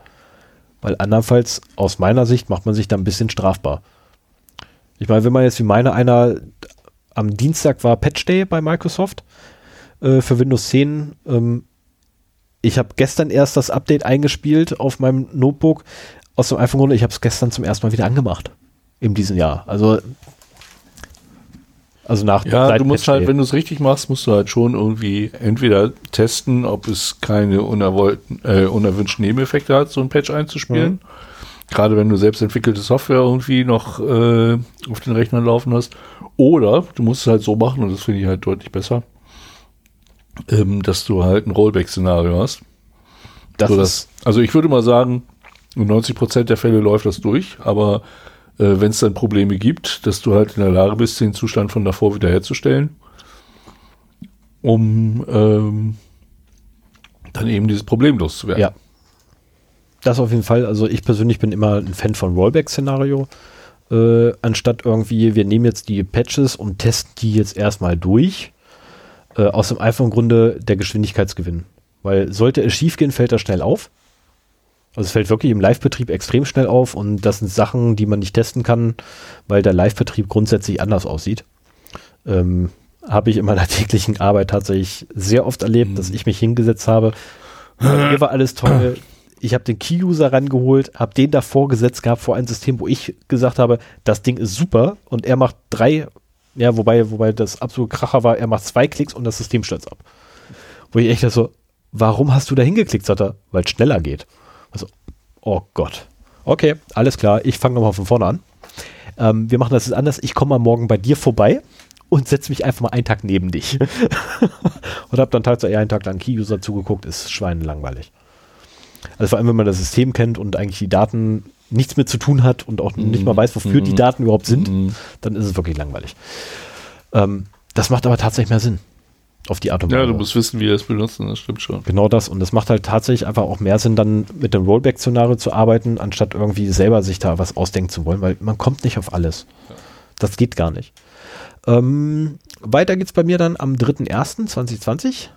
Weil andernfalls, aus meiner Sicht, macht man sich da ein bisschen strafbar. Ich meine, wenn man jetzt wie meine einer am Dienstag war Patch Day bei Microsoft äh, für Windows 10. Ähm, ich habe gestern erst das Update eingespielt auf meinem Notebook. Aus dem einfachen Grund, ich habe es gestern zum ersten Mal wieder angemacht. In diesem Jahr. Also also nach Ja, du musst halt, wenn du es richtig machst, musst du halt schon irgendwie entweder testen, ob es keine unerwollten, äh, unerwünschten Nebeneffekte hat, so ein Patch einzuspielen. Mhm. Gerade wenn du selbst entwickelte Software irgendwie noch äh, auf den Rechnern laufen hast. Oder du musst es halt so machen, und das finde ich halt deutlich besser, ähm, dass du halt ein Rollback-Szenario hast. Das so, dass, also ich würde mal sagen, in 90 Prozent der Fälle läuft das durch, aber äh, wenn es dann Probleme gibt, dass du halt in der Lage bist, den Zustand von davor wiederherzustellen, um ähm, dann eben dieses Problem loszuwerden. Ja. Das auf jeden Fall. Also ich persönlich bin immer ein Fan von Rollback-Szenario. Äh, anstatt irgendwie, wir nehmen jetzt die Patches und testen die jetzt erstmal durch. Äh, aus dem einfachen Grunde der Geschwindigkeitsgewinn. Weil sollte es schief gehen, fällt das schnell auf. Also es fällt wirklich im Live-Betrieb extrem schnell auf und das sind Sachen, die man nicht testen kann, weil der Live-Betrieb grundsätzlich anders aussieht. Ähm, habe ich in meiner täglichen Arbeit tatsächlich sehr oft erlebt, mhm. dass ich mich hingesetzt habe. Hier war alles toll. Ich habe den Key-User rangeholt, habe den davor gesetzt gehabt vor ein System, wo ich gesagt habe, das Ding ist super und er macht drei, ja, wobei, wobei das absolute Kracher war, er macht zwei Klicks und das System stürzt ab. Wo ich echt so, warum hast du da hingeklickt, sagt er, weil es schneller geht. Also, oh Gott. Okay, alles klar. Ich fange nochmal von vorne an. Ähm, wir machen das jetzt anders. Ich komme mal morgen bei dir vorbei und setze mich einfach mal einen Tag neben dich. und habe dann tatsächlich einen Tag lang Key-User zugeguckt. Ist schweinelangweilig. Also vor allem, wenn man das System kennt und eigentlich die Daten nichts mit zu tun hat und auch mm. nicht mal weiß, wofür mm. die mhm. Daten überhaupt sind, mm. dann ist es wirklich langweilig. Ähm, das macht aber tatsächlich mehr Sinn auf die Art und Weise. Ja, du musst wissen, wie er es benutzt, das stimmt schon. Genau das. Und das macht halt tatsächlich einfach auch mehr Sinn, dann mit dem Rollback-Szenario zu arbeiten, anstatt irgendwie selber sich da was ausdenken zu wollen, weil man kommt nicht auf alles. Das geht gar nicht. Ähm, weiter geht's bei mir dann am 3.1.2020.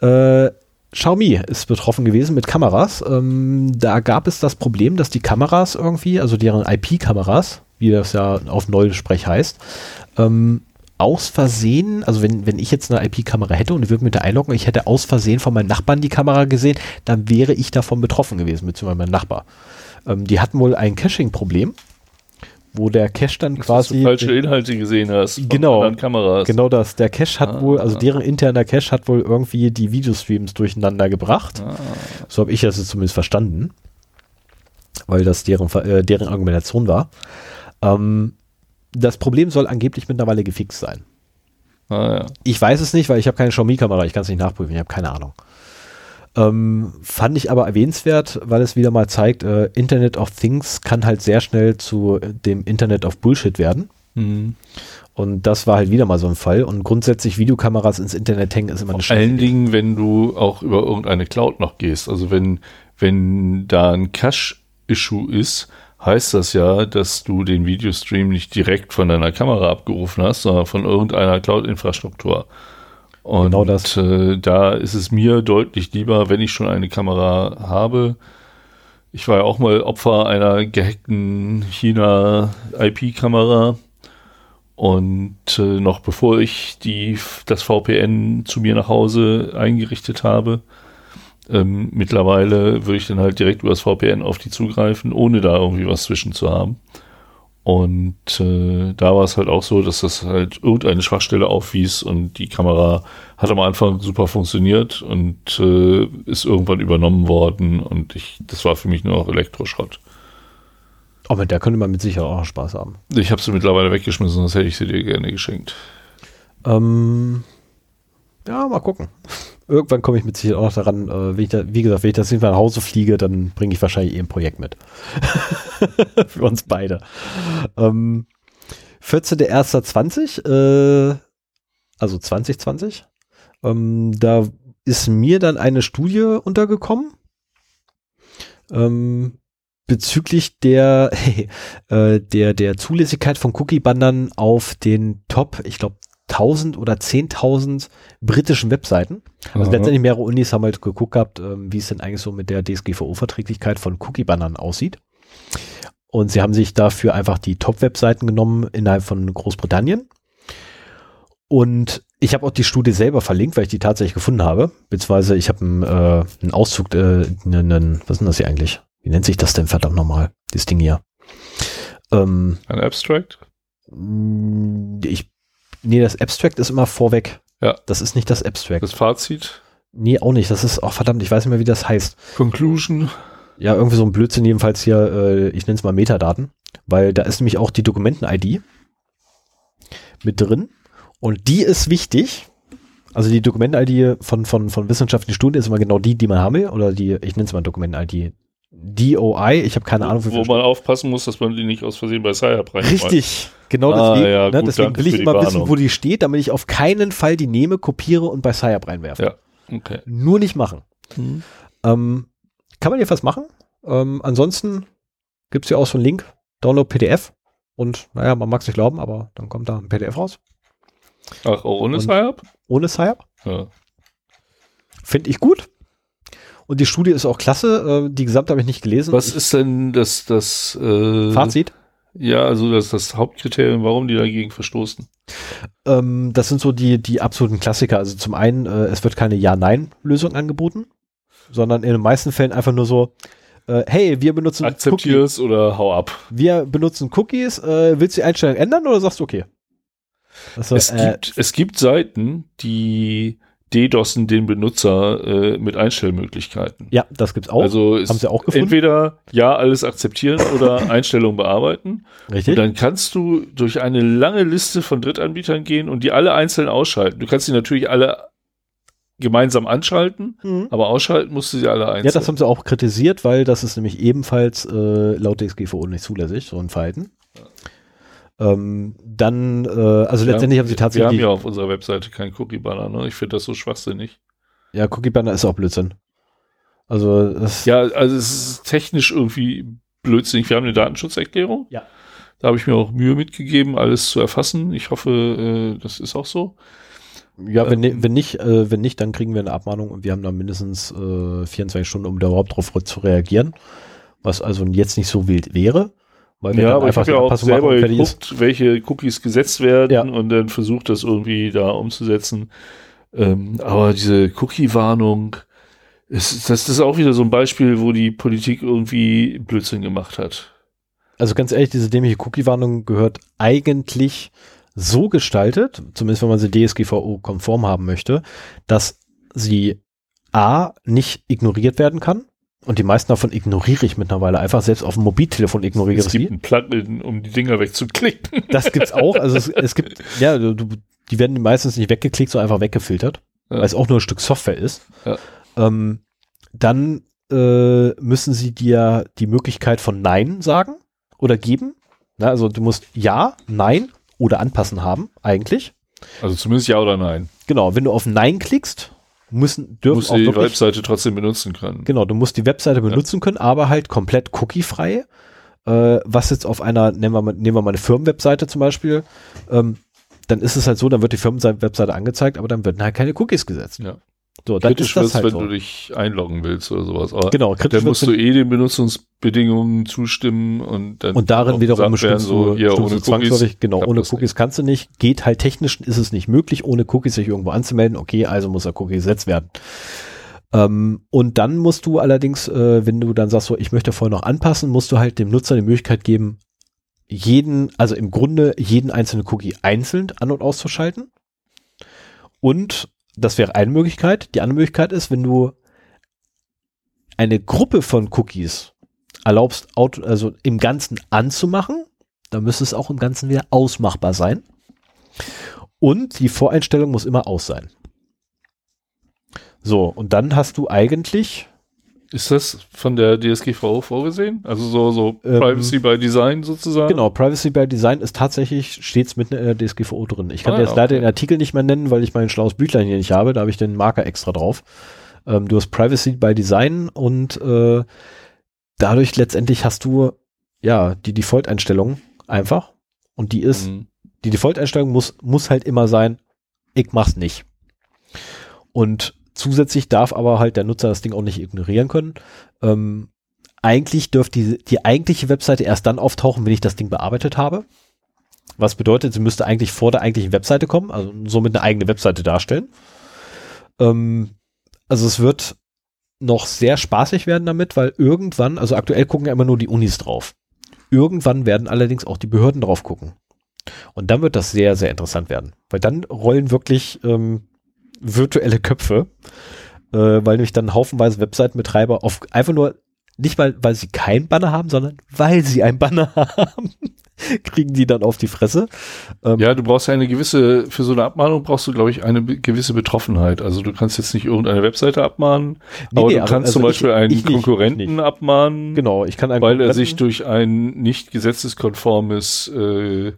Äh, Xiaomi ist betroffen gewesen mit Kameras. Ähm, da gab es das Problem, dass die Kameras irgendwie, also deren IP-Kameras, wie das ja auf Neusprech heißt, ähm, aus Versehen, also wenn, wenn ich jetzt eine IP-Kamera hätte und ich würde mit der einloggen, ich hätte aus Versehen von meinem Nachbarn die Kamera gesehen, dann wäre ich davon betroffen gewesen, beziehungsweise mein Nachbar. Ähm, die hatten wohl ein Caching-Problem, wo der Cache dann Dass quasi. Du falsche Inhalte gesehen hast. Genau. Kameras. Genau das. Der Cache hat ah, wohl, also deren interner Cache hat wohl irgendwie die Videostreams durcheinander gebracht. Ah. So habe ich das jetzt zumindest verstanden. Weil das deren, äh, deren Argumentation war. Ähm, das Problem soll angeblich mittlerweile gefixt sein. Ah, ja. Ich weiß es nicht, weil ich habe keine Xiaomi-Kamera, ich kann es nicht nachprüfen, ich habe keine Ahnung. Ähm, fand ich aber erwähnenswert, weil es wieder mal zeigt, äh, Internet of Things kann halt sehr schnell zu dem Internet of Bullshit werden. Mhm. Und das war halt wieder mal so ein Fall. Und grundsätzlich Videokameras ins Internet hängen ist immer eine Vor allen Dingen, wenn du auch über irgendeine Cloud noch gehst. Also wenn, wenn da ein Cache-Issue ist, heißt das ja, dass du den Videostream nicht direkt von deiner Kamera abgerufen hast, sondern von irgendeiner Cloud-Infrastruktur. Und genau das. Äh, da ist es mir deutlich lieber, wenn ich schon eine Kamera habe. Ich war ja auch mal Opfer einer gehackten China-IP-Kamera. Und äh, noch bevor ich die, das VPN zu mir nach Hause eingerichtet habe, Ähm, mittlerweile würde ich dann halt direkt über das VPN auf die zugreifen, ohne da irgendwie was zwischen zu haben. Und äh, da war es halt auch so, dass das halt irgendeine Schwachstelle aufwies und die Kamera hat am Anfang super funktioniert und äh, ist irgendwann übernommen worden und ich, das war für mich nur noch Elektroschrott. Aber mit der könnte man mit Sicherheit auch Spaß haben. Ich habe sie mittlerweile weggeschmissen, sonst hätte ich sie dir gerne geschenkt. Ähm, ja, mal gucken. Irgendwann komme ich mit Sicherheit auch noch daran, äh, wie, da, wie gesagt, wenn ich das nicht nach Hause fliege, dann bringe ich wahrscheinlich eh ein Projekt mit. Für uns beide. Ähm, 14.01.20, äh, also 2020, ähm, da ist mir dann eine Studie untergekommen ähm, bezüglich der, äh, der, der Zulässigkeit von Cookie-Bannern auf den Top, ich glaube, 1000 oder 10.000 britischen Webseiten. Also Aha. letztendlich mehrere Unis haben halt geguckt gehabt, ähm, wie es denn eigentlich so mit der DSGVO-Verträglichkeit von Cookie-Bannern aussieht. Und sie haben sich dafür einfach die Top-Webseiten genommen innerhalb von Großbritannien. Und ich habe auch die Studie selber verlinkt, weil ich die tatsächlich gefunden habe. Beziehungsweise ich habe einen, äh, einen Auszug, äh, einen, was ist denn das hier eigentlich? Wie nennt sich das denn verdammt nochmal? Dieses Ding hier. Ähm, Ein Abstract? ich, nee, das Abstract ist immer vorweg. Ja. Das ist nicht das Abstract. Das Fazit? nee, auch nicht. Das ist, auch verdammt, ich weiß nicht mehr, wie das heißt. Conclusion? Ja, irgendwie so ein Blödsinn, jedenfalls hier, äh, ich nenne es mal Metadaten, weil da ist nämlich auch die Dokumenten-ID mit drin und die ist wichtig. Also die Dokumenten-ID von, von, von wissenschaftlichen Studien ist immer genau die, die man haben will, oder die, ich nenne es mal Dokumenten-ID, DOI, ich habe keine Ahnung, Wo wofür man aufpassen muss, dass man die nicht aus Versehen bei Sciap reinschmeißt. Richtig, genau Ah, deswegen. ja, ne, gut, deswegen will ich immer wissen, wo die steht, damit ich auf keinen Fall die nehme, kopiere und bei SciAp reinwerfe. Ja. Okay. Nur nicht machen. Ähm, kann man jedenfalls machen. Ähm, ansonsten gibt es ja auch so einen Link, Download PDF. Und naja, man mag es nicht glauben, aber dann kommt da ein PDF raus. Ach, ohne Sciap? Ohne SciAp. Ja. Finde ich gut. Und die Studie ist auch klasse. Äh, die gesamte habe ich nicht gelesen. Was Ich- ist denn das, das äh, Fazit? Ja, also das das Hauptkriterium, warum die dagegen verstoßen. Ähm, das sind so die, die absoluten Klassiker. Also zum einen, äh, es wird keine Ja-Nein-Lösung angeboten, sondern in den meisten Fällen einfach nur so, äh, hey, wir benutzen Akzeptier es oder hau ab. Wir benutzen Cookies. Äh, willst du die Einstellung ändern oder sagst du okay? Also, es, äh, gibt, es gibt Seiten, die DDoSen den Benutzer äh, mit Einstellmöglichkeiten. ja, das gibt's auch. Also es Haben sie auch gefunden? entweder ja alles akzeptieren oder Einstellungen bearbeiten. Und Richtig? dann kannst du durch eine lange Liste von Drittanbietern gehen und die alle einzeln ausschalten. Du kannst sie natürlich alle gemeinsam anschalten, Mhm. aber ausschalten musst du sie alle Ja, einzeln. das haben sie auch kritisiert, weil das ist nämlich ebenfalls äh, laut DSGVO nicht zulässig, so ein Verhalten. Ähm, dann, äh, also letztendlich haben sie Wir tatsächlich, haben die- ja auf unserer Webseite keinen Cookie-Banner. Ne? Ich finde das so schwachsinnig. ja, Cookie Banner ist auch Blödsinn. Also, das, Ja, also es ist technisch irgendwie blödsinnig. Wir haben eine Datenschutzerklärung. Ja. Da habe ich mir auch Mühe mitgegeben, alles zu erfassen. Ich hoffe, äh, das ist auch so. ja, wenn, ähm, wenn nicht, äh, wenn nicht, dann kriegen wir eine Abmahnung und wir haben dann mindestens äh, 24 Stunden, um da überhaupt drauf zu reagieren. Was also jetzt nicht so wild wäre. Weil Ja, aber ich einfach habe ja auch Anpassung machen selber ist. geguckt, welche Cookies gesetzt werden Ja. und dann versucht, das irgendwie da umzusetzen. Ähm, aber diese Cookie-Warnung, ist, das ist auch wieder so ein Beispiel, wo die Politik irgendwie Blödsinn gemacht hat. Also ganz ehrlich, diese dämliche Cookie-Warnung gehört eigentlich so gestaltet, zumindest wenn man sie DSGVO-konform haben möchte, dass sie A, nicht ignoriert werden kann. Und die meisten davon ignoriere ich mittlerweile einfach. Selbst auf dem Mobiltelefon ignoriere ich Es sie. gibt ein Plugin, um die Dinger wegzuklicken. Das gibt's auch. Also es, es gibt, ja, du- die werden meistens nicht weggeklickt, sondern einfach weggefiltert, Ja. weil es auch nur ein Stück Software ist. Ja. Ähm, dann äh, müssen sie dir die Möglichkeit von Nein sagen oder geben. Na, also du musst Ja, Nein oder anpassen haben, eigentlich. Also zumindest ja oder nein. Genau, wenn du auf Nein klickst, müssen, dürfen Musst auch die wirklich, Webseite trotzdem benutzen können. Genau, du musst die Webseite benutzen können, aber halt komplett cookiefrei. Äh, was jetzt auf einer, nehmen wir mal, nehmen wir mal eine Firmenwebseite zum Beispiel, ähm, dann ist es halt so, dann wird die Firmenwebseite angezeigt, aber dann werden halt keine Cookies gesetzt. Ja. So, dann Kritisch ist das halt wenn so. du dich einloggen willst oder sowas. Aber Genau, kritisch dann musst du eh den Benutzungsbedingungen zustimmen und dann und darin wiederum bestimmst so, bestimmst ohne zwangsläufig, genau, ohne Cookies kannst du nicht. Geht halt technisch ist es nicht möglich, ohne Cookies sich irgendwo anzumelden. Okay, also muss der Cookie gesetzt werden. Ähm, und dann musst du allerdings, äh, wenn du dann sagst, so, ich möchte vorher noch anpassen, musst du halt dem Nutzer die Möglichkeit geben, jeden, also im Grunde jeden einzelnen Cookie einzeln an- und auszuschalten. Und das wäre eine Möglichkeit. Die andere Möglichkeit ist, wenn du eine Gruppe von Cookies erlaubst, also im Ganzen anzumachen, dann müsste es auch im Ganzen wieder ausmachbar sein. Und die Voreinstellung muss immer aus sein. So, und dann hast du eigentlich. Ist das von der DSGVO vorgesehen? Also so, so ähm, Privacy by Design sozusagen? Genau, Privacy by Design ist tatsächlich stets mit in der DSGVO drin. Ich kann ah, jetzt okay. leider den Artikel nicht mehr nennen, weil ich mein schlaues Büchlein hier nicht habe. Da habe ich den Marker extra drauf. Ähm, du hast Privacy by Design und äh, dadurch letztendlich hast du ja die Default-Einstellung einfach. Und die ist, mhm. die Default-Einstellung muss, muss halt immer sein, ich mach's nicht. Und zusätzlich darf aber halt der Nutzer das Ding auch nicht ignorieren können. Ähm, eigentlich dürfte die, die eigentliche Webseite erst dann auftauchen, wenn ich das Ding bearbeitet habe. Was bedeutet, sie müsste eigentlich vor der eigentlichen Webseite kommen, also somit eine eigene Webseite darstellen. Ähm, also es wird noch sehr spaßig werden damit, weil irgendwann, also aktuell gucken ja immer nur die Unis drauf. Irgendwann werden allerdings auch die Behörden drauf gucken. Und dann wird das sehr, sehr interessant werden. Weil dann rollen wirklich ähm, virtuelle Köpfe, äh, weil nämlich dann haufenweise Webseitenbetreiber auf einfach nur, nicht mal, weil sie kein Banner haben, sondern weil sie ein Banner haben, kriegen die dann auf die Fresse. Ähm, ja, du brauchst ja eine gewisse, für so eine Abmahnung brauchst du, glaube ich, eine gewisse Betroffenheit. Also du kannst jetzt nicht irgendeine Webseite abmahnen, nee, aber nee, du kannst also zum Beispiel ich, einen ich Konkurrenten nicht, nicht. abmahnen. Genau, ich kann einen Weil er sich durch ein nicht gesetzeskonformes äh,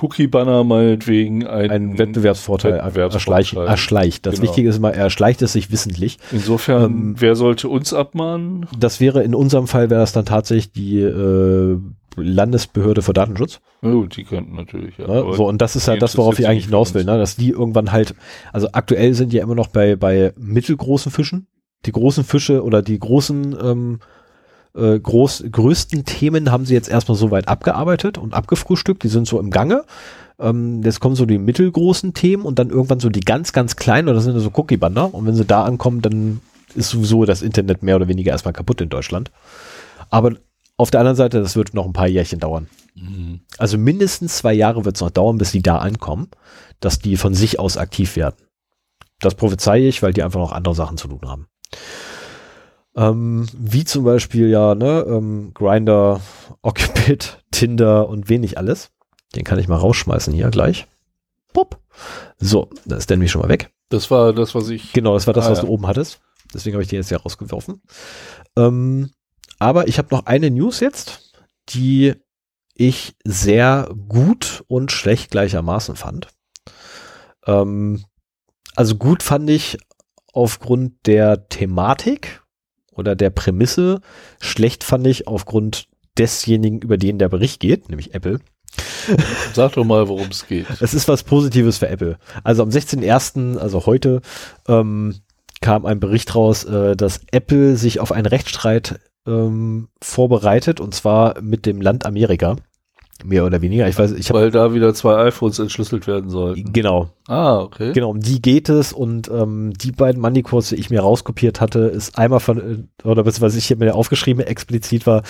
Cookie-Banner meinetwegen einen, einen Wettbewerbsvorteil, erschleicht, erschleicht. Das genau. Wichtige ist immer, er erschleicht es sich wissentlich. Insofern, ähm, wer sollte uns abmahnen? Das wäre in unserem Fall wäre das dann tatsächlich die äh, Landesbehörde für Datenschutz. Oh, die könnten natürlich, ja. ja so, und das ist ja das, worauf ich eigentlich hinaus will, ne? dass die irgendwann halt, also aktuell sind die ja immer noch bei, bei mittelgroßen Fischen. Die großen Fische oder die großen ähm, äh, groß, größten Themen haben sie jetzt erstmal soweit abgearbeitet und abgefrühstückt. Die sind so im Gange. Ähm, jetzt kommen so die mittelgroßen Themen und dann irgendwann so die ganz, ganz kleinen, oder das sind so Cookie-Banner. Und wenn sie da ankommen, dann ist sowieso das Internet mehr oder weniger erstmal kaputt in Deutschland. Aber auf der anderen Seite, das wird noch ein paar Jährchen dauern. Mhm. Also mindestens zwei Jahre wird es noch dauern, bis die da ankommen, dass die von sich aus aktiv werden. Das prophezeie ich, weil die einfach noch andere Sachen zu tun haben. Ähm, wie zum Beispiel ja, ne, ähm, Grinder, Occupit, Tinder und wenig alles. Den kann ich mal rausschmeißen hier gleich. Pup. So, da ist der nämlich schon mal weg. Das war das, was ich. Genau, das war das, ah, was ja. du oben hattest. Deswegen habe ich den jetzt ja rausgeworfen. Ähm, aber ich habe noch eine News jetzt, die ich sehr gut und schlecht gleichermaßen fand. Ähm, also gut fand ich aufgrund der Thematik oder der Prämisse. Schlecht fand ich aufgrund desjenigen, über den der Bericht geht, nämlich Apple. Sag doch mal, worum es geht. Es ist was Positives für Apple. Also am 16.01., also heute, ähm, kam ein Bericht raus, äh, dass Apple sich auf einen Rechtsstreit ähm, vorbereitet und zwar mit dem Land Amerika. Mehr oder weniger. Ich weiß, ich Weil da wieder zwei iPhones entschlüsselt werden sollen. Genau. Ah, okay. Genau, um die geht es und ähm, die beiden Moneycodes, die ich mir rauskopiert hatte, ist einmal von, äh, oder was ich hier mir aufgeschrieben explizit war,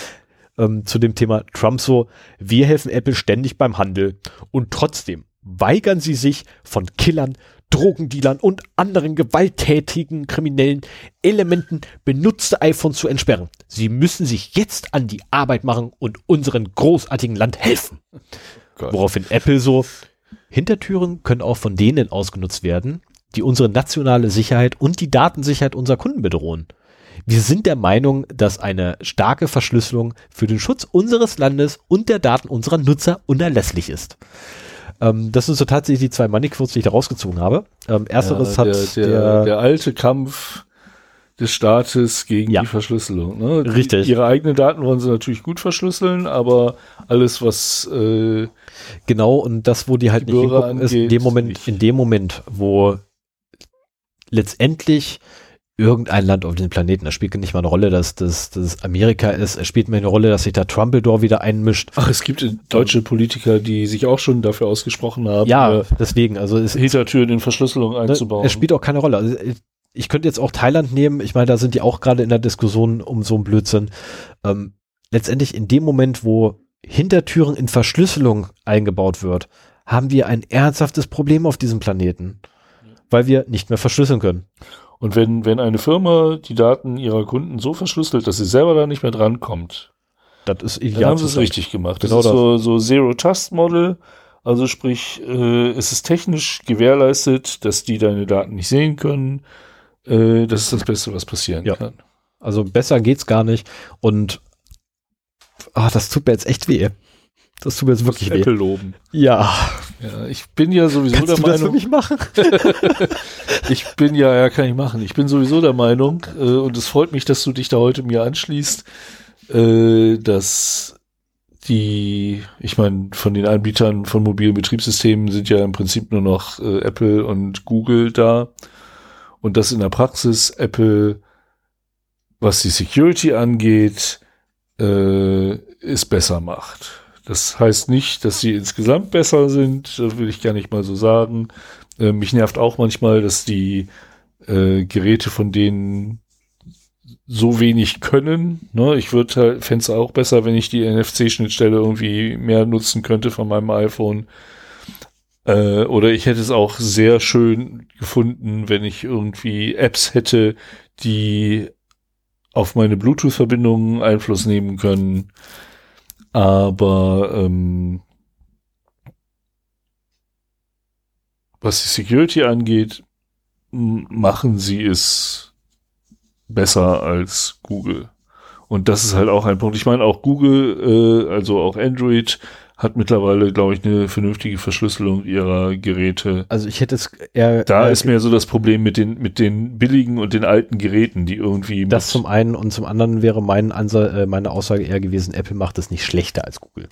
ähm, zu dem Thema Trump so, wir helfen Apple ständig beim Handel und trotzdem weigern sie sich von Killern Drogendealern und anderen gewalttätigen kriminellen Elementen benutzte iPhones zu entsperren. Sie müssen sich jetzt an die Arbeit machen und unseren großartigen Land helfen. Gott. Woraufhin Apple so, Hintertüren können auch von denen ausgenutzt werden, die unsere nationale Sicherheit und die Datensicherheit unserer Kunden bedrohen. Wir sind der Meinung, dass eine starke Verschlüsselung für den Schutz unseres Landes und der Daten unserer Nutzer unerlässlich ist. Ähm, das sind so tatsächlich die zwei Moneyquotes, die ich da rausgezogen habe. Ähm, ersteres ja, der, hat der, der, der alte Kampf des Staates gegen ja. die Verschlüsselung. Ne? Die, Richtig. Ihre eigenen Daten wollen sie natürlich gut verschlüsseln, aber alles, was äh, genau und das, wo die halt die nicht hingucken, angeht, ist in dem Moment, nicht. in dem Moment, wo letztendlich irgendein Land auf diesem Planeten. Das spielt nicht mal eine Rolle, dass das dass Amerika ist. Es spielt mir eine Rolle, dass sich da Trumpledore wieder einmischt. Ach, es gibt deutsche Politiker, die sich auch schon dafür ausgesprochen haben. Ja, äh, deswegen. Also es, Hintertüren in Verschlüsselung ne, einzubauen. Es spielt auch keine Rolle. Also, ich könnte jetzt auch Thailand nehmen. Ich meine, da sind die auch gerade in der Diskussion um so einen Blödsinn. Ähm, letztendlich in dem Moment, wo Hintertüren in Verschlüsselung eingebaut wird, haben wir ein ernsthaftes Problem auf diesem Planeten, weil wir nicht mehr verschlüsseln können. Und wenn, wenn eine Firma die Daten ihrer Kunden so verschlüsselt, dass sie selber da nicht mehr drankommt, das ist ideal. Dann haben sie es richtig gemacht. Das genau ist das. so, so Zero-Trust-Model. Also sprich, äh, es ist technisch gewährleistet, dass die deine Daten nicht sehen können. Äh, das ist das Beste, was passieren ja. kann. Also besser geht's gar nicht. Und ah, das tut mir jetzt echt weh. Das tut mir jetzt wirklich weh. Apple loben. Ja. Ja, ich bin ja sowieso Kannst der du Meinung. Das für mich machen? ich bin ja, ja, kann ich machen. Ich bin sowieso der Meinung, äh, und es freut mich, dass du dich da heute mir anschließt, äh, dass die, ich meine, von den Anbietern von mobilen Betriebssystemen sind ja im Prinzip nur noch äh, Apple und Google da. Und dass in der Praxis Apple, was die Security angeht, äh, es besser macht. Das heißt nicht, dass sie insgesamt besser sind, will ich gar nicht mal so sagen. Äh, mich nervt auch manchmal, dass die äh, Geräte von denen so wenig können. Ne? Ich würde halt, fände es auch besser, wenn ich die NFC-Schnittstelle irgendwie mehr nutzen könnte von meinem iPhone. Äh, oder ich hätte es auch sehr schön gefunden, wenn ich irgendwie Apps hätte, die auf meine Bluetooth-Verbindungen Einfluss nehmen können. Aber ähm, was die Security angeht, machen sie es besser als Google. Und das ist halt auch ein Punkt. Ich meine, auch Google, äh, also auch Android, hat mittlerweile, glaube ich, eine vernünftige Verschlüsselung ihrer Geräte. Also ich hätte es eher. Da eher ist mehr so das Problem mit den, mit den billigen und den alten Geräten, die irgendwie. Das zum einen und zum anderen wäre mein Ansa äh, meine Aussage eher gewesen, Apple macht es nicht schlechter als Google.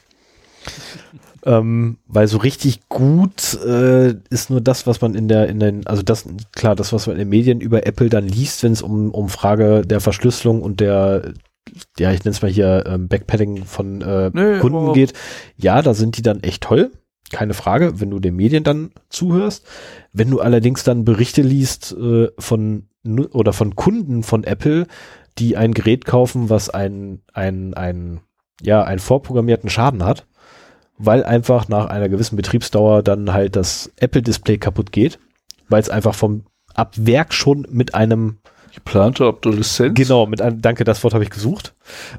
ähm, weil so richtig gut äh, ist nur das, was man in der, in den, also das, klar, das, was man in den Medien über Apple dann liest, wenn es um, um Frage der Verschlüsselung und der ja, ich nenne es mal hier ähm, Backpadding von äh, nee, Kunden geht, ja, da sind die dann echt toll. Keine Frage, wenn du den Medien dann zuhörst. Wenn du allerdings dann Berichte liest äh, von oder von Kunden von Apple, die ein Gerät kaufen, was ein, ein, ein, ja, einen vorprogrammierten Schaden hat, weil einfach nach einer gewissen Betriebsdauer dann halt das Apple-Display kaputt geht, weil es einfach vom ab Werk schon mit einem Geplante Obsoleszenz? Genau, mit einem, danke, das Wort habe ich gesucht.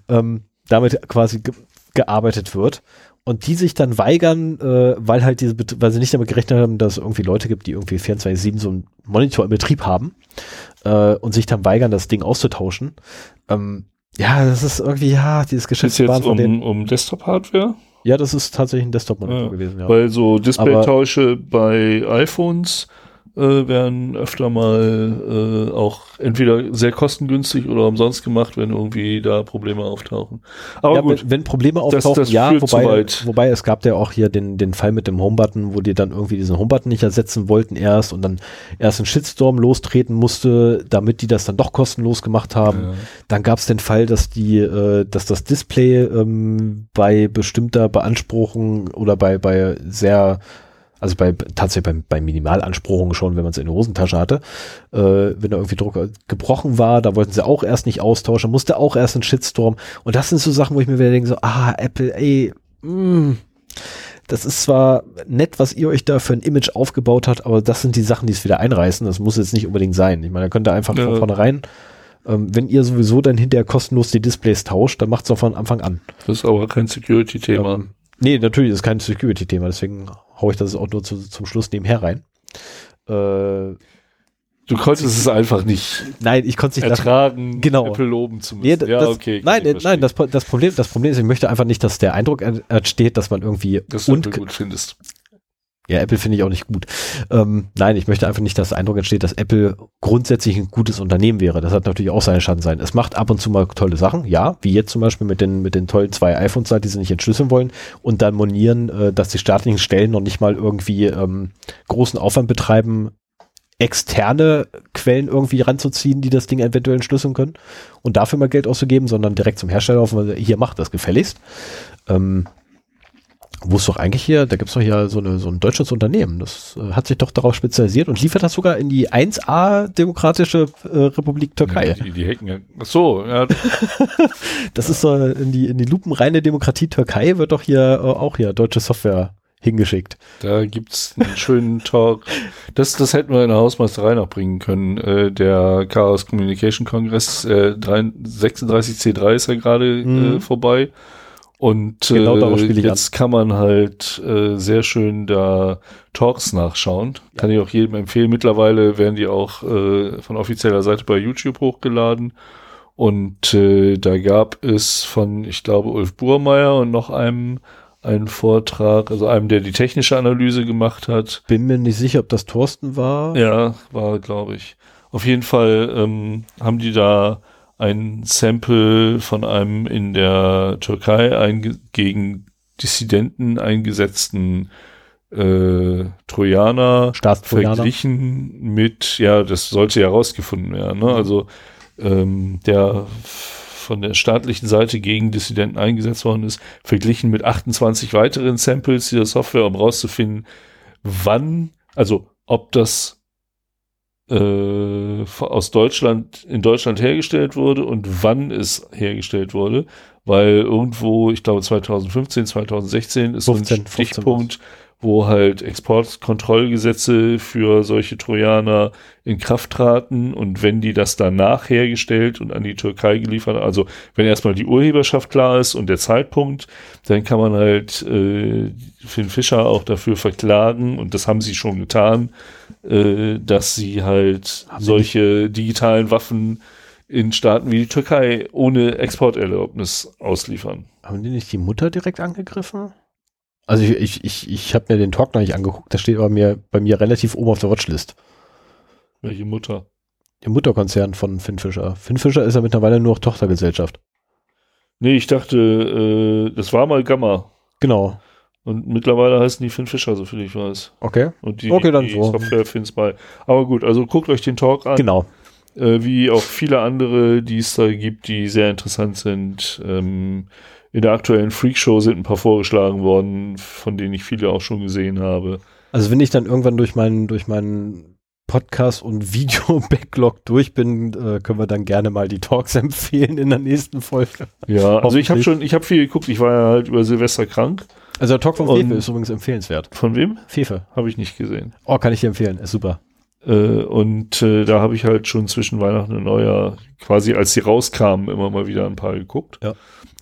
Ähm, damit quasi ge gearbeitet wird. Und die sich dann weigern, äh, weil halt diese, weil sie nicht damit gerechnet haben, dass es irgendwie Leute gibt, die irgendwie 24-7 so einen Monitor im Betrieb haben äh, und sich dann weigern, das Ding auszutauschen. Ähm, ja, das ist irgendwie, ja, dieses Geschäft jetzt um, um Desktop-Hardware? Ja, das ist tatsächlich ein Desktop-Monitor ja, gewesen, ja. Weil so Display-Tausche bei iPhones äh, werden öfter mal äh, auch entweder sehr kostengünstig oder umsonst gemacht, wenn irgendwie da Probleme auftauchen. Aber ja, gut, wenn, wenn, Probleme auftauchen, das, das ja, wobei, wobei es gab ja auch hier den, den Fall mit dem Homebutton, wo die dann irgendwie diesen Homebutton nicht ersetzen wollten erst und dann erst ein Shitstorm lostreten musste, damit die das dann doch kostenlos gemacht haben. Ja. Dann gab es den Fall, dass die, äh, dass das Display ähm, bei bestimmter Beanspruchung oder bei, bei sehr also bei tatsächlich bei, bei Minimalanspruchungen schon, wenn man es in der Hosentasche hatte, äh, wenn da irgendwie Druck gebrochen war, da wollten sie auch erst nicht austauschen, musste auch erst ein Shitstorm. Und das sind so Sachen, wo ich mir wieder denke, so, ah, Apple, ey, mh, mm, das ist zwar nett, was ihr euch da für ein Image aufgebaut habt, aber das sind die Sachen, die es wieder einreißen. Das muss jetzt nicht unbedingt sein. Ich meine, da könnt ihr einfach ja. von vornherein, ähm, wenn ihr sowieso dann hinterher kostenlos die Displays tauscht, dann macht es auch von Anfang an. Das ist aber kein Security-Thema. Ähm, nee, natürlich ist kein Security-Thema, deswegen haue ich das auch nur zu, zum Schluss nebenher rein. Äh, Du konntest es einfach nicht nein, ich konnte es nicht ertragen, genau. Apple loben zu müssen. Nee, ja, das, okay. Nein, nein, das, das, Problem, das Problem ist, ich möchte einfach nicht, dass der Eindruck entsteht, dass man irgendwie dass gut findest. Ja, Apple finde ich auch nicht gut. Ähm, nein, ich möchte einfach nicht, dass der Eindruck entsteht, dass Apple grundsätzlich ein gutes Unternehmen wäre. Das hat natürlich auch seine Schatten sein. Es macht ab und zu mal tolle Sachen, ja, wie jetzt zum Beispiel mit den, mit den tollen zwei iPhones, die sie nicht entschlüsseln wollen und dann monieren, äh, dass die staatlichen Stellen noch nicht mal irgendwie ähm, großen Aufwand betreiben, externe Quellen irgendwie ranzuziehen, die das Ding eventuell entschlüsseln können und dafür mal Geld auszugeben, sondern direkt zum Hersteller auf, hier macht das gefälligst. Ähm, wo es doch eigentlich hier, da gibt es doch hier so, eine, so ein deutsches Unternehmen, das äh, hat sich doch darauf spezialisiert und liefert das sogar in die 1A Demokratische äh, Republik Türkei. Die, die hacken ja. Ach so, ja. das ist so in die, in die lupenreine Demokratie Türkei wird doch hier äh, auch hier deutsche Software hingeschickt. Da gibt's einen schönen Talk. Das, das hätten wir in der Hausmeisterei noch bringen können. Äh, der Chaos Communication Congress äh, 36C3 ist ja gerade Mhm. äh, vorbei. Und Genau äh, darauf spiele ich jetzt kann man halt äh, sehr schön da Talks nachschauen. Kann ich auch jedem empfehlen. Mittlerweile werden die auch äh, von offizieller Seite bei YouTube hochgeladen. Und äh, da gab es von, ich glaube, Ulf Burmeier und noch einem einen Vortrag, also einem, der die technische Analyse gemacht hat. Bin mir nicht sicher, ob das Thorsten war. Ja, war, glaube ich. Auf jeden Fall ähm, haben die da ein Sample von einem in der Türkei gegen Dissidenten eingesetzten äh, Trojaner verglichen mit, ja, das sollte ja herausgefunden werden, ne? Also ähm, der von der staatlichen Seite gegen Dissidenten eingesetzt worden ist, verglichen mit 28 weiteren Samples dieser Software, um rauszufinden, wann, also ob das äh, aus Deutschland in Deutschland hergestellt wurde und wann es hergestellt wurde, weil irgendwo, ich glaube 2015, 2016 ist 15, so ein 15 Stichpunkt, wo halt Exportkontrollgesetze für solche Trojaner in Kraft traten und wenn die das danach hergestellt und an die Türkei geliefert, also wenn erstmal die Urheberschaft klar ist und der Zeitpunkt, dann kann man halt äh, Finn Fischer auch dafür verklagen und das haben sie schon getan, äh, dass sie halt Haben solche digitalen Waffen in Staaten wie die Türkei ohne Exporterlaubnis ausliefern. Haben die nicht die Mutter direkt angegriffen? Also ich, ich, ich, ich habe mir den Talk noch nicht angeguckt, der steht aber mir, bei mir relativ oben auf der Watchlist. Welche Mutter? Der Mutterkonzern von Finn Fischer. Finn Fischer ist ja mittlerweile nur noch Tochtergesellschaft. Nee, ich dachte, äh, das war mal Gamma. Genau. Und mittlerweile heißen die Finn Fischer, so viel ich weiß. Okay. Und die, Okay, dann die so. Software Fins bei. Aber gut, also guckt euch den Talk an. Genau. Äh, wie auch viele andere, die es da gibt, die sehr interessant sind. Ähm, in der aktuellen Freakshow sind ein paar vorgeschlagen worden, von denen ich viele auch schon gesehen habe. Also wenn ich dann irgendwann durch meinen, durch meinen Podcast und Video-Backlog durch bin, äh, können wir dann gerne mal die Talks empfehlen in der nächsten Folge. Ja, also ich habe schon, ich habe viel geguckt. Ich war ja halt über Silvester krank. Also der Talk von Fefe ist übrigens empfehlenswert. Von wem? Fefe. Habe ich nicht gesehen. Oh, kann ich dir empfehlen. Ist super. Äh, und äh, da habe ich halt schon zwischen Weihnachten und Neujahr, quasi als die rauskamen, immer mal wieder ein paar geguckt. Ja.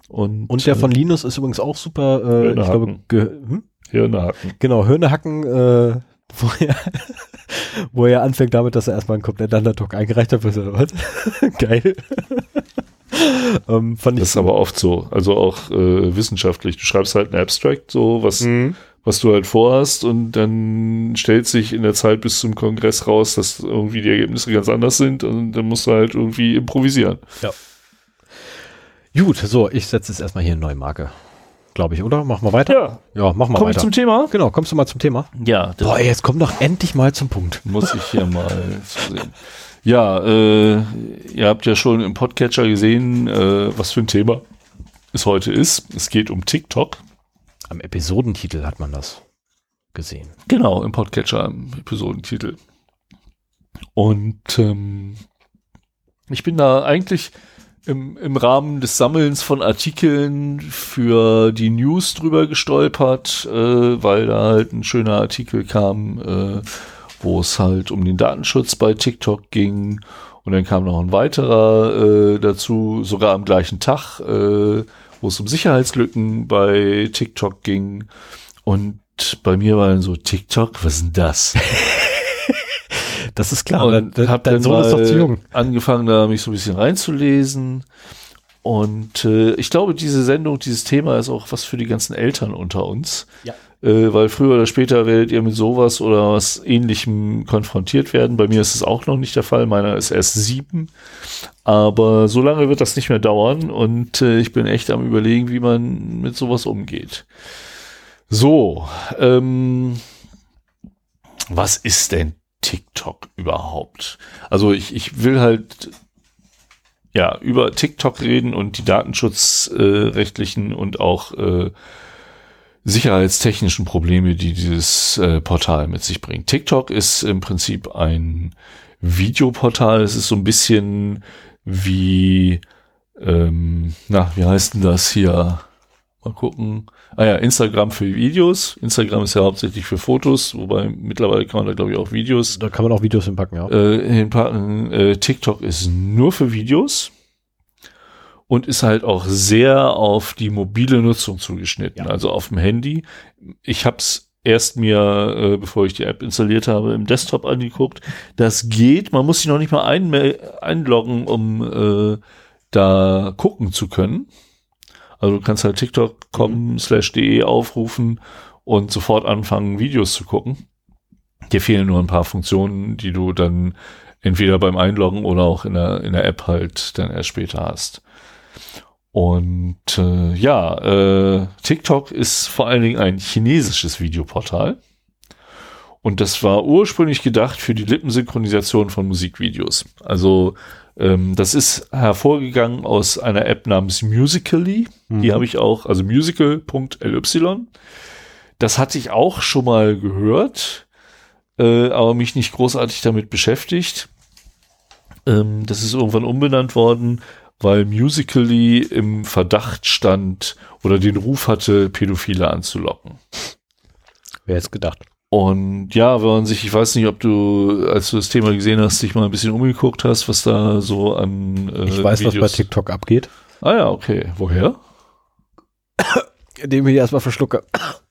Und, Und der äh, von Linus ist übrigens auch super. Äh, ich glaube, hm? Hirnehacken. genau, Hirnehacken, äh, wo er, wo er anfängt damit, dass er erstmal einen kompletten Undertalk eingereicht hat. ich Was? Geil. ähm, fand ich Das ist aber oft so, also auch äh, wissenschaftlich. Du schreibst halt ein Abstract, so was, Mhm. was du halt vorhast und dann stellt sich in der Zeit bis zum Kongress raus, dass irgendwie die Ergebnisse ganz anders sind und dann musst du halt irgendwie improvisieren. Gut, so, ich setze jetzt erstmal hier eine neue Marke. Glaube ich, oder? Machen wir weiter? Ja, Ja, machen wir komme ich weiter. zum Thema? Genau, kommst du mal zum Thema? Ja, Boah, jetzt komm doch endlich mal zum Punkt. muss ich hier mal zu sehen. Ja, äh, ihr habt ja schon im Podcatcher gesehen, äh, was für ein Thema es heute ist. Es geht um TikTok. Am Episodentitel hat man das gesehen. Genau, im Podcatcher, im Episodentitel. Und ähm, ich bin da eigentlich im, im Rahmen des Sammelns von Artikeln für die News drüber gestolpert, äh, weil da halt ein schöner Artikel kam, äh, wo es halt um den Datenschutz bei TikTok ging. Und dann kam noch ein weiterer äh, dazu, sogar am gleichen Tag, äh, wo es um Sicherheitslücken bei TikTok ging. Und bei mir war dann so, TikTok, was ist denn das? Das ist klar. Und dein dein- hab dein dann Sohn ist doch zu jung. angefangen, da mich so ein bisschen reinzulesen. Und äh, ich glaube, diese Sendung, dieses Thema ist auch was für die ganzen Eltern unter uns. Ja. Äh, weil früher oder später werdet ihr mit sowas oder was ähnlichem konfrontiert werden. Bei mir ist es auch noch nicht der Fall. Meiner ist erst sieben. Aber so lange wird das nicht mehr dauern. Und äh, ich bin echt am überlegen, wie man mit sowas umgeht. So, ähm, was ist denn TikTok überhaupt? Also ich, ich will halt ja über TikTok reden und die datenschutzrechtlichen äh, und auch äh, sicherheitstechnischen Probleme, die dieses äh, Portal mit sich bringt. TikTok ist im Prinzip ein Videoportal. Es ist so ein bisschen wie, ähm, na, wie heißt denn das hier? Mal gucken. Ah ja, Instagram für Videos. Instagram ist ja hauptsächlich für Fotos, wobei mittlerweile kann man da glaube ich auch Videos. Da kann man auch Videos hinpacken, ja. Äh, hinpacken. Äh, TikTok ist nur für Videos und ist halt auch sehr auf die mobile Nutzung zugeschnitten, ja. also auf dem Handy. Ich habe es erst mir, äh, bevor ich die App installiert habe, im Desktop angeguckt. Das geht, man muss sich noch nicht mal ein einloggen, um äh, da gucken zu können. Also du kannst halt tiktok.com mhm. slash de aufrufen und sofort anfangen, Videos zu gucken. Dir fehlen nur ein paar Funktionen, die du dann entweder beim Einloggen oder auch in der, in der App halt dann erst später hast. Und äh, ja, äh, TikTok ist vor allen Dingen ein chinesisches Videoportal. Und das war ursprünglich gedacht für die Lippensynchronisation von Musikvideos. Also ähm, das ist hervorgegangen aus einer App namens Musically. Mhm. Die habe ich auch, also musical.ly. Das hatte ich auch schon mal gehört, äh, aber mich nicht großartig damit beschäftigt. Ähm, das ist irgendwann umbenannt worden weil Musically im Verdacht stand oder den Ruf hatte, Pädophile anzulocken. Wer hätte es gedacht? Und ja, wenn man sich, ich weiß nicht, ob du, als du das Thema gesehen hast, dich mal ein bisschen umgeguckt hast, was da so an. Äh, ich weiß, Videos was bei TikTok abgeht. Ah ja, okay. Woher? Indem ich erstmal verschlucke.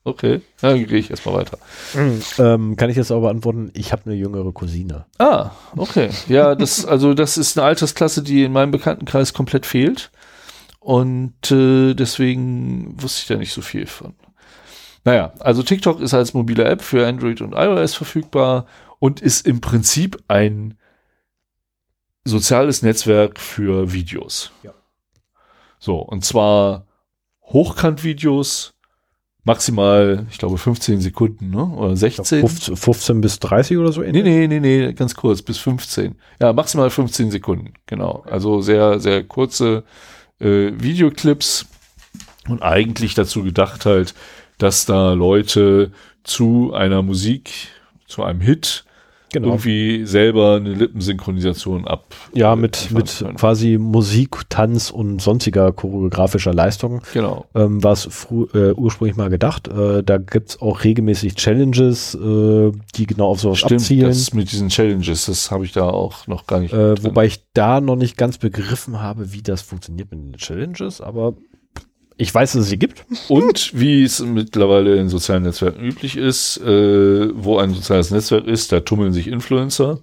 Okay, dann gehe ich erstmal weiter. Mhm. Ähm, kann ich jetzt aber beantworten, ich habe eine jüngere Cousine. Ah, okay. Ja, das, also das ist eine Altersklasse, die in meinem Bekanntenkreis komplett fehlt. Und äh, deswegen wusste ich da nicht so viel von. Naja, also TikTok ist als mobile App für Android und iOS verfügbar und ist im Prinzip ein soziales Netzwerk für Videos. Ja. So, und zwar Hochkant-Videos, maximal, ich glaube, 15 Sekunden, ne? Oder 16. 15, 15 bis 30 oder so? Nee, nee, nee, nee, ganz kurz, bis 15. Ja, maximal 15 Sekunden, genau. Also sehr, sehr kurze äh, Videoclips und eigentlich dazu gedacht halt, dass da Leute zu einer Musik, zu einem Hit genau. irgendwie selber eine Lippensynchronisation ab. Ja, mit, mit quasi Musik, Tanz und sonstiger choreografischer Leistung. Genau. Ähm, war es äh, ursprünglich mal gedacht. Äh, da gibt's auch regelmäßig Challenges, äh, die genau auf sowas Stimmt, abzielen. Das mit diesen Challenges, das habe ich da auch noch gar nicht. Äh, wobei ich da noch nicht ganz begriffen habe, wie das funktioniert mit den Challenges, aber ich weiß, dass es sie gibt. Und wie es mittlerweile in sozialen Netzwerken üblich ist, äh, wo ein soziales Netzwerk ist, da tummeln sich Influencer.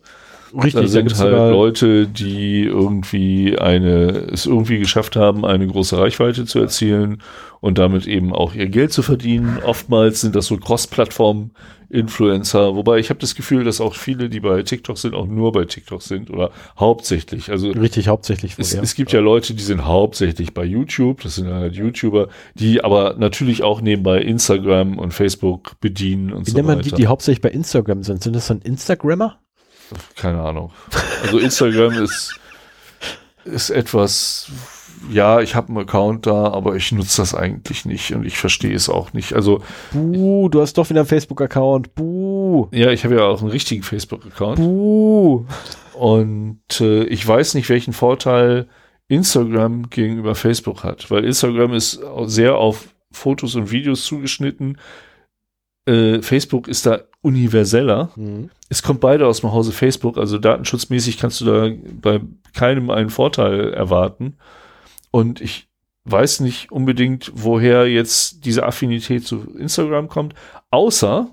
Richtig, da sind halt Leute, die irgendwie eine, es irgendwie geschafft haben, eine große Reichweite zu erzielen und damit eben auch ihr Geld zu verdienen. Oftmals sind das so Cross-Plattform Influencer, wobei ich habe das Gefühl, dass auch viele, die bei TikTok sind, auch nur bei TikTok sind oder hauptsächlich. Also richtig hauptsächlich. Es, es gibt ja Leute, die sind hauptsächlich bei YouTube, das sind halt YouTuber, die aber natürlich auch nebenbei Instagram und Facebook bedienen und Wie so nennt man weiter. die, die hauptsächlich bei Instagram sind? Sind das dann Instagrammer? Keine Ahnung. Also Instagram ist ist etwas ja, ich habe einen Account da, aber ich nutze das eigentlich nicht und ich verstehe es auch nicht. Also Buh, du hast doch wieder einen Facebook-Account. Buh. Ja, ich habe ja auch einen richtigen Facebook-Account. Buh. Und äh, ich weiß nicht, welchen Vorteil Instagram gegenüber Facebook hat, weil Instagram ist sehr auf Fotos und Videos zugeschnitten. Äh, Facebook ist da universeller. Mhm. Es kommt beide aus dem Hause Facebook, also datenschutzmäßig kannst du da bei keinem einen Vorteil erwarten. Und ich weiß nicht unbedingt, woher jetzt diese Affinität zu Instagram kommt, außer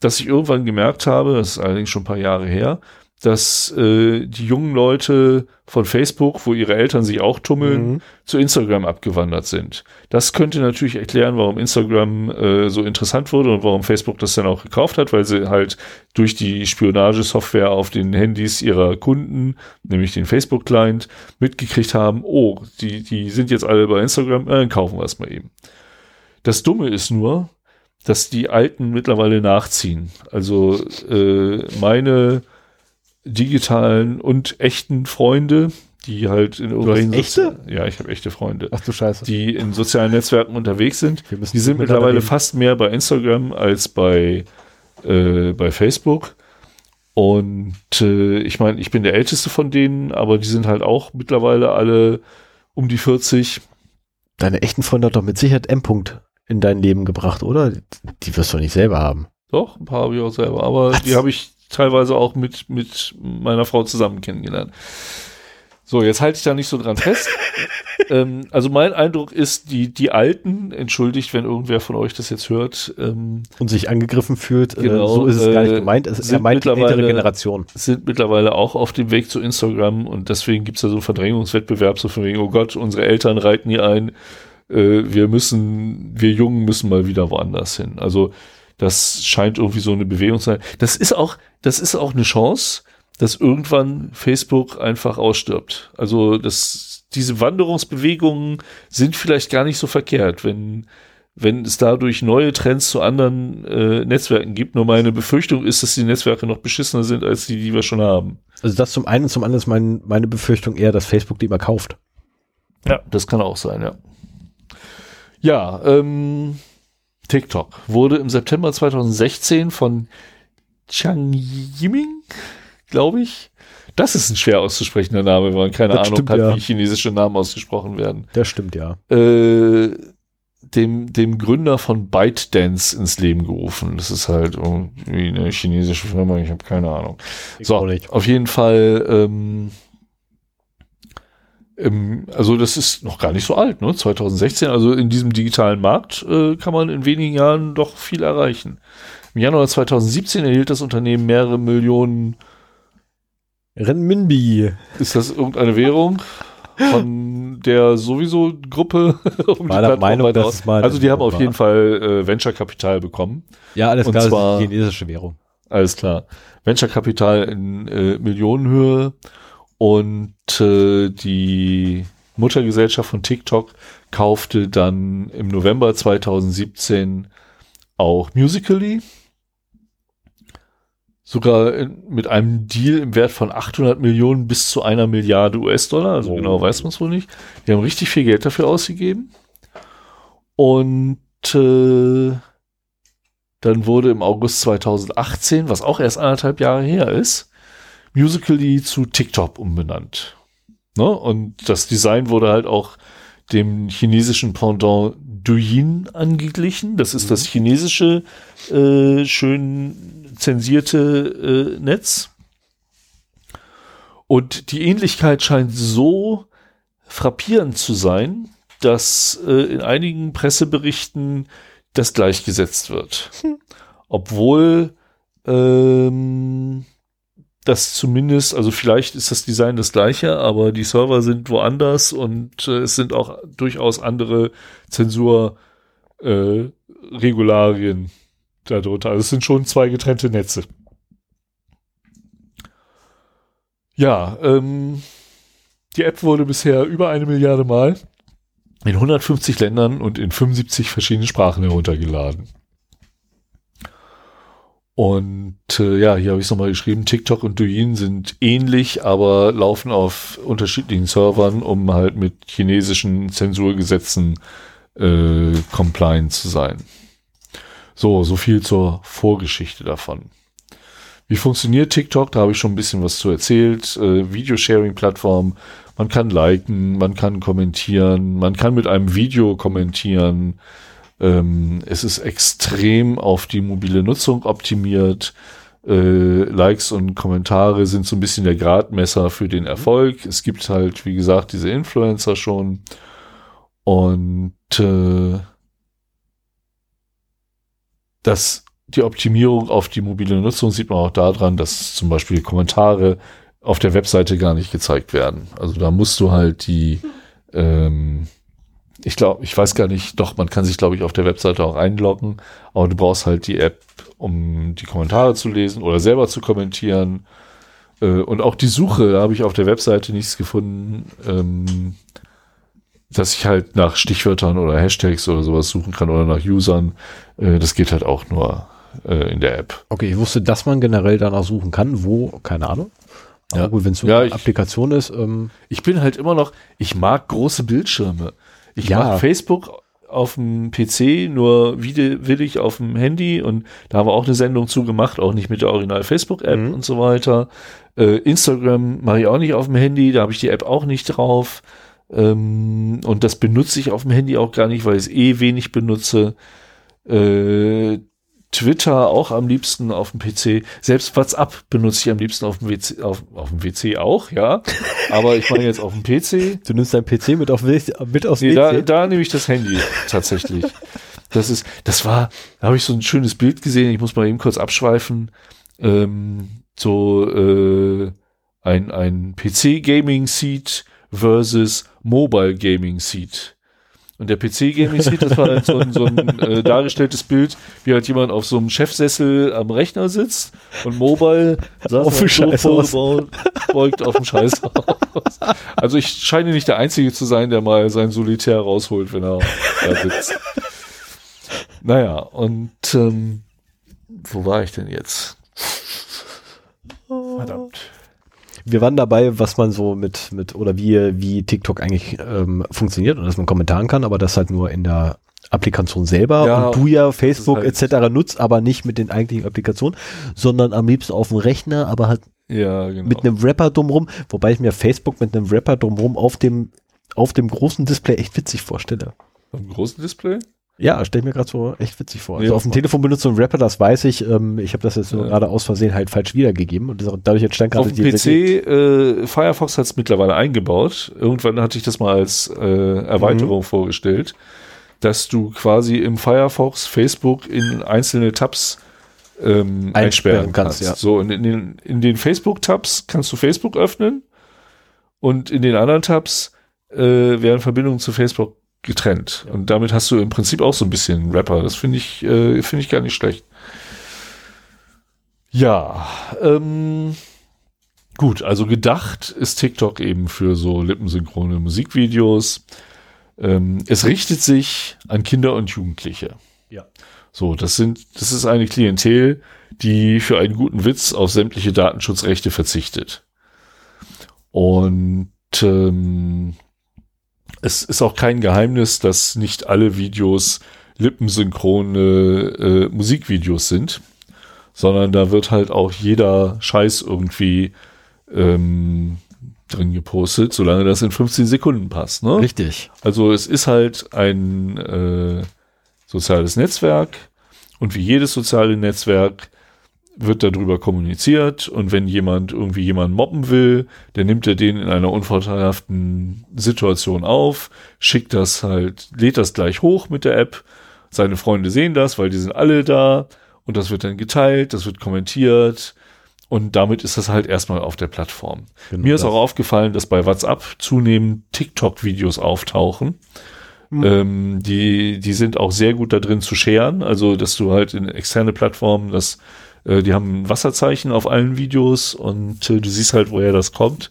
dass ich irgendwann gemerkt habe, das ist allerdings schon ein paar Jahre her, dass äh, die jungen Leute von Facebook, wo ihre Eltern sich auch tummeln, mhm. zu Instagram abgewandert sind. Das könnte natürlich erklären, warum Instagram äh, so interessant wurde und warum Facebook das dann auch gekauft hat, weil sie halt durch die Spionagesoftware auf den Handys ihrer Kunden, nämlich den Facebook-Client, mitgekriegt haben, oh, die, die sind jetzt alle bei Instagram, äh, dann kaufen wir es mal eben. Das Dumme ist nur, dass die Alten mittlerweile nachziehen. Also äh, meine digitalen und echten Freunde, die halt in irgendwelchen echte? ja, ich habe echte Freunde. Ach du Scheiße. Die in sozialen Netzwerken unterwegs sind. Die sind mittlerweile fast mehr bei Instagram als bei äh, bei Facebook. Und äh, ich meine, ich bin der älteste von denen, aber die sind halt auch mittlerweile alle um die 40. Deine echten Freunde hat doch mit Sicherheit M. -Punkt in dein Leben gebracht, oder? Die wirst du nicht selber haben. Doch, ein paar habe ich auch selber, aber Was? die habe ich teilweise auch mit, mit meiner Frau zusammen kennengelernt. So, jetzt halte ich da nicht so dran fest. ähm, also mein Eindruck ist, die, die Alten, entschuldigt, wenn irgendwer von euch das jetzt hört. Ähm, und sich angegriffen fühlt, äh, genau, äh, so ist es gar nicht äh, gemeint. Es, er meint die ältere Generation. Sind mittlerweile auch auf dem Weg zu Instagram und deswegen gibt es da so einen Verdrängungswettbewerb, so von wegen, oh Gott, unsere Eltern reiten hier ein, äh, wir müssen, wir Jungen müssen mal wieder woanders hin. Also das scheint irgendwie so eine Bewegung zu sein. Das ist auch, das ist auch eine Chance, dass irgendwann Facebook einfach ausstirbt. Also das, diese Wanderungsbewegungen sind vielleicht gar nicht so verkehrt, wenn, wenn es dadurch neue Trends zu anderen äh, Netzwerken gibt. Nur meine Befürchtung ist, dass die Netzwerke noch beschissener sind als die, die wir schon haben. Also das zum einen, zum anderen ist mein, meine Befürchtung eher, dass Facebook die immer kauft. Ja, das kann auch sein, ja. Ja, ähm, TikTok wurde im September 2016 von Chang Yiming glaube ich. Das ist ein schwer auszusprechender Name, wenn man keine das Ahnung stimmt, hat, ja. wie chinesische Namen ausgesprochen werden. Das stimmt, ja. Äh, dem, dem Gründer von ByteDance ins Leben gerufen. Das ist halt irgendwie eine chinesische Firma, ich habe keine Ahnung. Ich so, auf jeden Fall, ähm, ähm, also das ist noch gar nicht so alt, ne? 2016. Also in diesem digitalen Markt äh, kann man in wenigen Jahren doch viel erreichen. Im Januar 2017 erhielt das Unternehmen mehrere Millionen Renminbi. Ist das irgendeine Währung? Von der sowieso Gruppe um War der Meinung, dass mal Also die haben auf jeden Fall äh, Venture-Kapital bekommen. Ja, alles Und klar, zwar, das ist die chinesische Währung. Alles klar. Venture-Kapital in äh, Millionenhöhe und äh, die Muttergesellschaft von TikTok kaufte dann im November 2017 auch Musically sogar in, mit einem Deal im Wert von 800 Millionen bis zu einer Milliarde US-Dollar. Also oh. genau weiß man es wohl nicht. Die haben richtig viel Geld dafür ausgegeben. Und äh, dann wurde im August 2018, was auch erst anderthalb Jahre her ist, Musically zu TikTok umbenannt. Ne? Und das Design wurde halt auch dem chinesischen Pendant Douyin angeglichen. Das ist mhm. das chinesische äh, schön zensierte äh, Netz. Und die Ähnlichkeit scheint so frappierend zu sein, dass äh, in einigen Presseberichten das gleichgesetzt wird. Hm. Obwohl ähm, das zumindest, also vielleicht ist das Design das gleiche, aber die Server sind woanders und äh, es sind auch durchaus andere Zensurregularien äh, darunter. Also es sind schon zwei getrennte Netze. Ja, ähm, die App wurde bisher über eine Milliarde Mal in 150 Ländern und in 75 verschiedenen Sprachen heruntergeladen. Und äh, ja, hier habe ich es nochmal geschrieben, TikTok und Douyin sind ähnlich, aber laufen auf unterschiedlichen Servern, um halt mit chinesischen Zensurgesetzen äh, compliant zu sein. So, so viel zur Vorgeschichte davon. Wie funktioniert TikTok? Da habe ich schon ein bisschen was zu erzählt. Äh, Videosharing-Plattform. Man kann liken, man kann kommentieren, man kann mit einem Video kommentieren. Ähm, es ist extrem auf die mobile Nutzung optimiert. Äh, Likes und Kommentare sind so ein bisschen der Gradmesser für den Erfolg. Es gibt halt, wie gesagt, diese Influencer schon. Und äh, dass die Optimierung auf die mobile Nutzung sieht man auch daran, dass zum Beispiel Kommentare auf der Webseite gar nicht gezeigt werden. Also da musst du halt die, ähm, ich glaube, ich weiß gar nicht, doch, man kann sich, glaube ich, auf der Webseite auch einloggen, aber du brauchst halt die App, um die Kommentare zu lesen oder selber zu kommentieren. Äh, und auch die Suche, da habe ich auf der Webseite nichts gefunden. Ähm, dass ich halt nach Stichwörtern oder Hashtags oder sowas suchen kann oder nach Usern. Äh, das geht halt auch nur äh, in der App. Okay, ich wusste, dass man generell danach suchen kann. Wo? Keine Ahnung. Aber Ja. gut, wenn es so Ja, eine ich- Applikation ist, ähm, Ich bin halt immer noch, ich mag große Bildschirme. Ich Ja. mag Facebook auf dem PC, nur wie will ich auf dem Handy und da haben wir auch eine Sendung zu gemacht, auch nicht mit der Original Facebook-App Mhm. und so weiter. Äh, Instagram mache ich auch nicht auf dem Handy, da habe ich die App auch nicht drauf. Ähm, und das benutze ich auf dem Handy auch gar nicht, weil ich es eh wenig benutze. Äh, Twitter auch am liebsten auf dem PC. Selbst WhatsApp benutze ich am liebsten auf dem WC, auf, auf dem WC auch, ja. Aber ich meine jetzt auf dem PC. du nimmst dein PC mit, auf, mit aufs Nee, da, WC. da nehme ich das Handy tatsächlich. Das ist, das war, da habe ich so ein schönes Bild gesehen. Ich muss mal eben kurz abschweifen. Ähm, so äh, ein ein PC Gaming Seat versus Mobile Gaming Seat. Und der PC Gaming Seat, das war halt so ein, so ein äh, dargestelltes Bild, wie halt jemand auf so einem Chefsessel am Rechner sitzt und Mobile saß Auf dem so Scheißhaus. vorbeugt auf dem Scheißhaus. Also ich scheine nicht der Einzige zu sein, der mal sein Solitär rausholt, wenn er da sitzt. Naja, und ähm, wo war ich denn jetzt? Verdammt. Wir waren dabei, was man so mit, mit, oder wie, wie TikTok eigentlich ähm, funktioniert und dass man kommentieren kann, aber das halt nur in der Applikation selber Ja, und du ja Facebook halt- etc. nutzt, aber nicht mit den eigentlichen Applikationen, sondern am liebsten auf dem Rechner, aber halt Ja, genau. mit einem Wrapper drumrum, wobei ich mir Facebook mit einem Wrapper drumrum auf dem auf dem großen Display echt witzig vorstelle. Am großen Display? Ja, stelle ich mir gerade so echt witzig vor. Also Ja, auf dem. Telefon benutzt du einen Wrapper, das weiß ich. Ähm, ich habe das jetzt nur Ja. gerade aus Versehen halt falsch wiedergegeben und dadurch entstand Auf gerade dem PC, äh, Firefox hat es mittlerweile eingebaut. Irgendwann hatte ich das mal als äh, Erweiterung Mhm. vorgestellt, dass du quasi im Firefox Facebook in einzelne Tabs ähm, Einsperren einsperren kannst, kannst. ja. So, und in den, in den Facebook-Tabs kannst du Facebook öffnen und in den anderen Tabs äh, werden Verbindungen zu Facebook getrennt. Und damit hast du im Prinzip auch so ein bisschen Rapper. Das finde ich, äh, finde ich gar nicht schlecht. Ja, ähm, gut, also gedacht ist TikTok eben für so lippensynchrone Musikvideos. Ähm, es richtet sich an Kinder und Jugendliche. Ja. So, das sind, das ist eine Klientel, die für einen guten Witz auf sämtliche Datenschutzrechte verzichtet. Und ähm, es ist auch kein Geheimnis, dass nicht alle Videos lippensynchrone äh, Musikvideos sind, sondern da wird halt auch jeder Scheiß irgendwie ähm, drin gepostet, solange das in 15 Sekunden passt. Ne? Richtig. Also es ist halt ein äh, soziales Netzwerk und wie jedes soziale Netzwerk wird darüber kommuniziert und wenn jemand irgendwie jemanden mobben will, dann nimmt er den in einer unvorteilhaften Situation auf, schickt das halt, lädt das gleich hoch mit der App. Seine Freunde sehen das, weil die sind alle da und das wird dann geteilt, das wird kommentiert und damit ist das halt erstmal auf der Plattform. Genau Mir ist das. auch aufgefallen, dass bei WhatsApp zunehmend TikTok-Videos auftauchen. Mhm. Ähm, die, die sind auch sehr gut da drin zu scheren, also dass du halt in externe Plattformen, das, äh, die haben Wasserzeichen auf allen Videos und äh, du siehst halt, woher das kommt.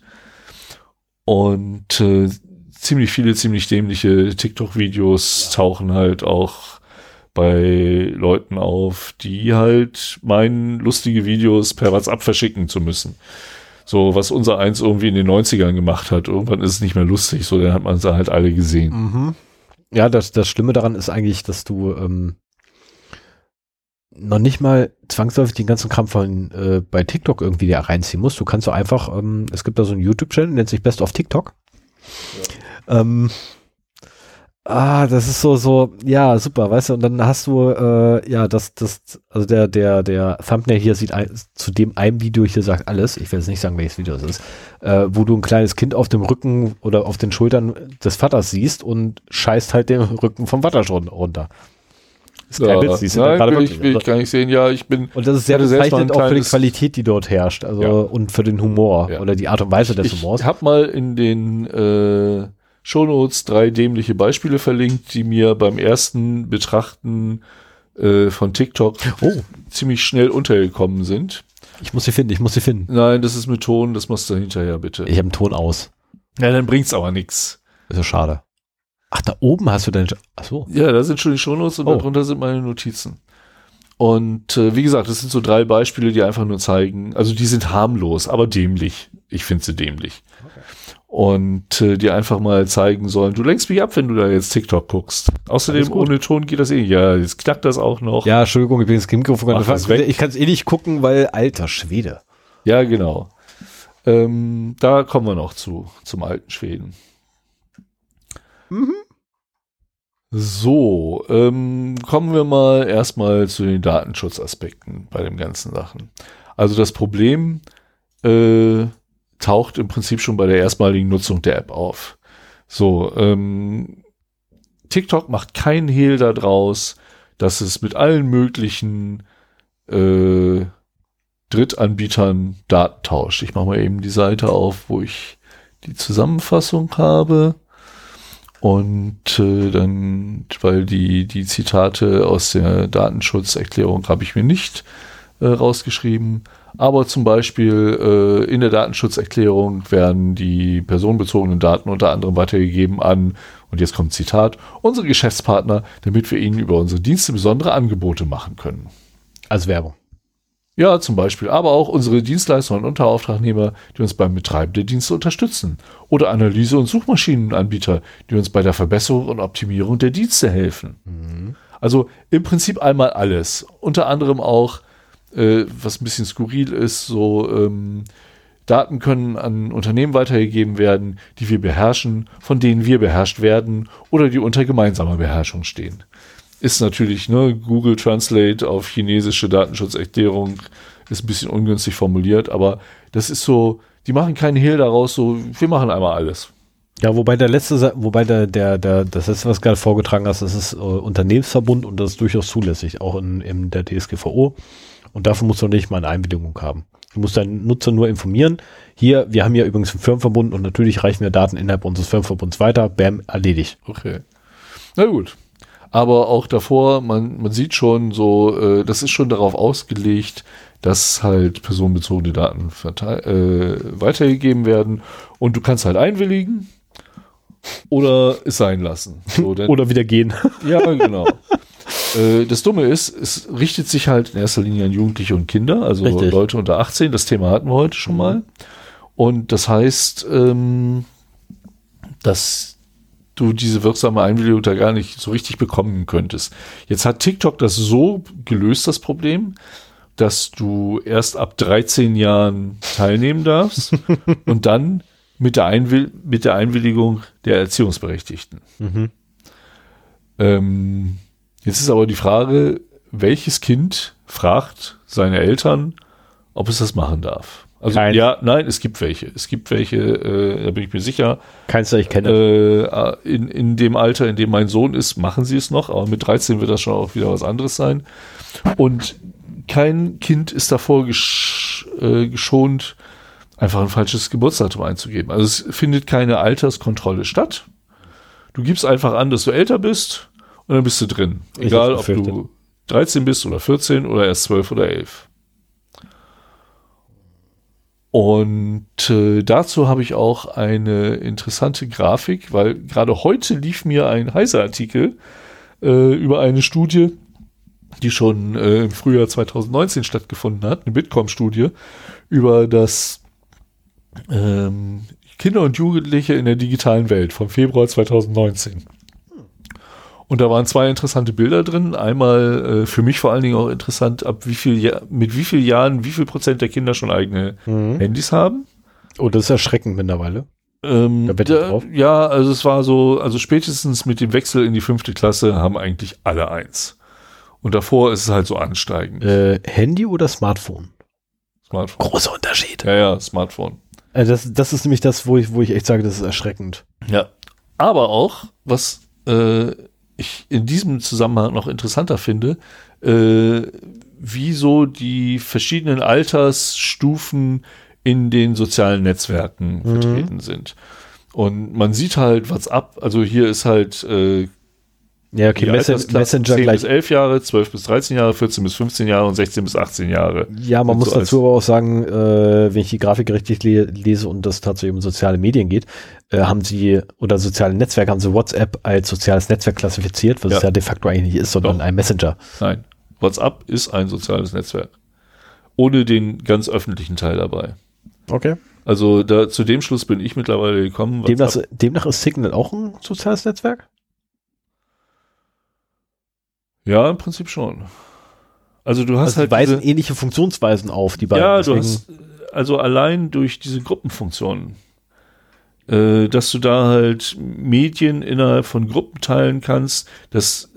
Und äh, ziemlich viele, ziemlich dämliche TikTok-Videos tauchen halt auch bei Leuten auf, die halt meinen, lustige Videos per WhatsApp verschicken zu müssen. So, was unser eins irgendwie in den 90ern gemacht hat. Irgendwann ist es nicht mehr lustig, so, dann hat man sie halt alle gesehen. Mhm. Ja, das, das Schlimme daran ist eigentlich, dass du ähm, noch nicht mal zwangsläufig den ganzen Kram von äh, bei TikTok irgendwie dir reinziehen musst. Du kannst so einfach, ähm, es gibt da so einen YouTube-Channel, nennt sich Best of TikTok. Ähm, ah, das ist so, so, ja, super, weißt du, und dann hast du, äh, ja, das, das, also der, der, der Thumbnail hier sieht ein, zu dem einem Video hier sagt alles, ich will jetzt nicht sagen, welches Video es ist, äh, wo du ein kleines Kind auf dem Rücken oder auf den Schultern des Vaters siehst und scheißt halt den Rücken vom Vater schon runter. Ist kein Witz, siehst du Nein, gerade will wirklich. ich, will ich gar nicht sehen. Ja, ich bin, Und das ist sehr Ich bezeichnend auch für die Qualität, die dort herrscht, also Ja. und für den Humor Ja. oder die Art und Weise des ich Humors. habe mal in den äh, Shownotes drei dämliche Beispiele verlinkt, die mir beim ersten Betrachten äh, von TikTok Oh, ziemlich schnell untergekommen sind. ich muss sie finden, ich muss sie finden. Nein, das ist mit Ton, das machst du hinterher bitte. Ich habe einen Ton aus. Ja, dann bringt's aber nix. Das ist ja schade. Ach, da oben hast du deine. Ach so. Ja, da sind schon die Shownotes und Oh. darunter sind meine Notizen. Und äh, wie gesagt, das sind so drei Beispiele, die einfach nur zeigen, also die sind harmlos, aber dämlich. ich finde sie dämlich. Okay. Und äh, dir einfach mal zeigen sollen, du lenkst mich ab, wenn du da jetzt TikTok guckst. Außerdem ohne Ton geht das eh. Ja, jetzt knackt das auch noch. Ja, Entschuldigung, ich bin jetzt Mikrofon. Ich kann es eh nicht gucken, weil alter Schwede. Ja, genau. Ähm, da kommen wir noch zu, zum alten Schweden. Mhm. So, ähm, kommen wir mal erstmal zu den Datenschutzaspekten bei den ganzen Sachen. Also das Problem äh, taucht im Prinzip schon bei der erstmaligen Nutzung der App auf. So, ähm, TikTok macht keinen Hehl daraus, dass es mit allen möglichen äh, Drittanbietern Daten tauscht. Ich mache mal eben die Seite auf, wo ich die Zusammenfassung habe. Und äh, dann, weil die, die Zitate aus der Datenschutzerklärung habe ich mir nicht äh, rausgeschrieben. Aber zum Beispiel äh, in der Datenschutzerklärung werden die personenbezogenen Daten unter anderem weitergegeben an, und jetzt kommt Zitat, unsere Geschäftspartner, damit wir ihnen über unsere Dienste besondere Angebote machen können. Als Werbung. Ja, zum Beispiel, aber auch unsere Dienstleister und Unterauftragnehmer, die uns beim Betreiben der Dienste unterstützen. Oder Analyse- und Suchmaschinenanbieter, die uns bei der Verbesserung und Optimierung der Dienste helfen. Mhm. Also im Prinzip einmal alles. Unter anderem auch, äh, was ein bisschen skurril ist, so ähm, Daten können an Unternehmen weitergegeben werden, die wir beherrschen, von denen wir beherrscht werden oder die unter gemeinsamer Beherrschung stehen ist natürlich, ne, Google Translate auf chinesische Datenschutzerklärung ist ein bisschen ungünstig formuliert, aber das ist so, die machen keinen Hehl daraus, so, wir machen einmal alles. Ja, wobei der letzte, wobei der, der, der, das letzte, was du gerade vorgetragen hast, das ist äh, Unternehmensverbund und das ist durchaus zulässig, auch in, in der DSGVO. Und dafür musst du nicht mal eine Einwilligung haben. Du musst deinen Nutzer nur informieren. Hier, wir haben ja übrigens einen Firmenverbund und natürlich reichen wir Daten innerhalb unseres Firmenverbunds weiter. Bam, erledigt. Okay. Na gut aber auch davor, man, man sieht schon so, äh, das ist schon darauf ausgelegt, dass halt personenbezogene Daten äh, weitergegeben werden und du kannst halt einwilligen oder es sein lassen. So, denn, oder wieder gehen. Ja, genau. äh, das Dumme ist, es richtet sich halt in erster Linie an Jugendliche und Kinder, also Richtig. Leute unter 18. Das Thema hatten wir heute schon mhm. mal. Und das heißt, ähm, dass du diese wirksame Einwilligung da gar nicht so richtig bekommen könntest. Jetzt hat TikTok das so gelöst, das Problem, dass du erst ab 13 Jahren teilnehmen darfst und dann mit der, Einwill mit der Einwilligung der Erziehungsberechtigten. Mhm. Ähm, jetzt ist aber die Frage, welches Kind fragt seine Eltern, ob es das machen darf? Also Kein. ja, nein, es gibt welche. Es gibt welche, äh, da bin ich mir sicher. Keins, ich kenne. Äh, in, in dem Alter, in dem mein Sohn ist, machen sie es noch, aber mit 13 wird das schon auch wieder was anderes sein. Und kein Kind ist davor gesch äh, geschont, einfach ein falsches Geburtsdatum einzugeben. Also es findet keine Alterskontrolle statt. Du gibst einfach an, dass du älter bist und dann bist du drin. Egal, ob du 13 bist oder 14 oder erst 12 oder 11. Und äh, dazu habe ich auch eine interessante Grafik, weil gerade heute lief mir ein heißer Artikel äh, über eine Studie, die schon äh, im Frühjahr 2019 stattgefunden hat, eine Bitkom-Studie über das ähm, Kinder und Jugendliche in der digitalen Welt vom Februar 2019. Und da waren zwei interessante Bilder drin. Einmal äh, für mich vor allen Dingen auch interessant, ab wie viel ja mit wie vielen Jahren, wie viel Prozent der Kinder schon eigene mhm. Handys haben. Oh, das ist erschreckend mittlerweile. Ähm, da, ja, also es war so, also spätestens mit dem Wechsel in die fünfte Klasse haben eigentlich alle eins. Und davor ist es halt so ansteigend. Äh, Handy oder Smartphone? Smartphone. Großer Unterschied. Ja, ja, Smartphone. Also das, das ist nämlich das, wo ich, wo ich echt sage, das ist erschreckend. Ja. Aber auch, was äh, ich in diesem Zusammenhang noch interessanter finde, äh, wie so die verschiedenen Altersstufen in den sozialen Netzwerken mhm. vertreten sind. Und man sieht halt WhatsApp, also hier ist halt äh, ja, okay, Messen Messenger 10 bis 11 Jahre, 12 bis 13 Jahre, 14 bis 15 Jahre und 16 bis 18 Jahre. Ja, man muss so dazu aber auch sagen, äh, wenn ich die Grafik richtig le lese und das tatsächlich um soziale Medien geht, äh, haben sie, oder soziale Netzwerke, haben sie WhatsApp als soziales Netzwerk klassifiziert, was ja. es ja de facto eigentlich nicht ist, sondern Doch. ein Messenger. Nein, WhatsApp ist ein soziales Netzwerk. Ohne den ganz öffentlichen Teil dabei. Okay. Also da, zu dem Schluss bin ich mittlerweile gekommen. Demnach, demnach ist Signal auch ein soziales Netzwerk? Ja, im Prinzip schon. Also du hast also halt. Die weisen ähnliche Funktionsweisen auf, die beiden. Ja, du hast also allein durch diese Gruppenfunktionen, äh, dass du da halt Medien innerhalb von Gruppen teilen kannst, dass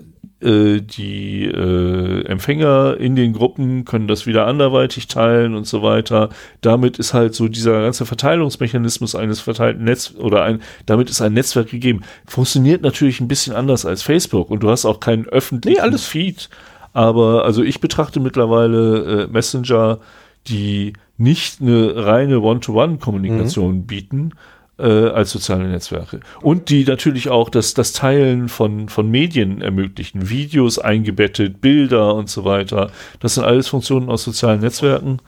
die äh, Empfänger in den Gruppen können das wieder anderweitig teilen und so weiter. Damit ist halt so dieser ganze Verteilungsmechanismus eines verteilten Netz oder ein, damit ist ein Netzwerk gegeben. Funktioniert natürlich ein bisschen anders als Facebook und du hast auch keinen öffentlichen nee, alles. Feed. Aber also ich betrachte mittlerweile äh, Messenger, die nicht eine reine One-to-One-Kommunikation mhm. bieten, äh, als soziale Netzwerke. Und die natürlich auch das, das Teilen von, von Medien ermöglichen, Videos eingebettet, Bilder und so weiter. Das sind alles Funktionen aus sozialen Netzwerken.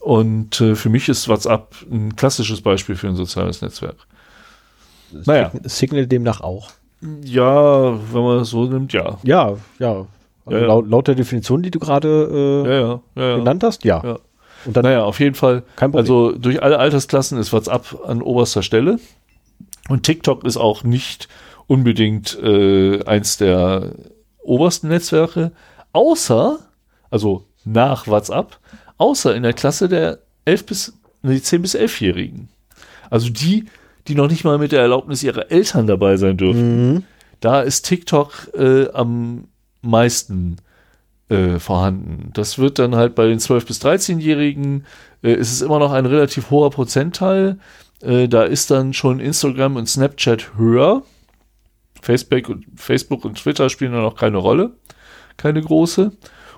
Und äh, für mich ist WhatsApp ein klassisches Beispiel für ein soziales Netzwerk. Naja. Signal demnach auch. Ja, wenn man es so nimmt, ja. Ja, ja. Also ja, laut, laut, der Definition, die du gerade äh, ja, ja, genannt hast, ja. Und dann, naja, auf jeden Fall. Also durch alle Altersklassen ist WhatsApp an oberster Stelle. Und TikTok ist auch nicht unbedingt äh, eins der obersten Netzwerke, außer, also nach WhatsApp, außer in der Klasse der 11 bis, nee, 10 bis 11-Jährigen. Also die, die noch nicht mal mit der Erlaubnis ihrer Eltern dabei sein dürfen. Mhm. Da ist TikTok äh, am meisten äh, vorhanden. Das wird dann halt bei den 12- bis 13-Jährigen, äh, ist es immer noch ein relativ hoher Prozentteil. Äh, da ist dann schon Instagram und Snapchat höher. Facebook und, Facebook und Twitter spielen dann auch keine Rolle, keine große.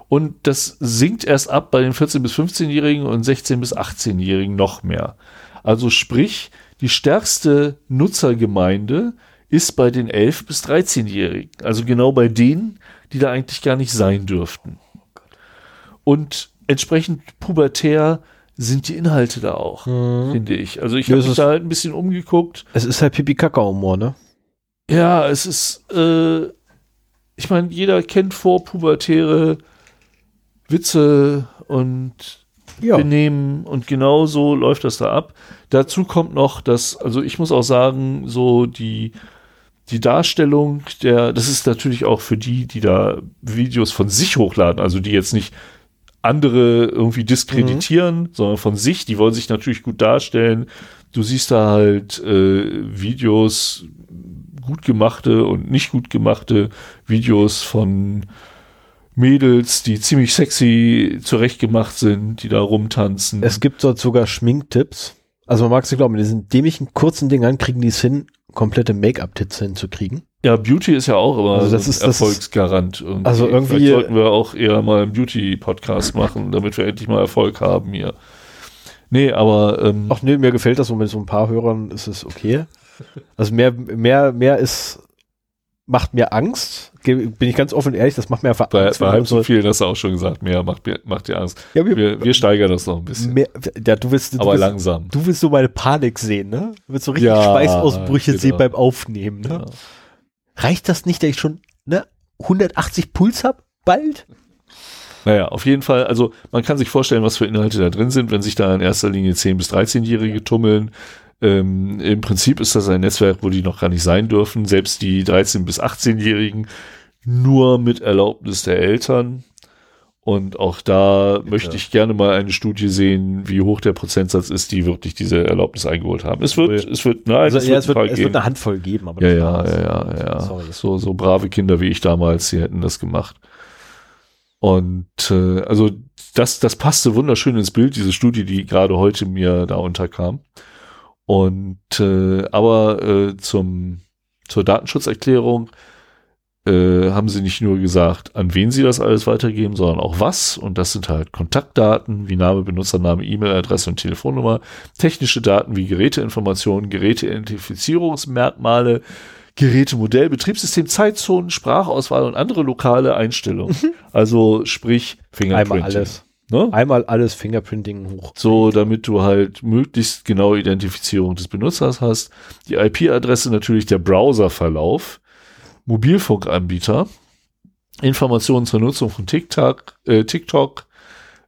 Und das sinkt erst ab bei den 14- bis 15-Jährigen und 16- bis 18-Jährigen noch mehr. Also sprich, die stärkste Nutzergemeinde ist bei den 11- bis 13-Jährigen. Also genau bei denen, die da eigentlich gar nicht sein dürften. Und entsprechend pubertär sind die Inhalte da auch, mhm. finde ich. Also ich habe mich da halt ein bisschen umgeguckt. Es ist halt Pipi-Kaka-Humor, ne? Ja, es ist, äh, ich meine, jeder kennt vorpubertäre Witze und ja. Benehmen und genau so läuft das da ab. Dazu kommt noch, dass, also ich muss auch sagen, so die die Darstellung der, das ist natürlich auch für die, die da Videos von sich hochladen, also die jetzt nicht andere irgendwie diskreditieren, mhm. sondern von sich, die wollen sich natürlich gut darstellen. Du siehst da halt äh, Videos, gut gemachte und nicht gut gemachte Videos von Mädels, die ziemlich sexy zurechtgemacht sind, die da rumtanzen. Es gibt dort sogar Schminktipps. Also man mag es nicht glauben, in diesen dämlichen kurzen Dingern kriegen die es hin, komplette Make-up-Tits hinzukriegen. Ja, Beauty ist ja auch immer also das ist, Erfolgsgarant. Irgendwie. Also irgendwie Vielleicht sollten wir auch eher mal einen Beauty-Podcast machen, damit wir endlich mal Erfolg haben hier. Nee, aber ähm, Ach nee, mir gefällt das so mit so ein paar Hörern ist es okay. Also mehr, mehr, mehr ist macht mir Angst. Bin ich ganz offen und ehrlich, das macht mir einfach Angst. Bei, bei halb so viel, das hast du auch schon gesagt, mehr macht, mir, macht dir Angst. Ja, wir, wir, wir, steigern das noch ein bisschen. Mehr, ja, du willst, du Aber willst, langsam. Du willst so meine Panik sehen, ne? Du willst so richtig ja, Schweißausbrüche genau. sehen beim Aufnehmen, ne? Ja. Reicht das nicht, dass ich schon ne, 180 Puls habe? Bald? Naja, auf jeden Fall, also man kann sich vorstellen, was für Inhalte da drin sind, wenn sich da in erster Linie 10- bis 13-Jährige tummeln, ähm, Im Prinzip ist das ein Netzwerk, wo die noch gar nicht sein dürfen. Selbst die 13- bis 18-Jährigen nur mit Erlaubnis der Eltern. Und auch da Bitte. möchte ich gerne mal eine Studie sehen, wie hoch der Prozentsatz ist, die wirklich diese Erlaubnis eingeholt haben. Es wird, es wird, nein, also, es, ja, wird, es, wird, es wird eine Handvoll geben, aber ja, ja, ja, ja, ja. Sorry. So, so brave Kinder wie ich damals, die hätten das gemacht. Und äh, also das, das passte wunderschön ins Bild, diese Studie, die gerade heute mir da unterkam. Und äh, aber äh, zum zur Datenschutzerklärung äh, haben sie nicht nur gesagt, an wen sie das alles weitergeben, sondern auch was. Und das sind halt Kontaktdaten wie Name, Benutzername, E-Mail-Adresse und Telefonnummer, technische Daten wie Geräteinformationen, Geräteidentifizierungsmerkmale, Gerätemodell, Betriebssystem, Zeitzonen, Sprachauswahl und andere lokale Einstellungen. Mhm. Also sprich Fingerprinting. Einmal alles. Ne? Einmal alles Fingerprinting hoch. So, damit du halt möglichst genaue Identifizierung des Benutzers hast. Die IP-Adresse natürlich der Browserverlauf, Mobilfunkanbieter, Informationen zur Nutzung von TikTok, äh, TikTok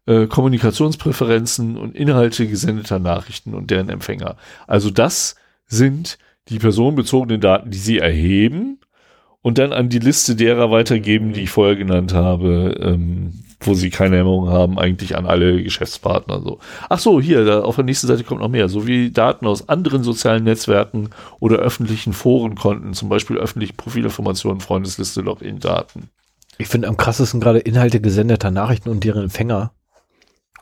äh, Kommunikationspräferenzen und Inhalte gesendeter Nachrichten und deren Empfänger. Also das sind die personenbezogenen Daten, die sie erheben und dann an die Liste derer weitergeben, die ich vorher genannt habe, ähm, wo sie keine Hemmungen haben, eigentlich an alle Geschäftspartner so. Ach so, hier, da auf der nächsten Seite kommt noch mehr, sowie Daten aus anderen sozialen Netzwerken oder öffentlichen Forenkonten, zum Beispiel öffentliche Profilinformationen, Freundesliste, Login-Daten. Ich finde am krassesten gerade Inhalte gesendeter Nachrichten und deren Empfänger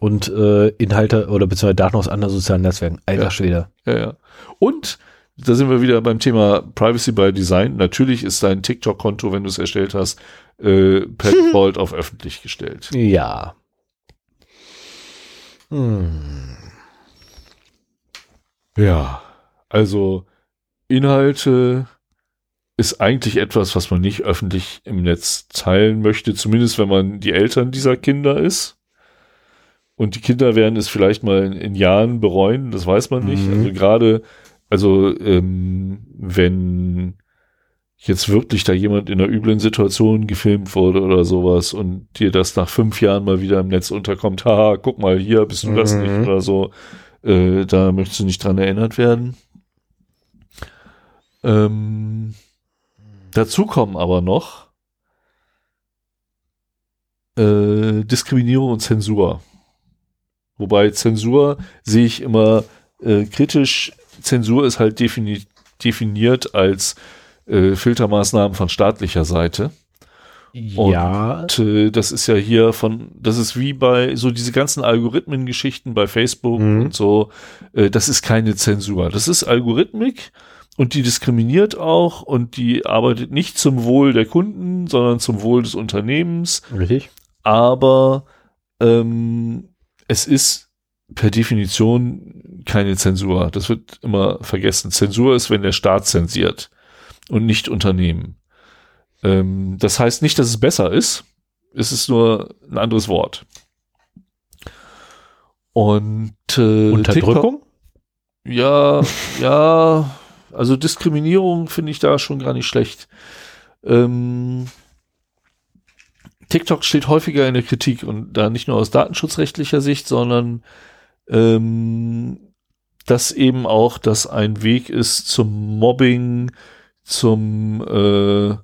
und äh, Inhalte oder beziehungsweise Daten aus anderen sozialen Netzwerken. Alter Ja. Schwede. Ja, ja. Und da sind wir wieder beim Thema Privacy by Design. Natürlich ist dein TikTok-Konto, wenn du es erstellt hast, äh, per Default auf öffentlich gestellt. Ja. Hm. Ja, also Inhalte ist eigentlich etwas, was man nicht öffentlich im Netz teilen möchte, zumindest wenn man die Eltern dieser Kinder ist. Und die Kinder werden es vielleicht mal in, in Jahren bereuen, das weiß man nicht. Mhm. Also gerade, also ähm, wenn jetzt wirklich da jemand in einer üblen Situation gefilmt wurde oder sowas und dir das nach fünf Jahren mal wieder im Netz unterkommt, haha, guck mal hier, bist du das Mhm. nicht oder so, äh, da möchtest du nicht dran erinnert werden. Ähm, dazu kommen aber noch äh, Diskriminierung und Zensur. Wobei Zensur sehe ich immer äh, kritisch. Zensur ist halt defini definiert als äh, Filtermaßnahmen von staatlicher Seite. Ja. Und äh, das ist ja hier von, das ist wie bei so diese ganzen Algorithmen-Geschichten bei Facebook Mhm. und so, äh, das ist keine Zensur. Das ist Algorithmik und die diskriminiert auch und die arbeitet nicht zum Wohl der Kunden, sondern zum Wohl des Unternehmens. Richtig. Aber ähm, es ist per Definition keine Zensur. Das wird immer vergessen. Zensur ist, wenn der Staat zensiert und nicht Unternehmen. Ähm, das heißt nicht, dass es besser ist. Es ist nur ein anderes Wort. Und äh, TikTok- Unterdrückung? ja, ja, also Diskriminierung finde ich da schon gar nicht schlecht. Ähm, TikTok steht häufiger in der Kritik und da nicht nur aus datenschutzrechtlicher Sicht, sondern ähm, dass eben auch das ein Weg ist zum Mobbing, zum äh,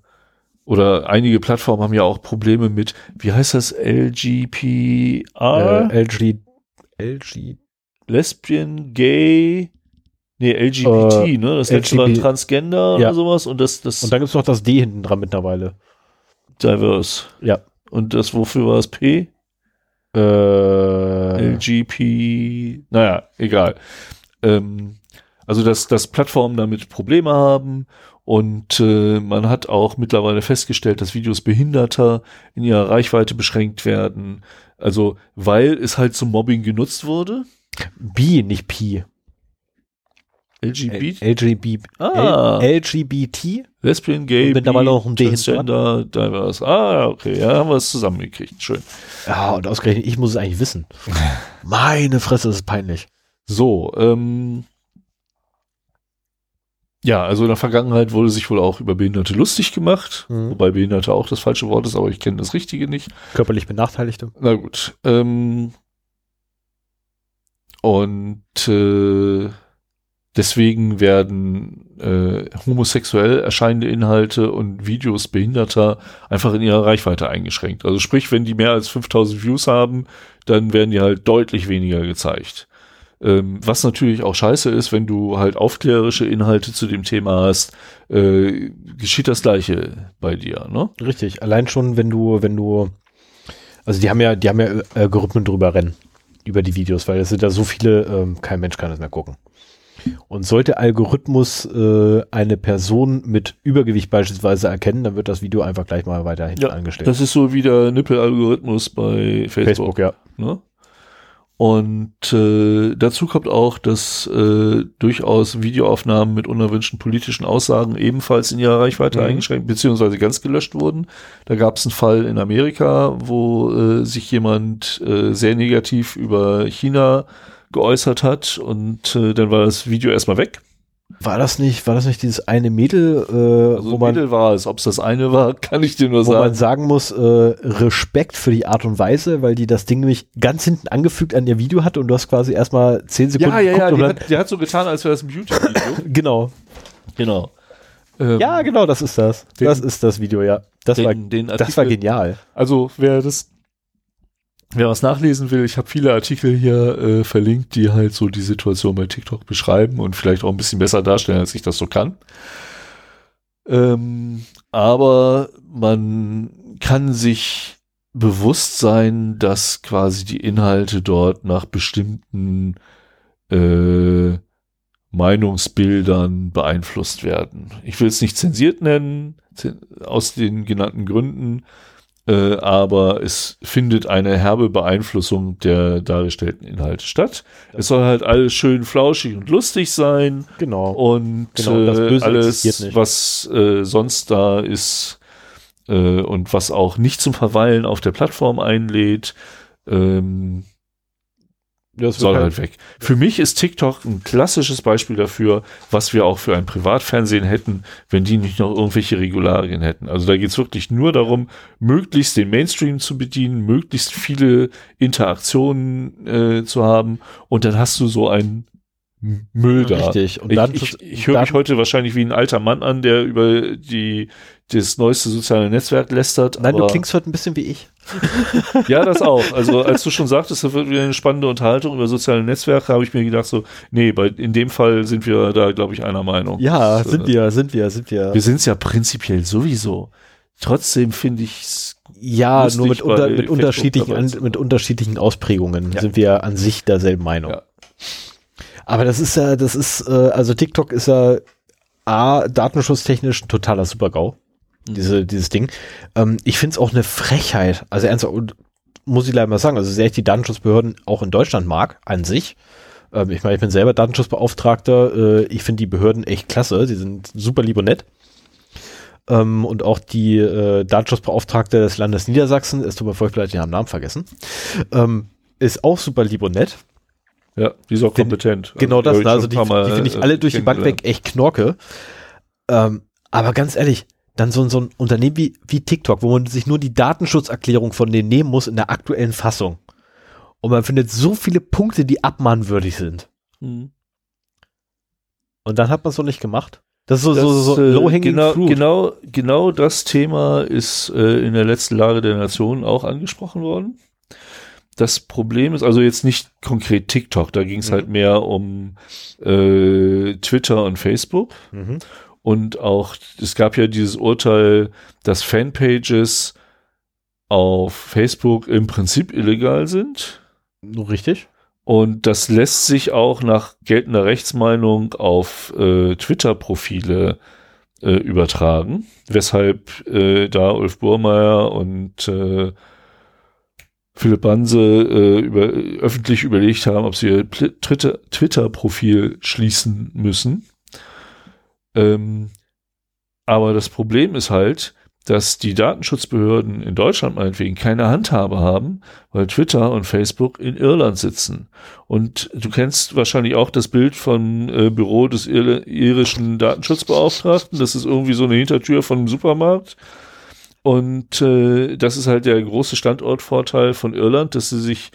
oder einige Plattformen haben ja auch Probleme mit, wie heißt das, LGPR? Äh, LG. LG. Lesbian, Gay, nee, LGBT, Äh, ne? Das letzte war. Transgender Ja. oder sowas und das, das Und dann gibt's noch das D hinten dran mittlerweile. Diverse. Ja. Und das, wofür war es P? Äh, LGP, naja, egal. Ähm, also, dass, dass Plattformen damit Probleme haben und äh, man hat auch mittlerweile festgestellt, dass Videos Behinderter in ihrer Reichweite beschränkt werden. Also, weil es halt zum Mobbing genutzt wurde. B, nicht P. LGBT, LGB, Ah. LGBT? Lesbian, Gay, mittlerweile noch ein D Transgender, Diverse. Ah, okay, ja, haben wir es zusammengekriegt. Schön. Ja, und ausgerechnet, ich muss es eigentlich wissen. Meine Fresse, das ist peinlich. So, ähm, ja, also in der Vergangenheit wurde sich wohl auch über Behinderte lustig gemacht, Mhm. wobei Behinderte auch das falsche Wort ist, aber ich kenne das Richtige nicht. Körperlich Benachteiligte. Na gut. Ähm, und äh, deswegen werden äh, homosexuell erscheinende Inhalte und Videos Behinderter einfach in ihrer Reichweite eingeschränkt. Also sprich, wenn die mehr als 5000 Views haben, dann werden die halt deutlich weniger gezeigt. Ähm, was natürlich auch scheiße ist, wenn du halt aufklärerische Inhalte zu dem Thema hast, äh, geschieht das Gleiche bei dir, ne? Richtig. Allein schon, wenn du, wenn du, also die haben ja, die haben ja Algorithmen drüber rennen, über die Videos, weil es sind ja so viele, ähm, kein Mensch kann das mehr gucken. Und sollte Algorithmus äh, eine Person mit Übergewicht beispielsweise erkennen, dann wird das Video einfach gleich mal weiter hinten Ja, angestellt. Das ist so wie der Nippel-Algorithmus bei Facebook. Facebook, ja. Ne? Und äh, dazu kommt auch, dass äh, durchaus Videoaufnahmen mit unerwünschten politischen Aussagen ebenfalls in ihrer Reichweite Mhm. eingeschränkt beziehungsweise ganz gelöscht wurden. Da gab es einen Fall in Amerika, wo äh, sich jemand äh, sehr negativ über China geäußert hat und äh, dann war das Video erstmal weg. War das nicht, war das nicht dieses eine Mädel, äh, also wo man, Mädel war es. Ob es das eine war, kann ich dir nur wo sagen. Wo man sagen muss, äh, Respekt für die Art und Weise, weil die das Ding nämlich ganz hinten angefügt an ihr Video hat und du hast quasi erstmal zehn Sekunden Ja, ja, ja, die hat, die hat, so getan, als wäre das ein YouTube-Video. genau. Genau. Ähm, ja, genau, das ist das. Den, das ist das Video, ja. Das, den, war, den Artikel, das war genial. Also, wer das Wer was nachlesen will, ich habe viele Artikel hier äh, verlinkt, die halt so die Situation bei TikTok beschreiben und vielleicht auch ein bisschen besser darstellen, als ich das so kann. Ähm, aber man kann sich bewusst sein, dass quasi die Inhalte dort nach bestimmten äh, Meinungsbildern beeinflusst werden. Ich will es nicht zensiert nennen, aus den genannten Gründen, äh, aber es findet eine herbe Beeinflussung der dargestellten Inhalte statt. Es soll halt alles schön flauschig und lustig sein. Genau. Und genau, äh, alles, was äh, sonst da ist äh, und was auch nicht zum Verweilen auf der Plattform einlädt, ähm, das soll halt weg. Für mich ist TikTok ein klassisches Beispiel dafür, was wir auch für ein Privatfernsehen hätten, wenn die nicht noch irgendwelche Regularien hätten. Also da geht es wirklich nur darum, möglichst den Mainstream zu bedienen, möglichst viele Interaktionen äh, zu haben und dann hast du so ein Müll da. Richtig. Und ich, ich, ich höre mich heute wahrscheinlich wie ein alter Mann an, der über die das neueste soziale Netzwerk lästert. Nein, du klingst heute ein bisschen wie ich. ja, das auch. Also als du schon sagtest, das wird wieder eine spannende Unterhaltung über soziale Netzwerke, habe ich mir gedacht so, nee, bei, in dem Fall sind wir da, glaube ich, einer Meinung. Ja, das, sind äh, wir, sind wir, sind wir. Wir sind es ja prinzipiell sowieso. Trotzdem finde ich es ja, nur mit, unter, mit unterschiedlichen, an, mit unterschiedlichen Ausprägungen ja. sind wir an sich derselben Meinung. Ja. Aber das ist ja, das ist, äh, also TikTok ist ja A, datenschutztechnisch ein totaler Super-GAU. Mhm. Diese, dieses Ding. Ähm, ich finde es auch eine Frechheit. Also ernsthaft, muss ich leider mal sagen, also sehr ich die Datenschutzbehörden auch in Deutschland mag, an sich. Ähm, ich meine, ich bin selber Datenschutzbeauftragter. Äh, ich finde die Behörden echt klasse. Sie sind super lieb und nett. Ähm, und auch die äh, Datenschutzbeauftragte des Landes Niedersachsen, ist tut mir voll vielleicht, den Namen vergessen, ähm, ist auch super lieb und nett. Ja, die ist auch kompetent. Genau also, das, also die, die finde ich alle durch die Bank weg echt Knorke. Ähm, aber ganz ehrlich, dann so, so ein Unternehmen wie, wie TikTok, wo man sich nur die Datenschutzerklärung von denen nehmen muss in der aktuellen Fassung. Und man findet so viele Punkte, die abmahnwürdig sind. Mhm. Und dann hat man es so nicht gemacht. Das ist so, das, so, so äh, low-hanging genau, fruit. Genau, genau das Thema ist äh, in der letzten Lage der Nation auch angesprochen worden. Das Problem ist also jetzt nicht konkret TikTok, da ging es mhm. halt mehr um äh, Twitter und Facebook. Mhm. Und auch, es gab ja dieses Urteil, dass Fanpages auf Facebook im Prinzip illegal sind. Richtig. Und das lässt sich auch nach geltender Rechtsmeinung auf äh, Twitter-Profile äh, übertragen, weshalb äh, da Ulf Burmeier und äh, Philipp Banse äh, über, öffentlich überlegt haben, ob sie ihr Twitter-Profil schließen müssen. Ähm, aber das Problem ist halt, dass die Datenschutzbehörden in Deutschland meinetwegen keine Handhabe haben, weil Twitter und Facebook in Irland sitzen. Und du kennst wahrscheinlich auch das Bild von äh, Büro des Ir irischen Datenschutzbeauftragten. Das ist irgendwie so eine Hintertür von einem Supermarkt. Und äh, das ist halt der große Standortvorteil von Irland, dass sie sich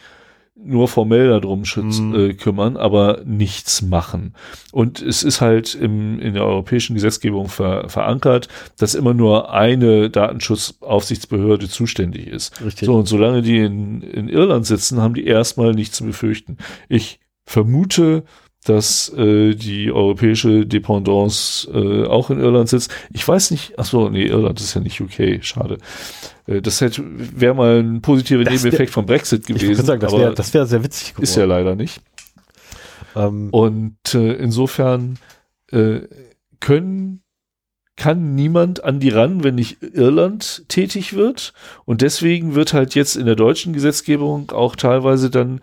nur formell darum schützen, mhm. äh, kümmern, aber nichts machen. Und es ist halt im, in der europäischen Gesetzgebung ver, verankert, dass immer nur eine Datenschutzaufsichtsbehörde zuständig ist. Richtig. So, und solange die in, in Irland sitzen, haben die erstmal nichts zu befürchten. Ich vermute, dass äh, die europäische Dependance äh, auch in Irland sitzt. Ich weiß nicht, ach so, nee, Irland ist ja nicht UK, schade. Äh, das hätte wäre mal ein positiver das Nebeneffekt vom Brexit gewesen. Ich sagen, das wäre wär sehr witzig geworden. Ist ja leider nicht. Ähm. Und äh, insofern äh, können kann niemand an die ran, wenn nicht Irland tätig wird. Und deswegen wird halt jetzt in der deutschen Gesetzgebung auch teilweise dann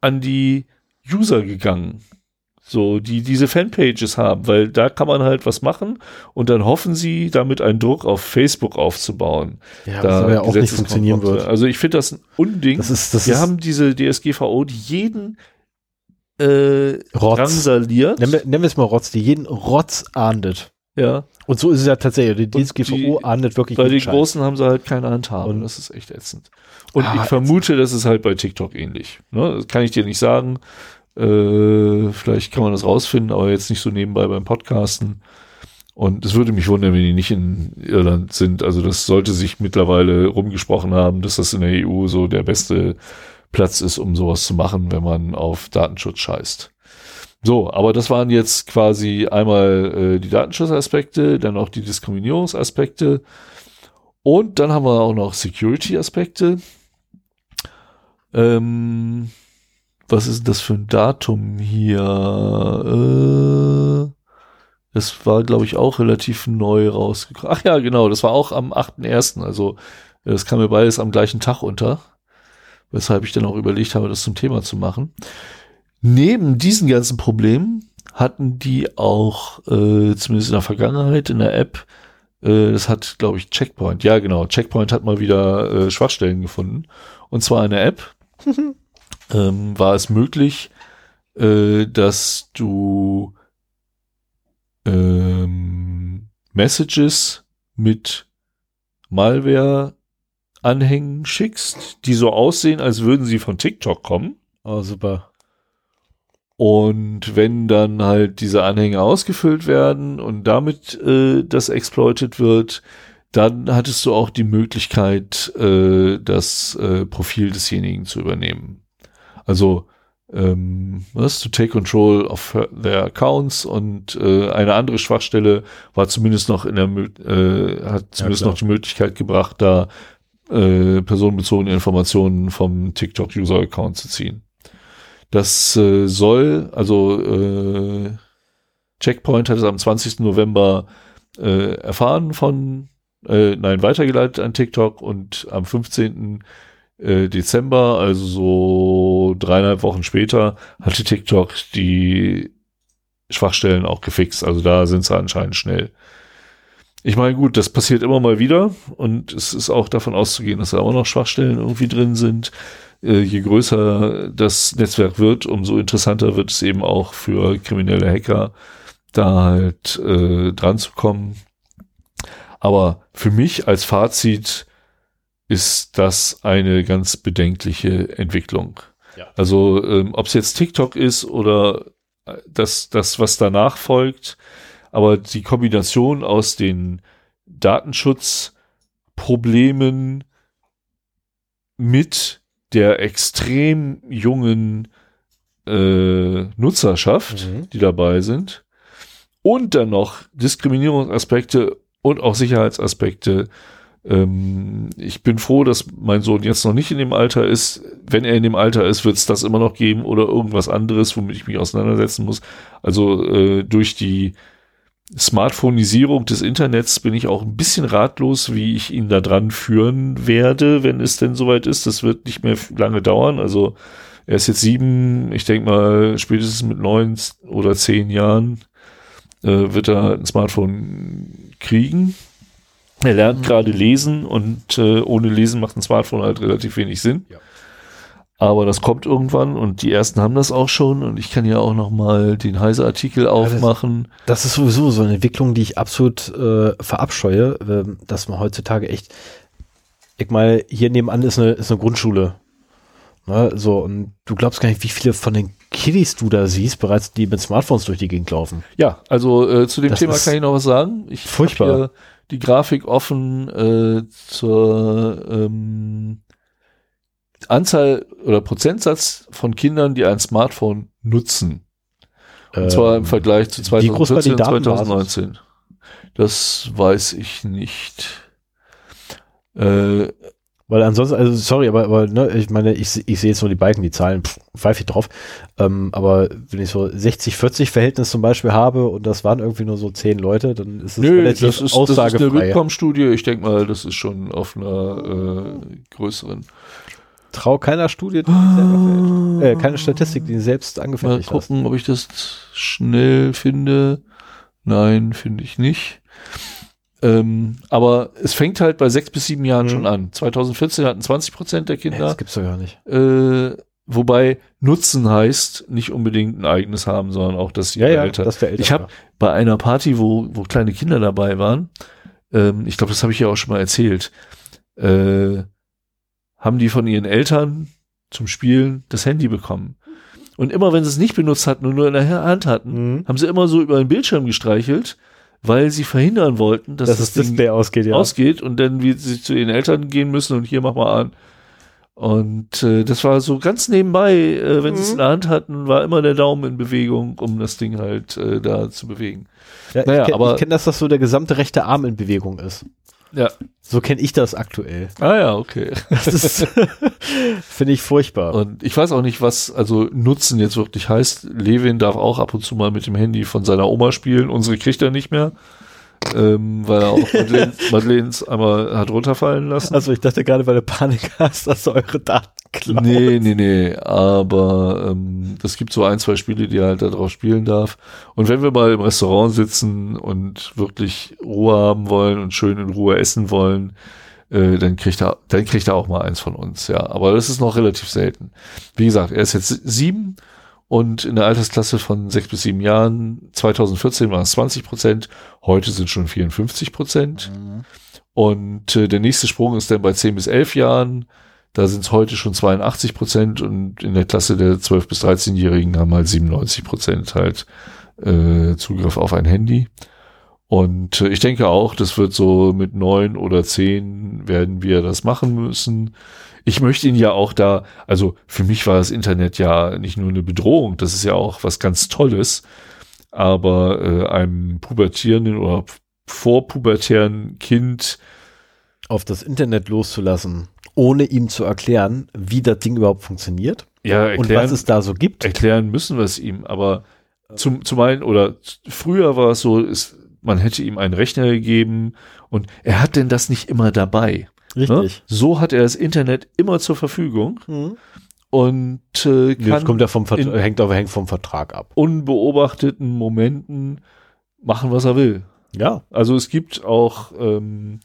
an die User gegangen. So, die diese Fanpages haben, weil da kann man halt was machen und dann hoffen sie, damit einen Druck auf Facebook aufzubauen. Ja, da aber ja auch nicht funktionieren wird. Also ich finde das ein Unding. Das ist, das Wir haben diese DSGVO, die jeden äh, Rotz. drangsaliert. Nennen wir, nennen wir es mal Rotz, die jeden Rotz ahndet. Ja. Und so ist es ja tatsächlich. Die DSGVO ahndet wirklich Bei den Scheiß. Großen haben sie halt keine Handhabe. Und- das ist echt ätzend. Und Ah, ich vermute, das ist halt bei TikTok ähnlich. Ne? Das kann ich dir nicht sagen. Äh, vielleicht kann man das rausfinden, aber jetzt nicht so nebenbei beim Podcasten. Und es würde mich wundern, wenn die nicht in Irland sind. Also das sollte sich mittlerweile rumgesprochen haben, dass das in der EU so der beste Platz ist, um sowas zu machen, wenn man auf Datenschutz scheißt. So, aber das waren jetzt quasi einmal äh, die Datenschutzaspekte, dann auch die Diskriminierungsaspekte und dann haben wir auch noch Security-Aspekte. Ähm, was ist das für ein Datum hier? Äh, das war, glaube ich, auch relativ neu rausgekommen. Ach ja, genau, das war auch am 8.1., also äh, das kam mir beides am gleichen Tag unter, weshalb ich dann auch überlegt habe, das zum Thema zu machen. Neben diesen ganzen Problemen hatten die auch, äh, zumindest in der Vergangenheit, in der App, äh, das hat, glaube ich, Checkpoint, ja genau, Checkpoint hat mal wieder äh, Schwachstellen gefunden. Und zwar in der App ähm, war es möglich, äh, dass du ähm, Messages mit Malware-Anhängen schickst, die so aussehen, als würden sie von TikTok kommen. Oh, super. Und wenn dann halt diese Anhänge ausgefüllt werden und damit äh, das exploited wird, dann hattest du auch die Möglichkeit, äh, das äh, Profil desjenigen zu übernehmen. Also ähm, was, to take control of her, their accounts und äh, eine andere Schwachstelle war zumindest noch in der äh, hat zumindest klar. noch die Möglichkeit gebracht, da äh, personenbezogene Informationen vom TikTok-User-Account zu ziehen. Das äh, soll, also äh, Checkpoint hat es am 20. November äh, erfahren von, äh, nein, weitergeleitet an TikTok und am 15. äh, Dezember, also so dreieinhalb Wochen später, hatte TikTok die Schwachstellen auch gefixt. Also da sind sie anscheinend schnell. Ich meine, gut, das passiert immer mal wieder und es ist auch davon auszugehen, dass da auch noch Schwachstellen irgendwie drin sind. Äh, je größer das Netzwerk wird, umso interessanter wird es eben auch für kriminelle Hacker, da halt äh, dran zu kommen. Aber für mich als Fazit ist das eine ganz bedenkliche Entwicklung. Ja. Also ähm, ob es jetzt TikTok ist oder äh, das, das, was danach folgt, aber die Kombination aus den Datenschutzproblemen mit der extrem jungen äh, Nutzerschaft, Mhm. die dabei sind, und dann noch Diskriminierungsaspekte und auch Sicherheitsaspekte. Ähm, ich bin froh, dass mein Sohn jetzt noch nicht in dem Alter ist. Wenn er in dem Alter ist, wird es das immer noch geben oder irgendwas anderes, womit ich mich auseinandersetzen muss. Also äh, durch die Smartphonisierung des Internets bin ich auch ein bisschen ratlos, wie ich ihn da dran führen werde, wenn es denn soweit ist. Das wird nicht mehr lange dauern. Also er ist jetzt sieben, ich denke mal spätestens mit neun oder zehn Jahren äh, wird er ein Smartphone kriegen. Er lernt gerade lesen und äh, ohne Lesen macht ein Smartphone halt relativ wenig Sinn. Ja. Aber das kommt irgendwann und die ersten haben das auch schon und ich kann ja auch noch mal den Heise-Artikel aufmachen. Das ist sowieso so eine Entwicklung, die ich absolut äh, verabscheue, ähm, dass man heutzutage echt, ich mal, hier nebenan ist eine, ist eine Grundschule. Ne, so, und du glaubst gar nicht, wie viele von den Kiddies du da siehst, bereits die mit Smartphones durch die Gegend laufen. Ja, also äh, zu dem Das Thema kann ich noch was sagen. Ich furchtbar. Die Grafik offen äh, zur ähm, Anzahl oder Prozentsatz von Kindern, die ein Smartphone nutzen. Und zwar im Vergleich zu Ähm, wie groß war die 2014 und Datenbasis? 2019. Das weiß ich nicht. Äh, Weil ansonsten, also sorry, aber, aber ne, ich meine, ich, ich sehe jetzt nur die Balken, die Zahlen, pff, pfeife ich drauf. Ähm, aber wenn ich so 60-40 Verhältnis zum Beispiel habe und das waren irgendwie nur so zehn Leute, dann ist es nö, das relativ ist, das ist eine aussagefrei. Rückkommenstudie. Ich denke mal, das ist schon auf einer äh, größeren. Trau keiner Studie, die ich selber fällt. Äh, keine Statistik, die selbst Mal angefertigt hast. gucken, ob ich das schnell finde. Nein, finde ich nicht. Ähm, aber es fängt halt bei sechs bis sieben Jahren Mhm. schon an. 2014 hatten 20 Prozent der Kinder das gibt's doch gar nicht. äh, wobei Nutzen heißt nicht unbedingt ein eigenes haben, sondern auch das Ja, ja, Eltern. das der Eltern. Ich habe bei einer Party, wo, wo kleine Kinder dabei waren, ähm, ich glaube, das habe ich ja auch schon mal erzählt, äh, haben die von ihren Eltern zum Spielen das Handy bekommen. Und immer wenn sie es nicht benutzt hatten und nur in der Hand hatten, Mhm. haben sie immer so über den Bildschirm gestreichelt, weil sie verhindern wollten, dass dass das, das Ding Display ausgeht, ja. ausgeht und dann wie sie zu ihren Eltern gehen müssen und hier mach mal an. Und äh, das war so ganz nebenbei, äh, wenn sie es in der Hand hatten, war immer der Daumen in Bewegung, um das Ding halt äh, da zu bewegen. ja naja, ich kenne aber- kenn das, dass so der gesamte rechte Arm in Bewegung ist. Ja. So kenne ich das aktuell. Ah ja, okay. Das ist, finde ich furchtbar. Und ich weiß auch nicht, was also Nutzen jetzt wirklich heißt. Levin darf auch ab und zu mal mit dem Handy von seiner Oma spielen. Unsere kriegt er nicht mehr, ähm, weil er auch Madeleine, Madeleines einmal hat runterfallen lassen. Also ich dachte gerade, weil du Panik hast, dass du eure Daten klaut. Nee, nee, nee. Aber ähm, das gibt so ein, zwei Spiele, die er halt da drauf spielen darf. Und wenn wir mal im Restaurant sitzen und wirklich Ruhe haben wollen und schön in Ruhe essen wollen, äh, dann kriegt er, dann kriegt er auch mal eins von uns, ja. Aber das ist noch relativ selten. Wie gesagt, er ist jetzt sieben und in der Altersklasse von sechs bis sieben Jahren, 2014 waren es 20 Prozent, heute sind schon 54 Prozent. Und äh, der nächste Sprung ist dann bei 10 bis 11 Jahren. Da sind es heute schon 82 Prozent und in der Klasse der 12- bis 13-Jährigen haben halt 97 Prozent halt äh, Zugriff auf ein Handy. Und äh, ich denke auch, das wird so mit neun oder zehn werden wir das machen müssen. Ich möchte ihn ja auch da, also für mich war das Internet ja nicht nur eine Bedrohung, das ist ja auch was ganz Tolles, aber äh, einem pubertierenden oder vorpubertären Kind Auf das Internet loszulassen, ohne ihm zu erklären, wie das Ding überhaupt funktioniert ja, und was es da so gibt. erklären müssen wir es ihm, aber zum, zum einen oder früher war es so, es, man hätte ihm einen Rechner gegeben und er hat denn das nicht immer dabei. Ne? Richtig. So hat er das Internet immer zur Verfügung Mhm. und äh, Das kann kommt ja vom Vert in- hängt aber hängt vom Vertrag ab. unbeobachteten Momenten machen, was er will. Ja. Also es gibt auch, ähm,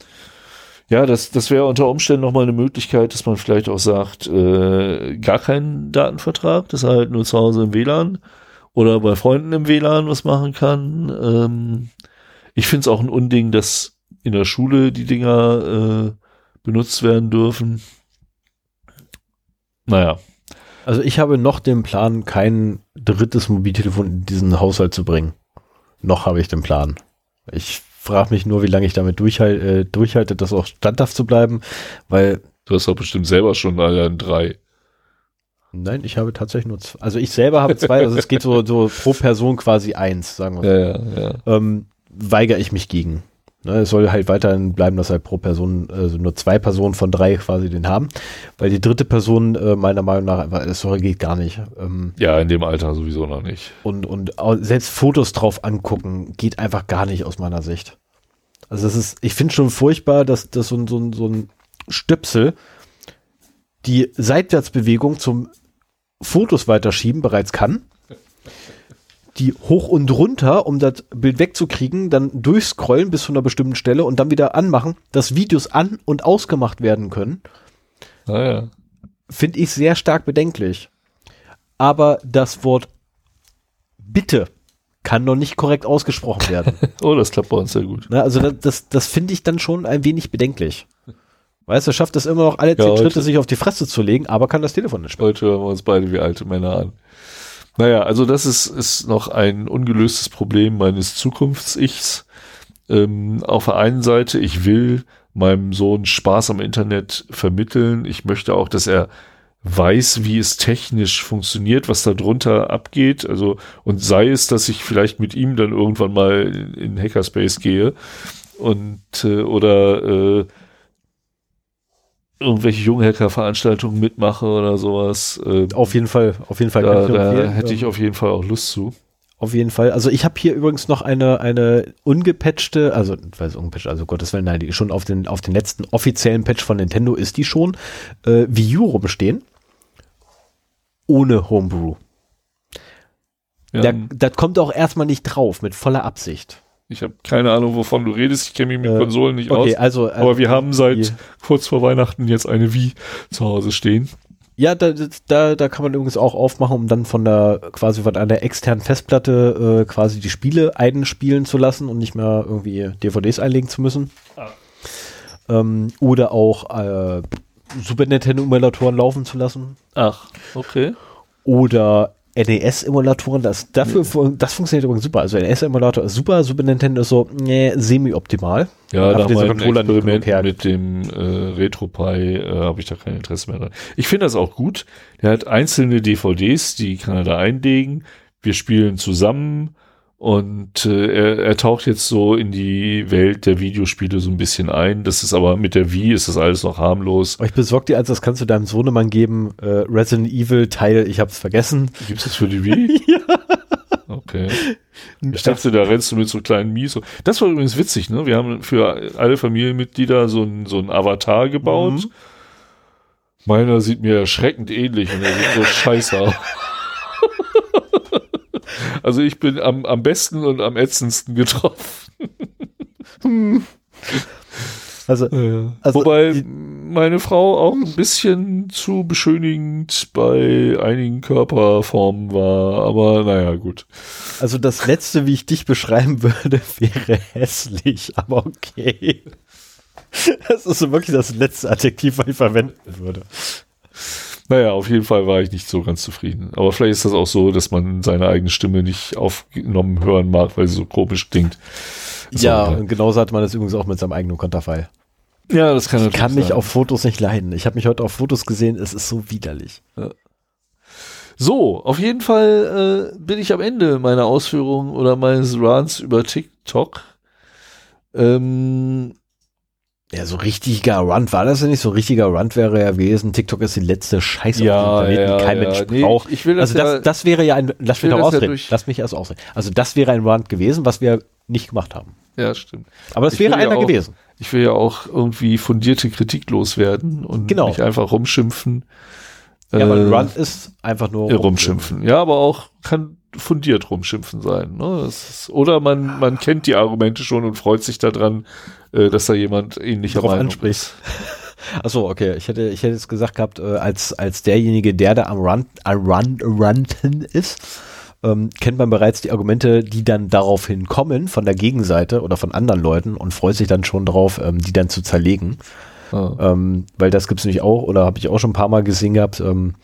ja, das, das wäre unter Umständen nochmal eine Möglichkeit, dass man vielleicht auch sagt, äh, gar keinen Datenvertrag, dass er halt nur zu Hause im WLAN oder bei Freunden im WLAN was machen kann. Ähm, ich finde es auch ein Unding, dass in der Schule die Dinger äh, benutzt werden dürfen. Naja, Also ich habe noch den Plan, kein drittes Mobiltelefon in diesen Haushalt zu bringen. Noch habe ich den Plan. Ich frage mich nur, wie lange ich damit durchhal äh, durchhalte, das auch standhaft zu bleiben, weil du hast doch bestimmt selber schon alle drei. nein, ich habe tatsächlich nur zwei. Also ich selber habe zwei, also es geht so, so pro Person quasi eins, sagen wir. Ja, ja, ja. Ähm, weigere ich mich gegen. Ne, es soll halt weiterhin bleiben, dass halt pro Person, also nur zwei Personen von drei quasi den haben, weil die dritte Person äh, meiner Meinung nach einfach, das geht gar nicht. Ähm, Ja, in dem Alter sowieso noch nicht. und, und selbst Fotos drauf angucken, geht einfach gar nicht aus meiner Sicht. Also das ist, ich finde schon furchtbar, dass, dass so, so, so ein Stöpsel die Seitwärtsbewegung zum Fotos weiterschieben bereits kann. Die hoch und runter, um das Bild wegzukriegen, dann durchscrollen bis zu einer bestimmten Stelle und dann wieder anmachen, dass Videos an- und ausgemacht werden können Naja. finde ich sehr stark bedenklich. Aber das Wort bitte kann noch nicht korrekt ausgesprochen werden. Oh, das klappt bei uns sehr gut. Na, also das, das, das finde ich dann schon ein wenig bedenklich. Weißt du, schafft es immer noch alle Ja, zehn Schritte, sich auf die Fresse zu legen, aber kann das Telefon nicht sprechen. Heute hören wir uns beide wie alte Männer an. Naja, also das ist, ist noch ein ungelöstes Problem meines Zukunfts-Ichs. Ähm, auf der einen Seite, ich will meinem Sohn Spaß am Internet vermitteln. Ich möchte auch, dass er weiß, wie es technisch funktioniert, was da drunter abgeht. Also, und sei es, dass ich vielleicht mit ihm dann irgendwann mal in, in Hackerspace gehe und äh, oder äh, irgendwelche Junghacker-Veranstaltungen mitmache oder sowas. Äh, Auf jeden Fall, auf jeden Fall. da, ich da hätte ich Ähm, auf jeden Fall auch Lust zu. auf jeden Fall. Also ich habe hier übrigens noch eine, eine ungepatchte, also, weiß ungepatcht, also Gottes Willen, nein, die ist schon auf den, auf den letzten offiziellen Patch von Nintendo ist die schon, äh, Wii U rumstehen. Ohne Homebrew. Ja, Da, das kommt auch erstmal nicht drauf, mit voller Absicht. Ich habe keine Ahnung, wovon du redest. Ich kenne mich mit Äh, Konsolen nicht Okay, aus. also. äh, Aber wir haben seit die- kurz vor Weihnachten jetzt eine Wii zu Hause stehen. Ja, da, da, da kann man übrigens auch aufmachen, um dann von der quasi von einer externen Festplatte äh, quasi die Spiele einspielen zu lassen und nicht mehr irgendwie DVDs einlegen zu müssen. Ah. Ähm, oder auch äh, Super Nintendo-Emulatoren laufen zu lassen. Ach, okay. Oder NES-Emulatoren, das, dafür, das funktioniert übrigens super. Also NES-Emulator ist super, Super Nintendo ist so nee, semi-optimal. Ja, nach meinem Experiment mit dem äh, RetroPie äh, habe ich da kein Interesse mehr dran. Ich finde das auch gut. Der hat einzelne DVDs, die kann er da einlegen. Wir spielen zusammen und äh, er, er taucht jetzt so in die Welt der Videospiele so ein bisschen ein. Das ist aber mit der Wii ist das alles noch harmlos. Ich besorg dir als das kannst du deinem Sohnemann geben. Äh, Resident Evil Teil, ich hab's vergessen. Gibt's das für die Wii? ja. Okay. Ich dachte, da rennst du mit so kleinen Mies. Das war übrigens witzig, ne? Wir haben für alle Familienmitglieder so ein, so ein Avatar gebaut. Mhm. Meiner sieht mir erschreckend ähnlich und er sieht so scheiße aus. Also ich bin am, am besten und am ätzendsten getroffen. Also, also, Wobei meine Frau auch ein bisschen zu beschönigend bei einigen Körperformen war, aber naja, gut. Also das letzte, wie ich dich beschreiben würde, wäre hässlich, aber okay. Das ist so wirklich das letzte Adjektiv, was ich verwenden würde. Naja, auf jeden Fall war ich nicht so ganz zufrieden. Aber vielleicht ist das auch so, dass man seine eigene Stimme nicht aufgenommen hören mag, weil sie so komisch klingt. Ja, und genauso hatte man das übrigens auch mit seinem eigenen Konterfei. Ja, das kann Ich kann mich sein. auf Fotos nicht leiden. Ich habe mich heute auf Fotos gesehen, es ist so widerlich. Ja. So, auf jeden Fall äh, bin ich am Ende meiner Ausführungen oder meines Runs über TikTok. Ähm, ja, so richtiger Run war das ja nicht. So richtiger Run wäre ja gewesen. TikTok ist die letzte Scheiße ja, auf dem Planeten, ja, kein ja. Mensch nee, braucht. Ich will das also das, ja, das wäre ja ein, lass mich doch ausreden. Lass mich erst ausreden. Also das wäre ein Run gewesen, was wir nicht gemacht haben. Ja, stimmt. Aber das ich wäre einer auch, gewesen. Ich will ja auch irgendwie fundierte Kritik loswerden und genau. nicht einfach rumschimpfen. Ja, äh, aber ein Run ist einfach nur rumschimpfen. Ja, aber auch kann fundiert rumschimpfen sein. Ne? Ist, oder man, man kennt die Argumente schon und freut sich daran, äh, dass da jemand ähnlicher Meinung anspricht. Achso, okay. Ich hätte, ich hätte jetzt gesagt gehabt, äh, als, als derjenige, der da am Run, am Run, Runten ist, ähm, kennt man bereits die Argumente, die dann daraufhin kommen von der Gegenseite oder von anderen Leuten und freut sich dann schon darauf, ähm, die dann zu zerlegen. Oh. Ähm, weil das gibt's nämlich auch, oder habe ich auch schon ein paar Mal gesehen gehabt, ähm,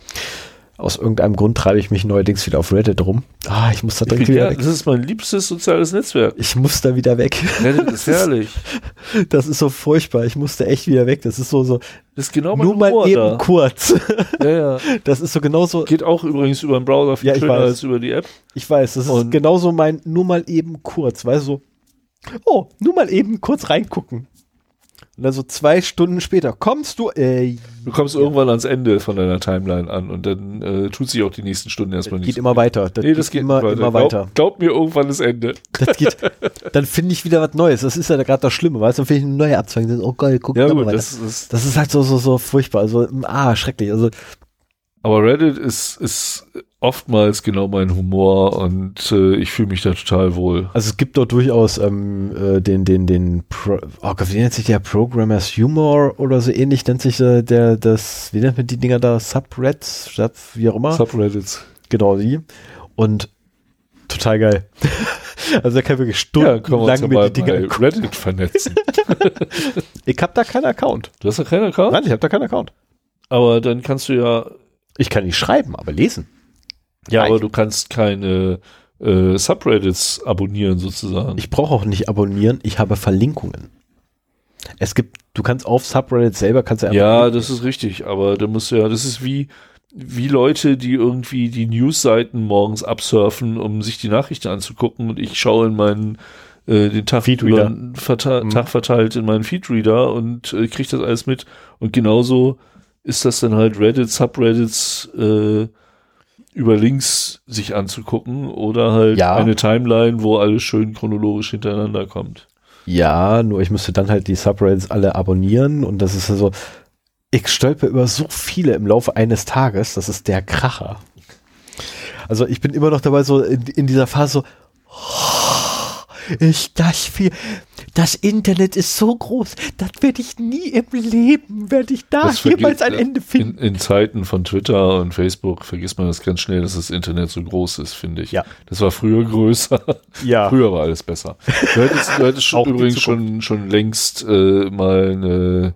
aus irgendeinem Grund treibe ich mich neuerdings wieder auf Reddit rum. Ah, ich muss da dringend wieder ja, weg. Das ist mein liebstes soziales Netzwerk. Ich muss da wieder weg. Reddit ist herrlich. Das ist so furchtbar. Ich musste echt wieder weg. Das ist so, so. Das ist genau mein Nur mal eben da. kurz. Ja, ja. Das ist so genauso. Geht auch übrigens über den Browser viel ja, schöner als über die App. Ich weiß. Das ist genauso mein, nur mal eben kurz. Weißt du, so, oh, nur mal eben kurz reingucken. Und dann so zwei Stunden später kommst du. Äh, du kommst ja. irgendwann ans Ende von deiner Timeline an und dann äh, tut sich auch die nächsten Stunden erstmal nicht. Geht immer weiter. Das nee, das geht, immer, weiter. immer weiter. Glaub, glaub, mir irgendwann das Ende. Das geht. dann finde ich wieder was Neues. Das ist ja gerade das Schlimme, weißt du? Dann finde ich eine neue Abzweigung. Oh geil, guck ja, mal weiter. Das ist, das ist halt so, so, so furchtbar. Also, ah, schrecklich. Also, aber Reddit ist, ist oftmals genau mein Humor und äh, ich fühle mich da total wohl. Also es gibt dort durchaus ähm, äh, den, den, den, Pro oh Gott, wie nennt sich der Programmers Humor oder so ähnlich nennt sich äh, der, das, wie nennt man die Dinger da? Subreddits, Sub, wie auch immer. Subreddits. Genau, die. Und total geil. also er kann wirklich stundenlang ja, mit die Dinger Reddit vernetzen. ich habe da keinen Account. Du hast da keinen Account? Nein, ich habe da keinen Account. Aber dann kannst du ja ich kann nicht schreiben, aber lesen. Ja, Nein. aber du kannst keine äh, Subreddits abonnieren sozusagen. Ich brauche auch nicht abonnieren, ich habe Verlinkungen. Es gibt, du kannst auf Subreddit selber kannst du Ja, das ist richtig, aber da musst du ja, das ist wie wie Leute, die irgendwie die Newsseiten morgens absurfen, um sich die Nachrichten anzugucken und ich schaue in meinen äh, den Tag, über, verta mhm. Tag verteilt in meinen Feedreader und äh, kriege das alles mit und genauso ist das dann halt Reddit, Subreddits äh, über Links sich anzugucken oder halt ja. eine Timeline, wo alles schön chronologisch hintereinander kommt. Ja, nur ich müsste dann halt die Subreddits alle abonnieren und das ist also, ich stolpe über so viele im Laufe eines Tages, das ist der Kracher. Also ich bin immer noch dabei so in, in dieser Phase so, oh, ich das viel, das Internet ist so groß, das werde ich nie im Leben, werde ich da Das jemals ein vergisst- Ende finden. In, in Zeiten von Twitter und Facebook vergisst man das ganz schnell, dass das Internet so groß ist, finde ich. Ja. Das war früher größer. Ja. Früher war alles besser. Du hättest, du hättest schon übrigens schon, schon längst äh, mal eine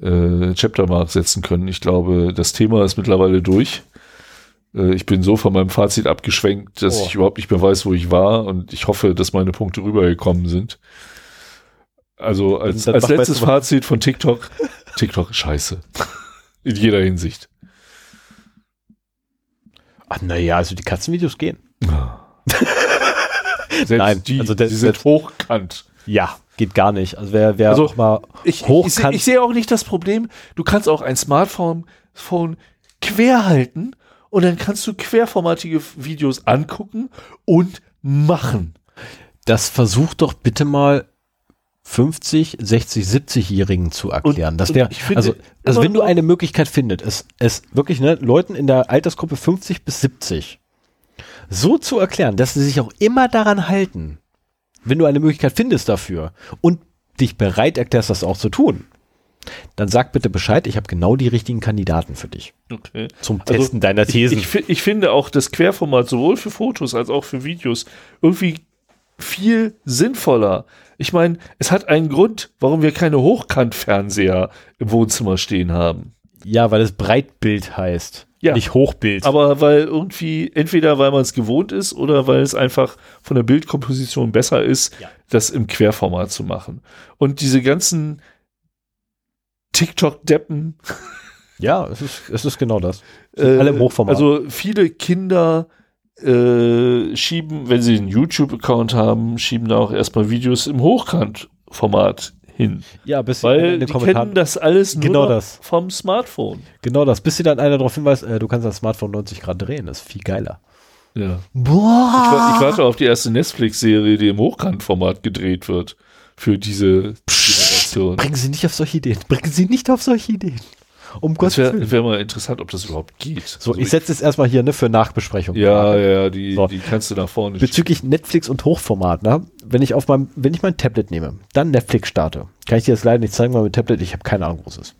äh, Chaptermark setzen können. Ich glaube, das Thema ist mittlerweile durch. Äh, ich bin so von meinem Fazit abgeschwenkt, dass Oh. ich überhaupt nicht mehr weiß, wo ich war und ich hoffe, dass meine Punkte rübergekommen sind. Also als, als letztes Fazit von TikTok. TikTok ist scheiße. In jeder Hinsicht. Ach, naja, also die Katzenvideos gehen. Selbst Nein, die, also das- die sind das- hochkant. Ja, geht gar nicht. Also wer, wer Also, auch mal Ich, ich, hochkant, seh- ich sehe auch nicht das Problem, du kannst auch ein Smartphone Phone quer halten und dann kannst du querformatige Videos angucken und machen. das versucht doch bitte mal 50, 60, 70-Jährigen zu erklären. Und- das und wäre, ich finde also, also wenn du eine Möglichkeit findest, es, es wirklich ne, Leuten in der Altersgruppe 50 bis 70 so zu erklären, dass sie sich auch immer daran halten, wenn du eine Möglichkeit findest dafür und dich bereit erklärst, das auch zu tun, dann sag bitte Bescheid, ich habe genau die richtigen Kandidaten für dich Okay. zum Also, Testen deiner Ich, Thesen. ich, fi- ich finde auch das Querformat sowohl für Fotos als auch für Videos irgendwie viel sinnvoller. Ich meine, es hat einen Grund, warum wir keine Hochkant-Fernseher im Wohnzimmer stehen haben. ja, weil es Breitbild heißt, Ja. nicht Hochbild. Aber weil irgendwie, entweder weil man es gewohnt ist oder weil es einfach von der Bildkomposition besser ist, Ja. das im Querformat zu machen. Und diese ganzen TikTok-Deppen, ja, es ist, es ist genau das. äh, alle im Hochformat. Also viele Kinder äh, schieben, wenn sie einen YouTube-Account haben, schieben da auch erstmal Videos im Hochkant-Format hin. Ja, bis sie Weil die kennen das alles nur Genau das. vom Smartphone. Genau das. Bis sie dann einer darauf hinweist, äh, du kannst das Smartphone 90 Grad drehen. Das ist viel geiler. Ja. Boah. Ich, ich warte auf die erste Netflix-Serie, die im Hochkantformat gedreht wird. Für diese Generation. Bringen Sie nicht auf solche Ideen. Bringen Sie nicht auf solche Ideen. Um Gottes wäre Willen. wär mal interessant, ob das überhaupt geht. So, Also ich setze jetzt erstmal hier ne, für Nachbesprechung. Ja, ja, die, So. die kannst du nach vorne Bezüglich Netflix und Hochformat, ne? Wenn ich auf meinem, wenn ich mein Tablet nehme, dann Netflix starte, kann ich dir das leider nicht zeigen, weil mit Tablet, ich habe keine Ahnung, wo es ist.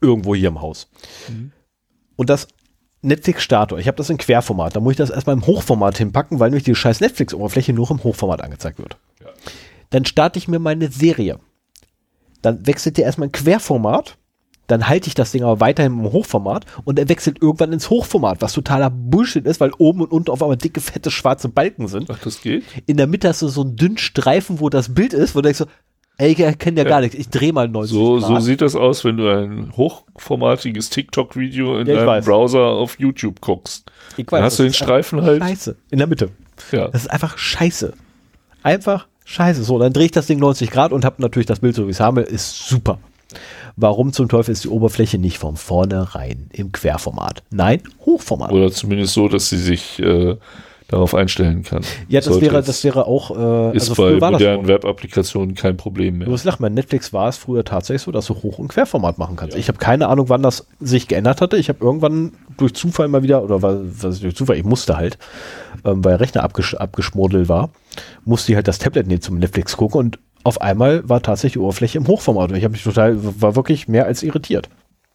Irgendwo hier im Haus. Mhm. Und das Netflix starte, ich habe das in Querformat, da muss ich das erstmal im Hochformat hinpacken, weil nämlich die scheiß Netflix-Oberfläche nur im Hochformat angezeigt wird. Ja. Dann starte ich mir meine Serie. Dann wechselt der erstmal in Querformat, dann halte ich das Ding aber weiterhin im Hochformat und er wechselt irgendwann ins Hochformat, was totaler Bullshit ist, weil oben und unten auf einmal dicke, fette, schwarze Balken sind. Ach, das geht? In der Mitte hast du so einen dünnen Streifen, wo das Bild ist, wo du denkst so, ey, ich erkenne ja, Ja. gar nichts, ich drehe mal 90 So, Grad. so sieht das aus, wenn du ein hochformatiges TikTok-Video in Ja, deinem weiß. Browser auf YouTube guckst. ich Dann hast du den Streifen halt. Scheiße. In der Mitte. Ja. Das ist einfach scheiße. Einfach scheiße. So, dann drehe ich das Ding 90 Grad und habe natürlich das Bild so, wie ich es habe, ist super. Warum zum Teufel ist die Oberfläche nicht von vornherein im Querformat? Nein, Hochformat. Oder zumindest so, dass sie sich äh, darauf einstellen kann. ja, das Sollte wäre, das wäre auch, äh, ist also bei modernen Web-Applikationen kein Problem Du mehr. musst lachen, bei Netflix war es früher tatsächlich so, dass du Hoch- und Querformat machen kannst. Ich habe keine Ahnung, wann das sich geändert hatte. Ich habe irgendwann durch Zufall mal wieder, oder was, durch Zufall, ich musste halt, ähm, weil der Rechner abgesch abgeschmodelt war, musste ich halt das Tablet nehmen zum Netflix gucken und auf einmal war tatsächlich die Oberfläche im Hochformat. Und ich habe mich total, war wirklich mehr als irritiert.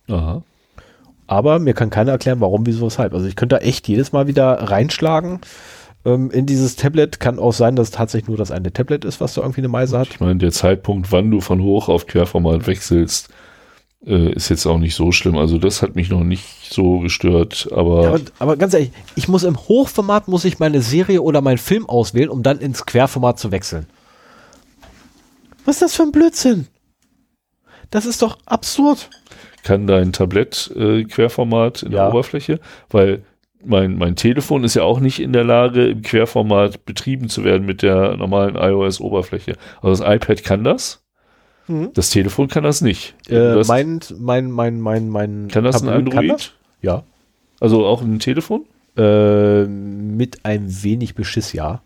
Aha. Aber mir kann keiner erklären, warum, wieso, weshalb. Also ich könnte da echt jedes Mal wieder reinschlagen ähm, in dieses Tablet. Kann auch sein, dass tatsächlich nur das eine Tablet ist, was da irgendwie eine Meise hat. Ich meine, der Zeitpunkt, wann du von Hoch auf Querformat wechselst, äh, ist jetzt auch nicht so schlimm. Also das hat mich noch nicht so gestört, aber, Ja, aber, aber ganz ehrlich, ich muss im Hochformat muss ich meine Serie oder meinen Film auswählen, um dann ins Querformat zu wechseln. Was ist das für ein Blödsinn? Das ist doch absurd. kann dein Tablett äh, Querformat in Ja. der Oberfläche, weil mein, mein Telefon ist ja auch nicht in der Lage, im Querformat betrieben zu werden mit der normalen iOS-Oberfläche. Also das iPad kann das, Mhm. das Telefon kann das nicht. Äh, mein, mein, mein, mein, mein. kann das ein Tablet Android? das? Ja. Also auch ein Telefon? Äh, mit ein wenig Beschiss, ja.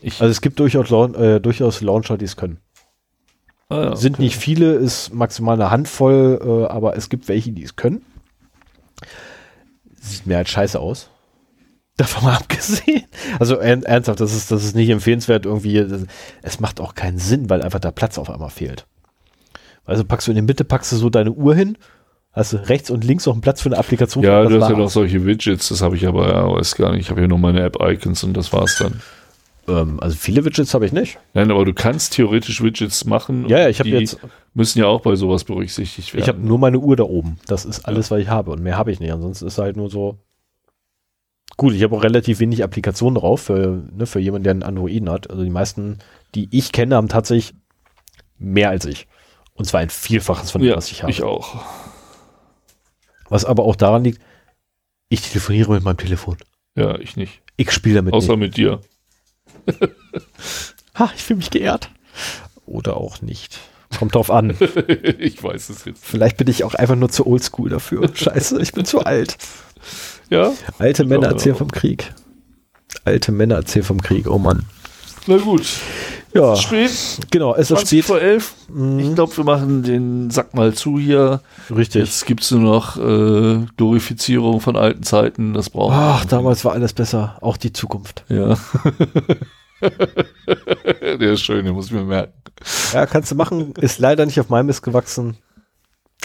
Ich, Also es gibt durchaus, äh, durchaus Launcher, die es können. ah, ja, Sind okay. nicht viele, ist maximal eine Handvoll, äh, aber es gibt welche, die es können. Sieht mir halt scheiße aus. Davon mal abgesehen. Also ernsthaft, das ist, das ist nicht empfehlenswert irgendwie. Das, es macht auch keinen Sinn, weil einfach der Platz auf einmal fehlt. Also packst du in die Mitte, packst du so deine Uhr hin, hast du rechts und links noch einen Platz für eine Applikation. Ja, du hast ja noch solche Widgets, das habe ich aber ja, weiß gar nicht. Ich habe hier nur meine App-Icons und das war's dann. Ähm, also viele Widgets habe ich nicht. Nein, aber du kannst theoretisch Widgets machen. Ja, ja ich habe jetzt. Müssen ja auch bei sowas berücksichtigt werden. Ich habe nur meine Uhr da oben. Das ist alles, ja. was ich habe. Und mehr habe ich nicht. Ansonsten ist halt nur so. Gut, ich habe auch relativ wenig Applikationen drauf für, ne, für jemanden, der einen Androiden hat. Also die meisten, die ich kenne, haben tatsächlich mehr als ich. Und zwar ein Vielfaches von dem, ja, was ich habe. Ich auch. Was aber auch daran liegt, ich telefoniere mit meinem Telefon. Ja, ich nicht. Ich spiele damit. Außer nicht. mit dir. ha, ich fühle mich geehrt. Oder auch nicht. Kommt drauf an. ich weiß es jetzt. Vielleicht bin ich auch einfach nur zu oldschool dafür. Scheiße, ich bin zu alt. Ja. Alte Männer erzählen vom Krieg. Alte Männer erzählen vom Krieg, oh Mann. Na gut. Ja. Es ist spät. Genau, es ist spät. vor elf. Mhm. Ich glaube, wir machen den Sack mal zu hier. Richtig. Jetzt gibt es nur noch äh, Glorifizierung von alten Zeiten. Das braucht Ach, damals war alles besser. Auch die Zukunft. Ja. Der ist schön, den muss ich mir merken. Ja, kannst du machen. Ist leider nicht auf meinem Mist gewachsen.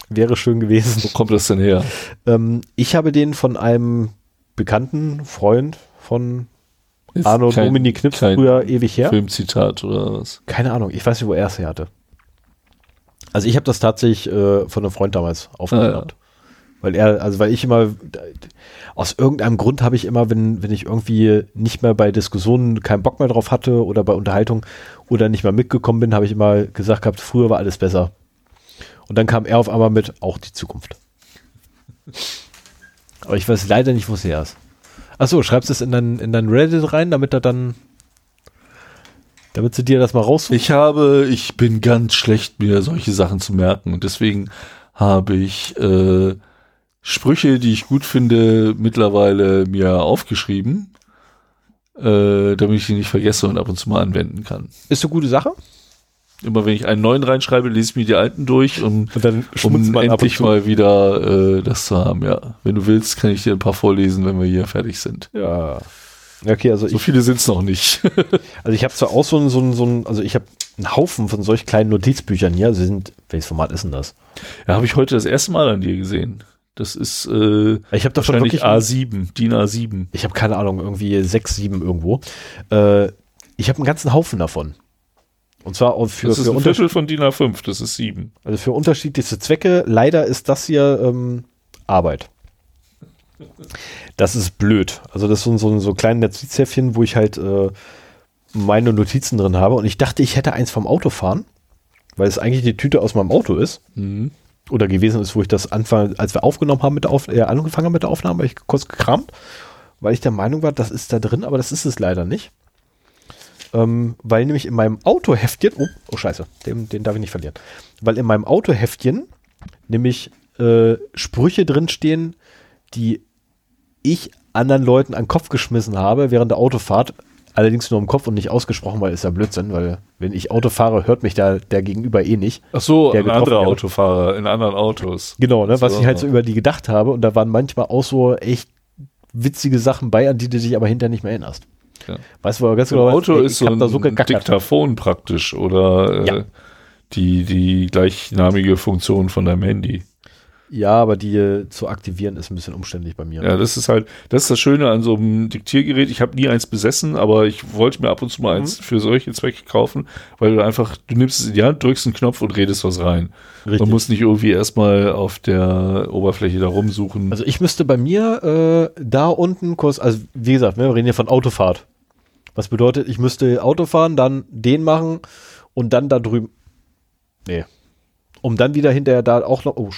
Wäre schön gewesen. Wo kommt das denn her? Ähm, ich habe den von einem bekannten Freund von ist Arno Domini Knips früher ewig her. Filmzitat oder was? Keine Ahnung, ich weiß nicht, wo er es her hatte. Also ich habe das tatsächlich äh, von einem Freund damals aufgehört. Ah, ja. Weil er, also weil ich immer, aus irgendeinem Grund habe ich immer, wenn, wenn ich irgendwie nicht mehr bei Diskussionen keinen Bock mehr drauf hatte oder bei Unterhaltung oder nicht mehr mitgekommen bin, habe ich immer gesagt gehabt, früher war alles besser. Und dann kam er auf einmal mit, auch die Zukunft. Aber ich weiß leider nicht, wo es her ist. Achso, schreibst du es in dein, in dein Reddit rein, damit er dann, damit sie dir das mal raus. Ich habe, ich bin ganz schlecht, mir solche Sachen zu merken und deswegen habe ich äh, Sprüche, die ich gut finde, mittlerweile mir aufgeschrieben, äh, damit ich die nicht vergesse und ab und zu mal anwenden kann. Ist eine gute Sache? Immer wenn ich einen neuen reinschreibe, lese ich mir die alten durch, um, und dann um endlich mal wieder äh, das zu haben. Ja, wenn du willst, kann ich dir ein paar vorlesen, wenn wir hier fertig sind. Ja. Okay, also so ich, viele sind es noch nicht. also ich habe zwar auch so ein, so ein, so ein also ich habe einen Haufen von solch kleinen Notizbüchern hier. Also sind, welches Format ist denn das? Ja, habe ich heute das erste Mal an dir gesehen. Das ist äh, ich habe davon wirklich A7, DIN A7. Ich habe keine Ahnung, irgendwie 6, 7 irgendwo. Äh, ich habe einen ganzen Haufen davon. Und zwar auch für, das ist für ein Viertel von DIN A5, das ist 7. Also für unterschiedlichste Zwecke. Leider ist das hier ähm, Arbeit. Das ist blöd. Also das sind so, so, so kleine Notizhäffchen, wo ich halt äh, meine Notizen drin habe. Und ich dachte, ich hätte eins vom Autofahren, weil es eigentlich die Tüte aus meinem Auto ist. Mhm. Oder gewesen ist, wo ich das anfange, als wir aufgenommen haben mit der Auf äh, angefangen haben mit der Aufnahme, habe ich kurz gekramt, weil ich der Meinung war, das ist da drin, aber das ist es leider nicht. Ähm, weil nämlich in meinem Autoheftchen, oh, oh scheiße, den, den darf ich nicht verlieren, weil in meinem Autoheftchen nämlich äh, Sprüche drinstehen, die ich anderen Leuten an den Kopf geschmissen habe während der Autofahrt, allerdings nur im Kopf und nicht ausgesprochen, weil ist ja Blödsinn, weil wenn ich Auto fahre, hört mich da der Gegenüber eh nicht. Ach so, der andere Autofahrer in anderen Autos. Genau, ne, was so. ich halt so über die gedacht habe und da waren manchmal auch so echt witzige Sachen bei, an die du dich aber hinterher nicht mehr erinnerst. Ja. Weißt du, ganz genau, Auto ist so ein so Diktaphon praktisch oder äh, ja. die, die gleichnamige Funktion von deinem Handy. Ja, aber die äh, zu aktivieren ist ein bisschen umständlich bei mir. Ja, das ist halt, das ist das Schöne an so einem Diktiergerät. Ich habe nie eins besessen, aber ich wollte mir ab und zu mal mhm. eins für solche Zwecke kaufen, weil du einfach, du nimmst es in die Hand, drückst einen Knopf und redest was rein. Richtig. Man muss nicht irgendwie erstmal auf der Oberfläche da rumsuchen. Also ich müsste bei mir äh, da unten kurz, also wie gesagt, ne, wir reden hier von Autofahrt. Was bedeutet, ich müsste Auto fahren, dann den machen und dann da drüben. Nee. Um dann wieder hinterher da auch noch. Oh,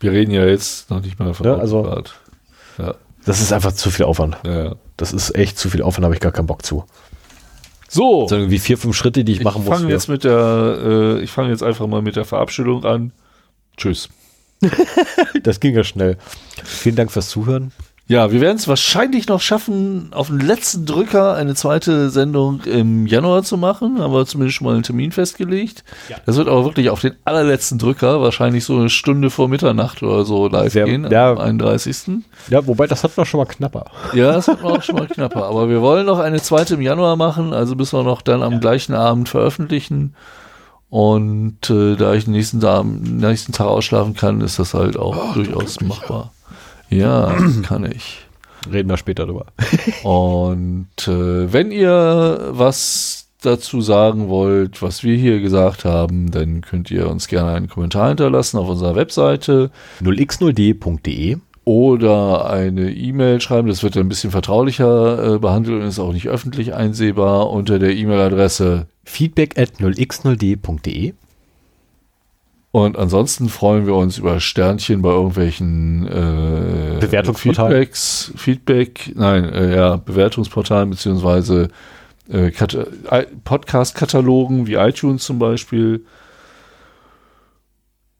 wir reden ja jetzt noch nicht mal von ja, also, ja. Das ist einfach zu viel Aufwand. Ja. Das ist echt zu viel Aufwand, habe ich gar keinen Bock zu. So. Das sind irgendwie vier, fünf Schritte, die ich, ich machen muss. Fang jetzt mit der, äh, ich fange jetzt einfach mal mit der Verabschiedung an. Tschüss. das ging ja schnell. Vielen Dank fürs Zuhören. Ja, wir werden es wahrscheinlich noch schaffen, auf den letzten Drücker eine zweite Sendung im Januar zu machen, haben wir zumindest schon mal einen Termin festgelegt. Ja. Das wird aber wirklich auf den allerletzten Drücker, wahrscheinlich so eine Stunde vor Mitternacht oder so live Sehr, gehen, ja, am 31. Ja, wobei das hat man schon mal knapper. Ja, das hat man auch schon mal knapper. Aber wir wollen noch eine zweite im Januar machen, also müssen wir noch dann am ja. gleichen Abend veröffentlichen. Und äh, da ich den nächsten, Tag, nächsten Tag ausschlafen kann, ist das halt auch oh, durchaus machbar. Ja, kann ich. Reden wir später drüber. Und äh, wenn ihr was dazu sagen wollt, was wir hier gesagt haben, dann könnt ihr uns gerne einen Kommentar hinterlassen auf unserer Webseite 0x0d.de oder eine E-Mail schreiben. Das wird dann ein bisschen vertraulicher äh, behandelt und ist auch nicht öffentlich einsehbar unter der E-Mail-Adresse feedback at 0x0d.de. Und ansonsten freuen wir uns über Sternchen bei irgendwelchen äh, Bewertungsportalen. Feedbacks, Feedback, nein, äh, ja, Bewertungsportalen beziehungsweise äh, Podcast-Katalogen wie iTunes zum Beispiel.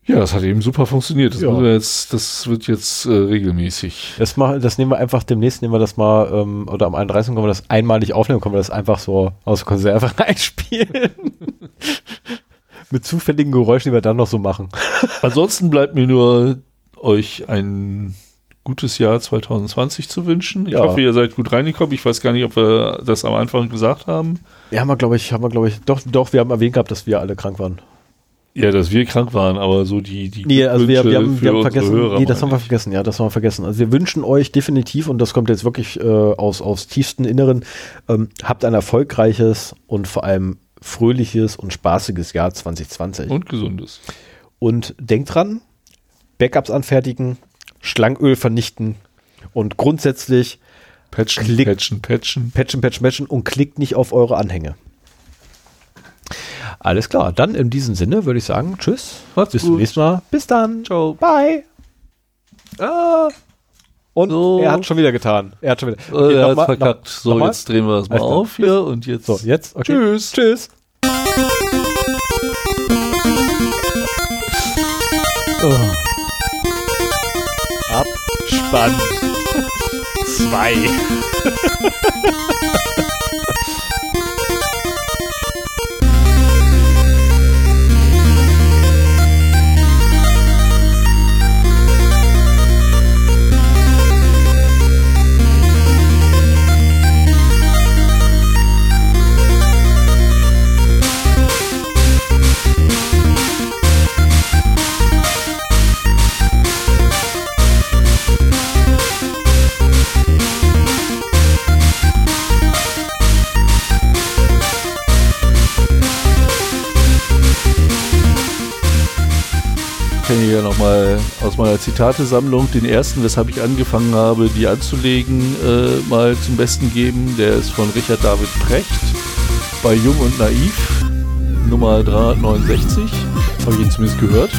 Ja, das hat eben super funktioniert. Das, ja. jetzt, das wird jetzt äh, regelmäßig. Das, mal, das nehmen wir einfach demnächst, nehmen wir das mal, ähm, oder am 31. können wir das einmalig aufnehmen, können wir das einfach so aus Konserve reinspielen mit zufälligen Geräuschen, die wir dann noch so machen. Ansonsten bleibt mir nur euch ein gutes Jahr 2020 zu wünschen. Ich ja. hoffe, ihr seid gut reingekommen. Ich weiß gar nicht, ob wir das am Anfang gesagt haben. Ja, haben wir, glaube ich, haben wir, glaube ich, doch, doch, wir haben erwähnt gehabt, dass wir alle krank waren. Ja, dass wir krank waren, aber so die, die Nee, also wir, wir haben, wir haben vergessen, Hörer, nee, das haben wir vergessen, ja, das haben wir vergessen. Also wir wünschen euch definitiv, und das kommt jetzt wirklich äh, aus, aus tiefsten Inneren, ähm, habt ein erfolgreiches und vor allem fröhliches und spaßiges Jahr 2020. Und gesundes. Und denkt dran, Backups anfertigen, Schlangenöl vernichten und grundsätzlich patchen, klick, patchen, patchen. Patchen, patchen, patchen und klickt nicht auf eure Anhänge. Alles klar, dann in diesem Sinne würde ich sagen, tschüss, Macht's bis zum nächsten Mal. Bis dann. Ciao. Bye. Ah. Und so. er hat schon wieder getan. Er hat schon wieder. Okay, er hat verkackt. Noch, so, noch jetzt drehen wir das mal auf hier und jetzt. So, jetzt. Okay. Tschüss. Tschüss. Oh. Abspann 2. kann ich ja nochmal aus meiner Zitatesammlung den ersten, weshalb ich angefangen habe, die anzulegen, äh, mal zum Besten geben. Der ist von Richard David Precht bei Jung und Naiv, Nummer 369. Habe ich ihn zumindest gehört.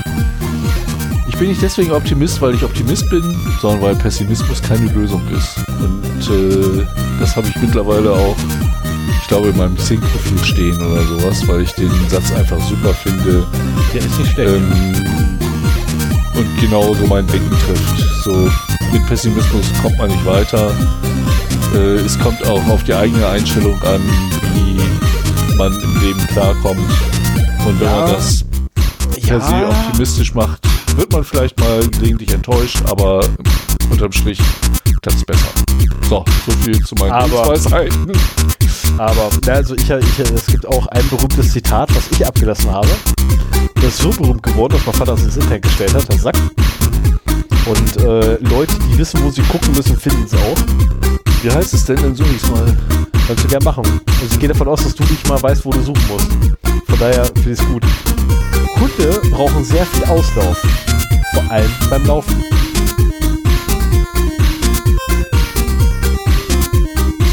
Ich bin nicht deswegen Optimist, weil ich Optimist bin, sondern weil Pessimismus keine Lösung ist. Und äh, das habe ich mittlerweile auch, ich glaube, in meinem Xing-Profil stehen oder sowas, weil ich den Satz einfach super finde. Der ist nicht schlecht. Ähm, und genau so mein Denken trifft. So mit Pessimismus kommt man nicht weiter. Äh, es kommt auch auf die eigene Einstellung an, wie man im Leben klarkommt. Und wenn ja. man das per se optimistisch macht, wird man vielleicht mal gelegentlich enttäuscht, aber unterm Strich es besser. So, so viel zu meinen Lebensweisheiten. Aber also ich, ich, es gibt auch ein berühmtes Zitat, was ich abgelassen habe. Das ist so berühmt geworden, dass mein Vater es ins Internet gestellt hat, der Sack. Und äh, Leute, die wissen, wo sie gucken müssen, finden es auch. Wie heißt es denn? Dann suche ich es mal. Kannst du gerne machen. Also ich gehe davon aus, dass du nicht mal weißt, wo du suchen musst. Von daher finde ich es gut. Hunde brauchen sehr viel Auslauf. Vor allem beim Laufen.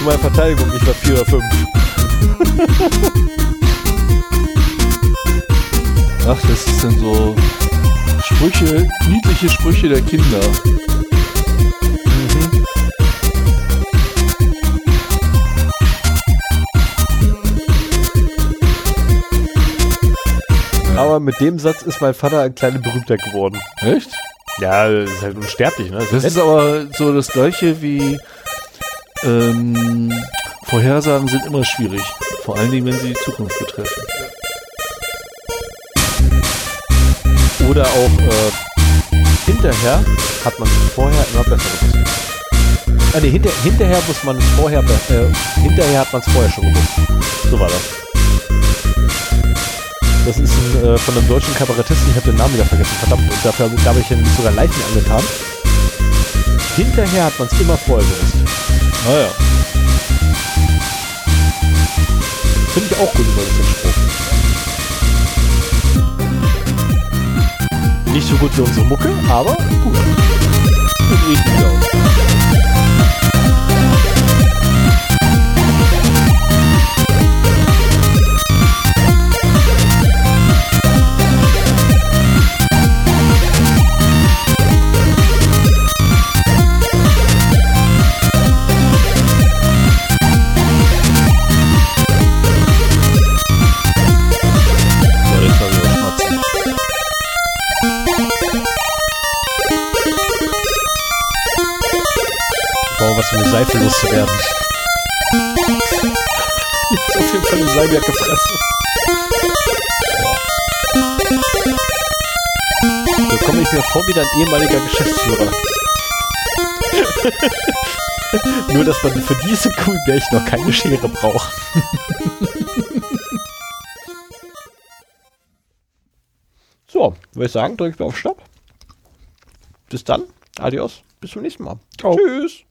Zu meiner Verteidigung, ich war 4 oder 5. Ach, das ist dann so Sprüche, niedliche Sprüche der Kinder. Mhm. Aber mit dem Satz ist mein Vater ein kleiner Berühmter geworden. Echt? Ja, das ist halt unsterblich, ne? Das ist aber so das gleiche wie ähm, Vorhersagen sind immer schwierig. Vor allen Dingen, wenn sie die Zukunft betreffen. Oder auch äh, hinterher hat man vorher immer besser gewusst. Ah, nee, hinter, hinterher muss man es vorher, äh, hinterher hat man es vorher schon gewusst. So war das. Das ist ein, äh, von einem deutschen Kabarettisten, ich habe den Namen wieder vergessen, verdammt, und dafür da habe ich ihn sogar mir angetan. Hinterher hat man es immer vorher gewusst. Naja. Finde ich auch gut über den Spruch. Nicht so gut wie unsere Mucke, aber gut. Sieht richtig aus. Seife loszuwerden. Jetzt auf jeden Fall eine Seife gefressen. Da komme ich mir vor wie dein ehemaliger Geschäftsführer. Nur, dass man für diese Gummibärchen noch keine Schere braucht. so, würde ich sagen, drücke ich mal auf Stopp. Bis dann. Adios. Bis zum nächsten Mal. Ciao. Tschüss.